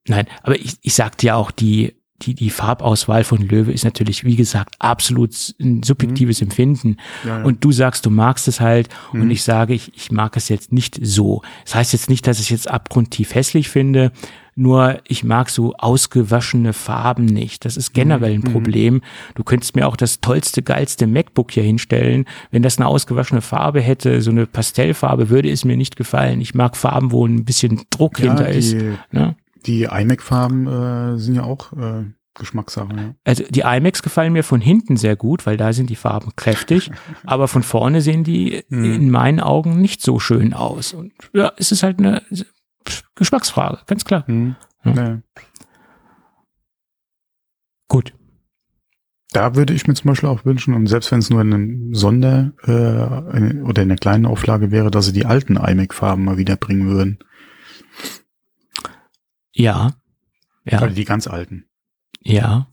Nein, aber ich, ich sagte ja auch, die die, die Farbauswahl von Löwe ist natürlich, wie gesagt, absolut ein subjektives Mhm. Empfinden. Ja, ja. Und du sagst, du magst es halt und Mhm. ich sage, ich, ich mag es jetzt nicht so. Das heißt jetzt nicht, dass ich es jetzt abgrundtief hässlich finde, nur ich mag so ausgewaschene Farben nicht. Das ist generell ein Mhm. Problem. Du könntest mir auch das tollste, geilste MacBook hier hinstellen. Wenn das eine ausgewaschene Farbe hätte, so eine Pastellfarbe, würde es mir nicht gefallen. Ich mag Farben, wo ein bisschen Druck Ja, hinter ist. die, Ne? Die iMac-Farben äh, sind ja auch äh, Geschmackssache. Ja. Also die iMacs gefallen mir von hinten sehr gut, weil da sind die Farben kräftig, aber von vorne sehen die Mhm. in meinen Augen nicht so schön aus. Und ja, es ist halt eine Geschmacksfrage, ganz klar. Hm. Ja. Ja. Gut. Da würde ich mir zum Beispiel auch wünschen, und selbst wenn es nur in einem Sonder äh, eine- oder in einer kleinen Auflage wäre, dass sie die alten iMac-Farben mal wieder bringen würden. Ja. Ja, Also die ganz alten. ja.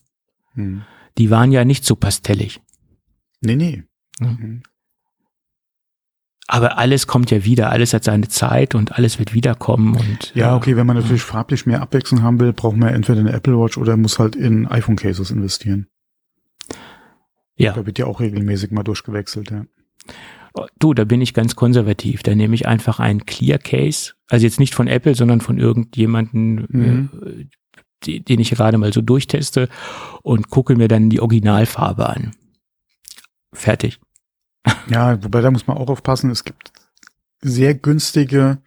Hm. Die waren ja nicht so pastellig. Nee, nee. Mhm. Aber alles kommt ja wieder, alles hat seine Zeit und alles wird wiederkommen und Ja, okay, wenn man natürlich farblich mehr Abwechslung haben will, braucht man entweder eine Apple Watch oder muss halt in iPhone-Cases investieren. Ja, Da wird ja auch regelmäßig mal durchgewechselt, ja. du, da bin ich ganz konservativ. Da nehme ich einfach einen Clear Case, also jetzt nicht von Apple, sondern von irgendjemanden, Mhm. äh, den ich gerade mal so durchteste und gucke mir dann die Originalfarbe an. Fertig. Ja, wobei da muss man auch aufpassen, es gibt sehr günstige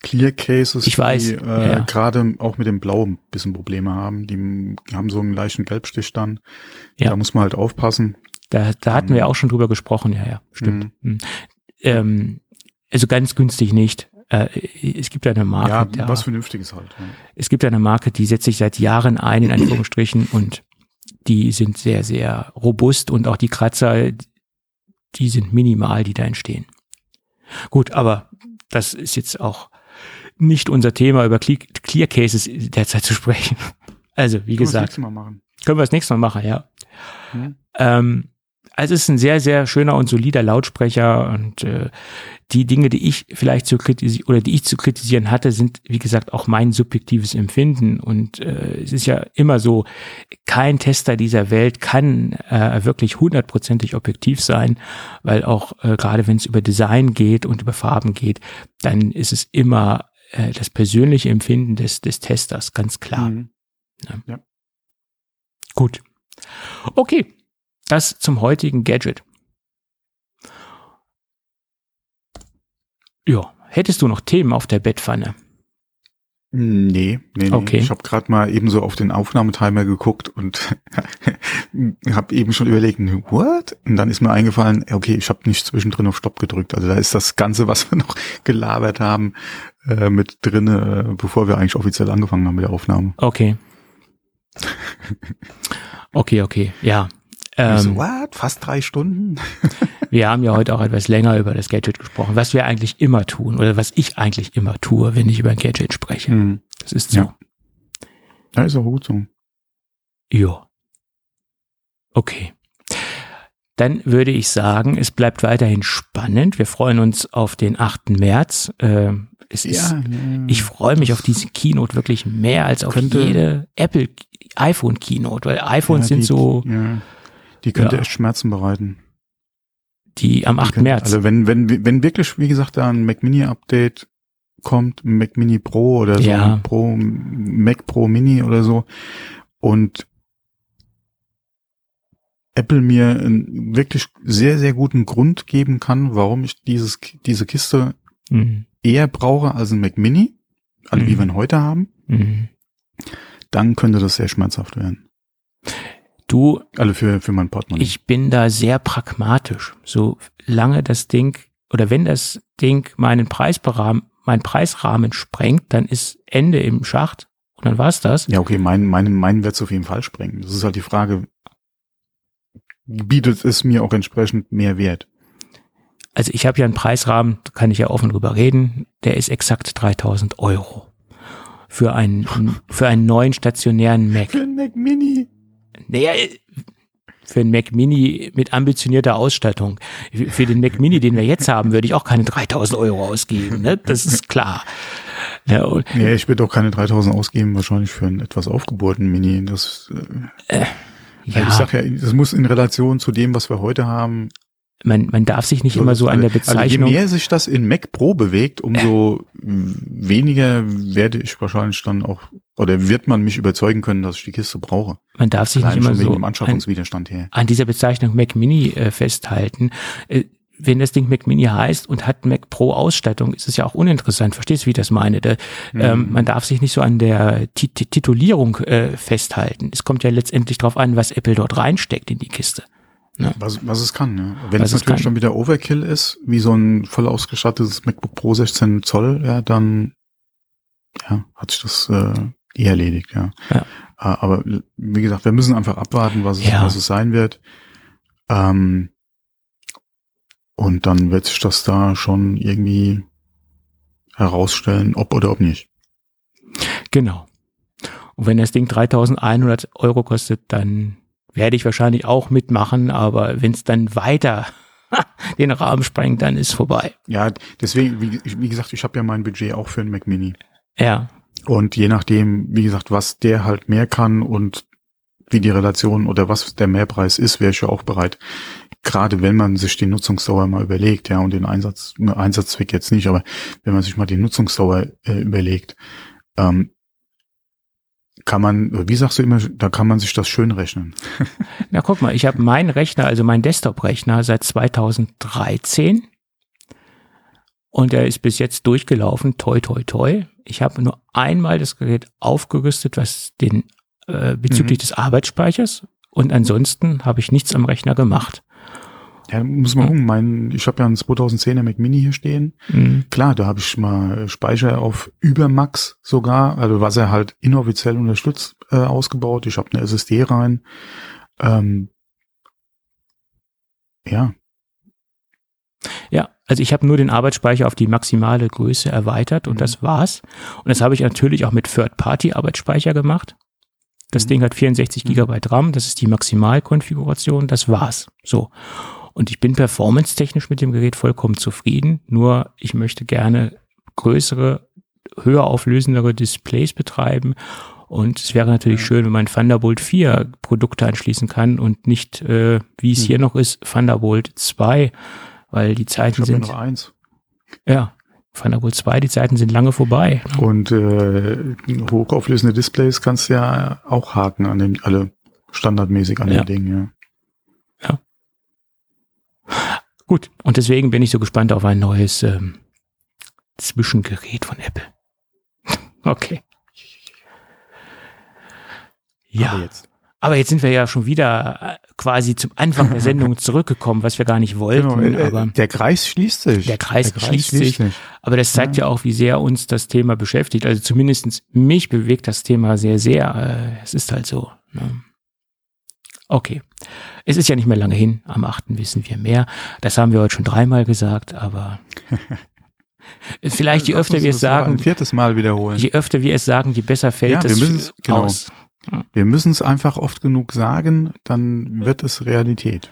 Clear Cases, Ich weiß, die äh, ja. gerade auch mit dem Blau ein bisschen Probleme haben. Die haben so einen leichten Gelbstich dann. Ja. Da muss man halt aufpassen. Da, da hatten wir auch schon drüber gesprochen, ja, ja, stimmt. Mhm. Mhm. Ähm, also ganz günstig nicht. Äh, es gibt eine Marke, ja, da- was Vernünftiges halt. Ja. es gibt eine Marke, die setzt sich seit Jahren ein, in Anführungsstrichen, und die sind sehr, sehr robust und auch die Kratzer, die sind minimal, die da entstehen. Gut, aber das ist jetzt auch nicht unser Thema, über Cle- Clear Cases derzeit zu sprechen. Also, wie Können wir das gesagt, nächste Mal machen. können wir das nächste Mal machen, ja. Hm? Ähm, also es ist ein sehr, sehr schöner und solider Lautsprecher und äh, die Dinge, die ich vielleicht zu kritisieren oder die ich zu kritisieren hatte, sind, wie gesagt, auch mein subjektives Empfinden. Und äh, es ist ja immer so, kein Tester dieser Welt kann äh, wirklich hundertprozentig objektiv sein, weil auch äh, gerade wenn es über Design geht und über Farben geht, dann ist es immer äh, das persönliche Empfinden des, des Testers, ganz klar. Mhm. Gut. Okay, das zum heutigen Gadget. Ja, hättest du noch Themen auf der Bettpfanne? Nee, nee, nee. Okay. Ich habe gerade mal eben so auf den Aufnahmetimer geguckt und habe eben schon überlegt, what? Und dann ist mir eingefallen, okay, ich habe nicht zwischendrin auf Stopp gedrückt. Also da ist das Ganze, was wir noch gelabert haben, äh, mit drinne, äh, bevor wir eigentlich offiziell angefangen haben mit der Aufnahme. Okay. Okay, okay, ja. Ich so, Ähm, what? Fast drei Stunden? wir haben ja heute auch etwas länger über das Gadget gesprochen, was wir eigentlich immer tun oder was ich eigentlich immer tue, wenn ich über ein Gadget spreche. Hm. Das ist so. Ja. Ja, ist auch gut so. Ja. Okay. Dann würde ich sagen, es bleibt weiterhin spannend. Wir freuen uns auf den 8. März. Ähm, es ist, ja. ich freue mich auf diese Keynote wirklich mehr als auf Könnte- jede Apple iPhone Keynote, weil iPhones ja, sind die, so Ja, die könnte Ja. echt Schmerzen bereiten. die am 8. Könnte- März. Also wenn, wenn, wenn wirklich, wie gesagt, da ein Mac Mini Update kommt, Mac Mini Pro oder so, Ja. Pro, Mac Pro Mini oder so und Apple mir einen wirklich sehr, sehr guten Grund geben kann, warum ich dieses, diese Kiste Mhm. eher brauche als ein Mac Mini, also wie Mhm. wir ihn heute haben, Mhm. dann könnte das sehr schmerzhaft werden. Du, Also für, für mein Portemonnaie. ich bin da sehr pragmatisch. So lange das Ding oder wenn das Ding meinen Preisrahmen, meinen Preisrahmen sprengt, dann ist Ende im Schacht und dann war's das. Ja, okay, mein, mein, mein wird es auf jeden Fall sprengen. Das ist halt die Frage, bietet es mir auch entsprechend mehr Wert? Also ich habe ja einen Preisrahmen, da kann ich ja offen drüber reden, der ist exakt 3000 Euro. Für einen, für einen neuen stationären Mac. Für ein Mac Mini. Naja, für einen Mac Mini mit ambitionierter Ausstattung. Für den Mac Mini, den wir jetzt haben, würde ich auch keine 3000 Euro ausgeben, ne? Das ist klar. Ja, Ja, ich würde auch keine 3000 ausgeben, wahrscheinlich für einen etwas aufgebohrten Mini. Das, äh, äh, ja ich sag ja, das muss in Relation zu dem, was wir heute haben. man, man darf sich nicht immer so an der Bezeichnung. Also je mehr sich das in Mac Pro bewegt, umso weniger werde ich wahrscheinlich dann auch, oder wird man mich überzeugen können, dass ich die Kiste brauche. man darf sich nicht Allein immer schon wegen so an, an dieser Bezeichnung Mac Mini äh, festhalten. Äh, wenn das Ding Mac Mini heißt und hat Mac Pro Ausstattung, ist es ja auch uninteressant. Verstehst du, wie ich das meine? Da, ähm, Mhm. man darf sich nicht so an der Ti- Ti- Titulierung äh, festhalten. Es kommt ja letztendlich darauf an, was Apple dort reinsteckt in die Kiste. Was, was es kann, ja. Wenn Was es es natürlich kann. schon wieder Overkill ist, wie so ein voll ausgestattetes MacBook Pro 16 Zoll, ja, dann ja, hat sich das äh, eh erledigt, ja. Ja. Äh, Aber wie gesagt, wir müssen einfach abwarten, was es, Ja. was es sein wird. Ähm, und dann wird sich das da schon irgendwie herausstellen, ob oder ob nicht. Genau. Und wenn das Ding 3100 Euro kostet, dann werde ich wahrscheinlich auch mitmachen, aber wenn es dann weiter den Rahmen sprengt, dann ist vorbei. Ja, deswegen, wie, wie gesagt, ich habe ja mein Budget auch für einen Mac Mini. Ja, Und je nachdem, wie gesagt, was der halt mehr kann und wie die Relation oder was der Mehrpreis ist, wäre ich ja auch bereit. Gerade wenn man sich die Nutzungsdauer mal überlegt, ja, und den Einsatz, Einsatzzweck jetzt nicht, aber wenn man sich mal die Nutzungsdauer äh, überlegt, ähm, kann man, wie sagst du immer, da kann man sich das schön rechnen. na guck mal, ich habe meinen Rechner, also meinen Desktop-Rechner seit 2013 und der ist bis jetzt durchgelaufen, toi toi toi. Ich habe nur einmal das Gerät aufgerüstet, was den äh, bezüglich Mhm. des Arbeitsspeichers und ansonsten habe ich nichts am Rechner gemacht. Ja, muss man gucken. Mein, ich habe ja einen 2010er Mac Mini hier stehen. Mhm. Klar, da habe ich mal Speicher auf Übermax sogar, also was er halt inoffiziell unterstützt, äh, ausgebaut. Ich habe eine SSD rein. Ähm, ja, Ja, also ich habe nur den Arbeitsspeicher auf die maximale Größe erweitert und Mhm. das war's. Und das habe ich natürlich auch mit Third-Party-Arbeitsspeicher gemacht. Das Mhm. Ding hat 64 Mhm. Gigabyte RAM, das ist die Maximalkonfiguration, das war's. So. Und ich bin performance-technisch mit dem Gerät vollkommen zufrieden, nur ich möchte gerne größere, höher auflösendere Displays betreiben. Und es wäre natürlich Ja. schön, wenn man Thunderbolt 4 Produkte anschließen kann und nicht, äh, wie es Mhm. hier noch ist, Thunderbolt 2, weil die ich Zeiten habe ja sind, noch eins. ja, Thunderbolt 2, die Zeiten sind lange vorbei. Und äh, hochauflösende Displays kannst du ja auch haken an den, alle standardmäßig an Ja. den Dingen, ja. Gut, und deswegen bin ich so gespannt auf ein neues ähm, Zwischengerät von Apple. okay. Ja, Aber jetzt. Aber jetzt sind wir ja schon wieder äh, quasi zum Anfang der Sendung zurückgekommen, was wir gar nicht wollten. Genau, äh, aber, der Kreis schließt sich. Der Kreis schließt sich. aber das zeigt ja. ja. auch, wie sehr uns das Thema beschäftigt. Also zumindestens mich bewegt das Thema sehr, sehr. Äh, es ist halt so. Ne? Okay. Es ist ja nicht mehr lange hin. Am 8. wissen wir mehr. Das haben wir heute schon dreimal gesagt, aber vielleicht je öfter wir es sagen, Ein viertes Mal wiederholen. je öfter wir es sagen, je besser fällt Ja, es genau. aus. Wir müssen es einfach oft genug sagen, dann wird es Realität.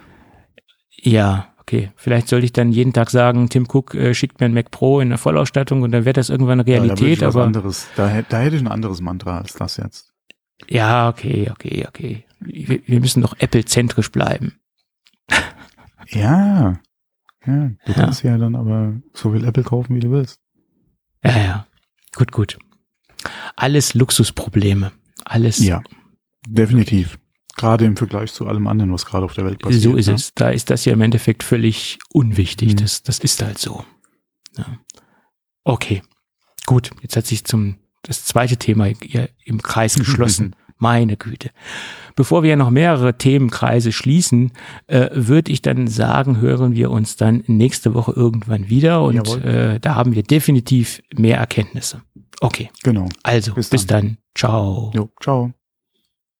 Ja, okay. Vielleicht sollte ich dann jeden Tag sagen, Tim Cook äh, schickt mir ein Mac Pro in der Vollausstattung und dann wird das irgendwann eine Ja, da Realität, aber anderes, da, da hätte ich ein anderes Mantra als das jetzt. ja, okay, okay, okay. Wir, wir müssen doch Apple-zentrisch bleiben. Ja. Ja, du Ja. kannst ja dann aber so viel Apple kaufen, wie du willst. Ja, ja. Gut, gut. Alles Luxusprobleme. Alles. Ja, definitiv. Gerade im Vergleich zu allem anderen, was gerade auf der Welt passiert. so ist ne? es. Da ist das ja im Endeffekt völlig unwichtig. Mhm. Das, das ist halt so. Ja. Okay. Gut. Jetzt hat sich zum, das zweite Thema im Kreis geschlossen. Meine Güte. Bevor wir noch mehrere Themenkreise schließen, äh, würde ich dann sagen, hören wir uns dann nächste Woche irgendwann wieder und äh, da haben wir definitiv mehr Erkenntnisse. Okay. Genau. Also, bis, Bis dann. Ciao. Jo, ciao.